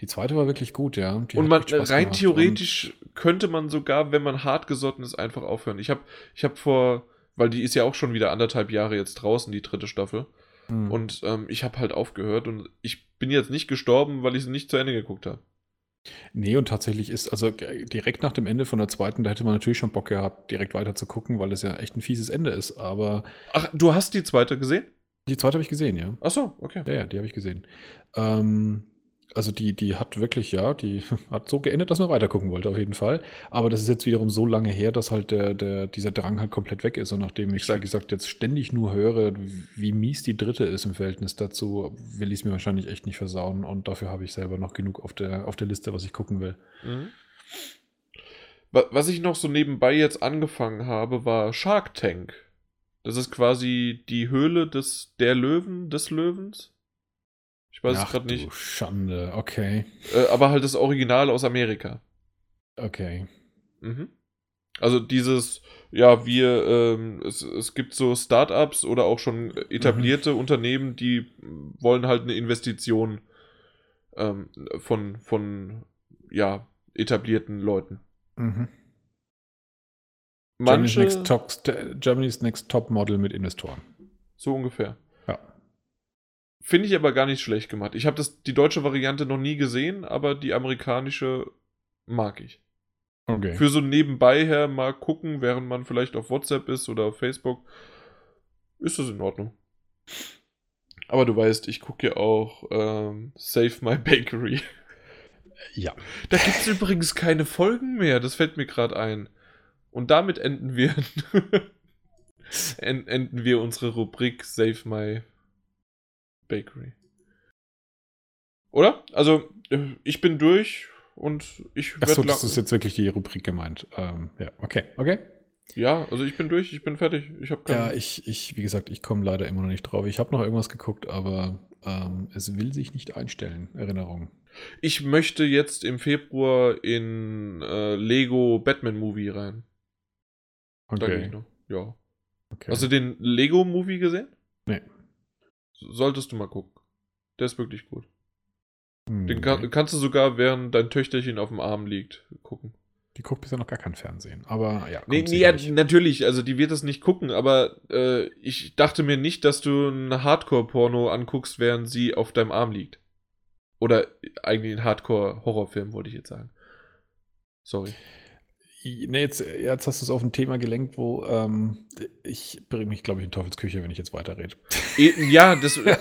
Speaker 2: Die zweite war wirklich gut, ja. Die
Speaker 1: und man rein
Speaker 2: gemacht.
Speaker 1: theoretisch könnte man sogar, wenn man hart gesotten ist, einfach aufhören. Ich habe ich hab vor, weil die ist ja auch schon wieder anderthalb Jahre jetzt draußen, die dritte Staffel.
Speaker 2: Und, hm.
Speaker 1: Und ähm, ich habe halt aufgehört und ich bin jetzt nicht gestorben, weil ich sie nicht zu Ende geguckt habe.
Speaker 2: Nee, und tatsächlich ist, also g- direkt nach dem Ende von der zweiten, da hätte man natürlich schon Bock gehabt, direkt weiter zu gucken, weil es ja echt ein fieses Ende ist. Aber
Speaker 1: Ach, du hast die zweite gesehen?
Speaker 2: die zweite habe ich gesehen, ja.
Speaker 1: Ach so, okay.
Speaker 2: Ja, ja, die habe ich gesehen. Ähm, also die, die hat wirklich, ja, die hat so geendet, dass man weiter gucken wollte, auf jeden Fall. Aber das ist jetzt wiederum so lange her, dass halt der, der, dieser Drang halt komplett weg ist. Und nachdem ich, wie gesagt, jetzt ständig nur höre, wie mies die dritte ist im Verhältnis dazu, will ich es mir wahrscheinlich echt nicht versauen. Und dafür habe ich selber noch genug auf der, auf der Liste, was ich gucken will.
Speaker 1: Mhm. Wa- Was ich noch so nebenbei jetzt angefangen habe, war Shark Tank. Das ist quasi die Höhle des der Löwen, des Löwens. Ich weiß es
Speaker 2: Ach
Speaker 1: gerade
Speaker 2: du
Speaker 1: nicht.
Speaker 2: Schande, okay.
Speaker 1: Äh, aber halt das Original aus Amerika.
Speaker 2: Okay.
Speaker 1: Mhm. Also dieses, ja, wir, ähm, es, es gibt so Startups oder auch schon etablierte Unternehmen, die wollen halt eine Investition ähm, von, von, ja, etablierten Leuten.
Speaker 2: Mhm.
Speaker 1: Manche,
Speaker 2: Germany's, Next Top, Germany's Next Top Model mit Investoren.
Speaker 1: so ungefähr. Finde ich aber gar nicht schlecht gemacht. Ich habe das die deutsche Variante noch nie gesehen, aber die amerikanische mag ich.
Speaker 2: Okay.
Speaker 1: Für so nebenbei her mal gucken, während man vielleicht auf WhatsApp ist oder auf Facebook, ist das in Ordnung. Aber du weißt, ich gucke ja auch ähm, Save My Bakery.
Speaker 2: ja.
Speaker 1: Da gibt es übrigens keine Folgen mehr, das fällt mir gerade ein. Und damit enden wir en- enden wir unsere Rubrik Save My Bakery. Oder? Also, äh, ich bin durch und ich
Speaker 2: Achso,
Speaker 1: werde
Speaker 2: das ist jetzt wirklich die Rubrik gemeint. Ähm, ja, okay, okay.
Speaker 1: Ja, also ich bin durch, ich bin fertig. Ich habe
Speaker 2: Ja, ich, ich, wie gesagt, ich komme leider immer noch nicht drauf. Ich habe noch irgendwas geguckt, aber ähm, es will sich nicht einstellen. Erinnerung.
Speaker 1: Ich möchte jetzt im Februar in äh, Lego Batman Movie rein. Noch. Ja.
Speaker 2: okay.
Speaker 1: Hast du den Lego Movie gesehen?
Speaker 2: Nee.
Speaker 1: Solltest du mal gucken. Der ist wirklich gut.
Speaker 2: Hm,
Speaker 1: Den kann,
Speaker 2: okay.
Speaker 1: kannst du sogar, während dein Töchterchen auf dem Arm liegt, gucken.
Speaker 2: Die guckt bisher noch gar kein Fernsehen. Aber ja.
Speaker 1: Nee, nee ja, natürlich, also die wird das nicht gucken, aber äh, ich dachte mir nicht, dass du ein Hardcore-Porno anguckst, während sie auf deinem Arm liegt. Oder eigentlich ein Hardcore-Horrorfilm, wollte ich jetzt sagen. Sorry.
Speaker 2: Nee, jetzt, jetzt hast du es auf ein Thema gelenkt, wo ähm, ich bringe mich, glaube ich, in Teufelsküche, wenn ich jetzt weiterrede.
Speaker 1: E ja, das, äh,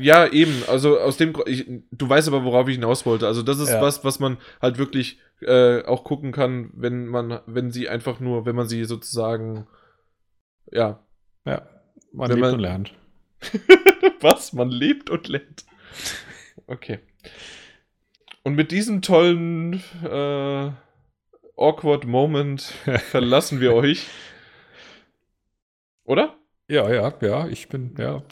Speaker 1: ja, eben. Also aus dem ich, du weißt aber, worauf ich hinaus wollte. Also das ist ja. was, was man halt wirklich äh, auch gucken kann, wenn man, wenn sie einfach nur, wenn man sie sozusagen, ja.
Speaker 2: Ja, man lebt man, und lernt.
Speaker 1: was? Man lebt und lernt. Okay. Und mit diesem tollen äh, awkward Moment verlassen wir euch. Oder?
Speaker 2: Ja, ja, ja, ich bin, ja.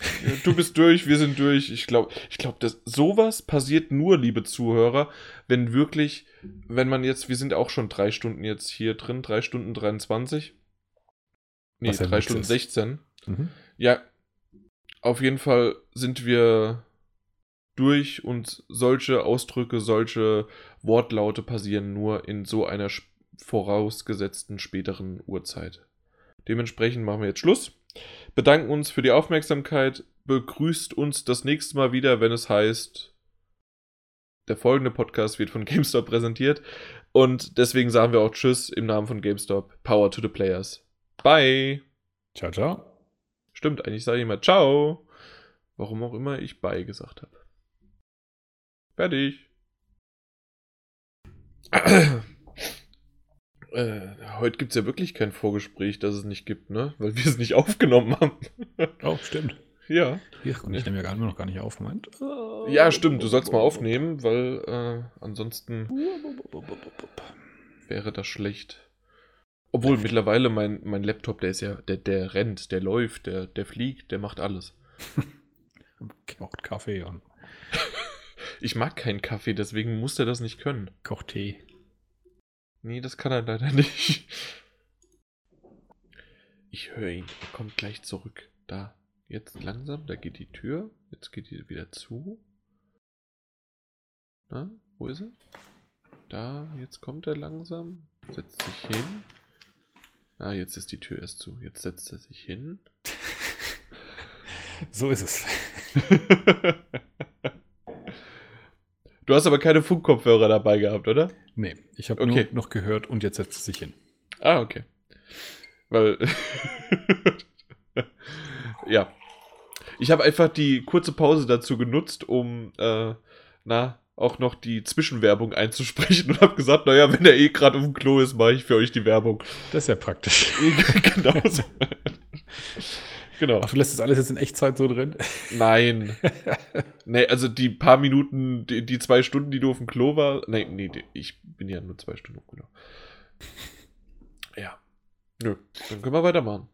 Speaker 1: Du bist durch, wir sind durch. Ich glaube, ich glaube, dass sowas passiert nur, liebe Zuhörer, wenn wirklich, wenn man jetzt, wir sind auch schon drei Stunden jetzt hier drin, drei Stunden 23. Nee, Was drei Stunden ist. 16. Mhm. Ja, auf jeden Fall sind wir durch und solche Ausdrücke, solche Wortlaute passieren nur in so einer vorausgesetzten späteren Uhrzeit. Dementsprechend machen wir jetzt Schluss. Bedanken uns für die Aufmerksamkeit. Begrüßt uns das nächste Mal wieder, wenn es heißt, der folgende Podcast wird von GameStop präsentiert. Und deswegen sagen wir auch Tschüss im Namen von GameStop. Power to the Players. Bye.
Speaker 2: Ciao, ciao.
Speaker 1: Stimmt, eigentlich sage ich immer Ciao. Warum auch immer ich Bye gesagt habe. Fertig. Äh, heute gibt es ja wirklich kein Vorgespräch, das es nicht gibt, ne? Weil wir es nicht aufgenommen haben.
Speaker 2: oh, stimmt.
Speaker 1: Ja.
Speaker 2: und ich nehme ja gar, noch gar nicht auf, Moment.
Speaker 1: Ja, stimmt, du sollst mal aufnehmen, weil äh, ansonsten wäre das schlecht. Obwohl mittlerweile mein, mein Laptop, der ist ja, der, der rennt, der läuft, der, der fliegt, der macht alles.
Speaker 2: Kocht Kaffee und.
Speaker 1: ich mag keinen Kaffee, deswegen muss der das nicht können.
Speaker 2: Kocht Tee.
Speaker 1: Nee, das kann er leider nicht. Ich höre ihn. Er kommt gleich zurück. Da. Jetzt langsam. Da geht die Tür. Jetzt geht die wieder zu. Na, wo ist er? Da. Jetzt kommt er langsam. Setzt sich hin. Ah, jetzt ist die Tür erst zu. Jetzt setzt er sich hin.
Speaker 2: so ist es.
Speaker 1: Du hast aber keine Funkkopfhörer dabei gehabt, oder?
Speaker 2: Nee, ich habe okay. nur noch gehört und jetzt setzt es sich hin.
Speaker 1: Ah, okay. Weil. ja. Ich habe einfach die kurze Pause dazu genutzt, um, äh, na, auch noch die Zwischenwerbung einzusprechen und habe gesagt, naja, wenn er eh gerade auf dem Klo ist, mache ich für euch die Werbung.
Speaker 2: Das ist ja praktisch. genau so. Genau. Ach, du lässt das alles jetzt in Echtzeit so drin?
Speaker 1: Nein. nee, also die paar Minuten, die, die, zwei Stunden, die du auf dem Klo war. Nee, nee, ich bin ja nur zwei Stunden auf dem Klo. Ja. Nö, dann können wir weitermachen.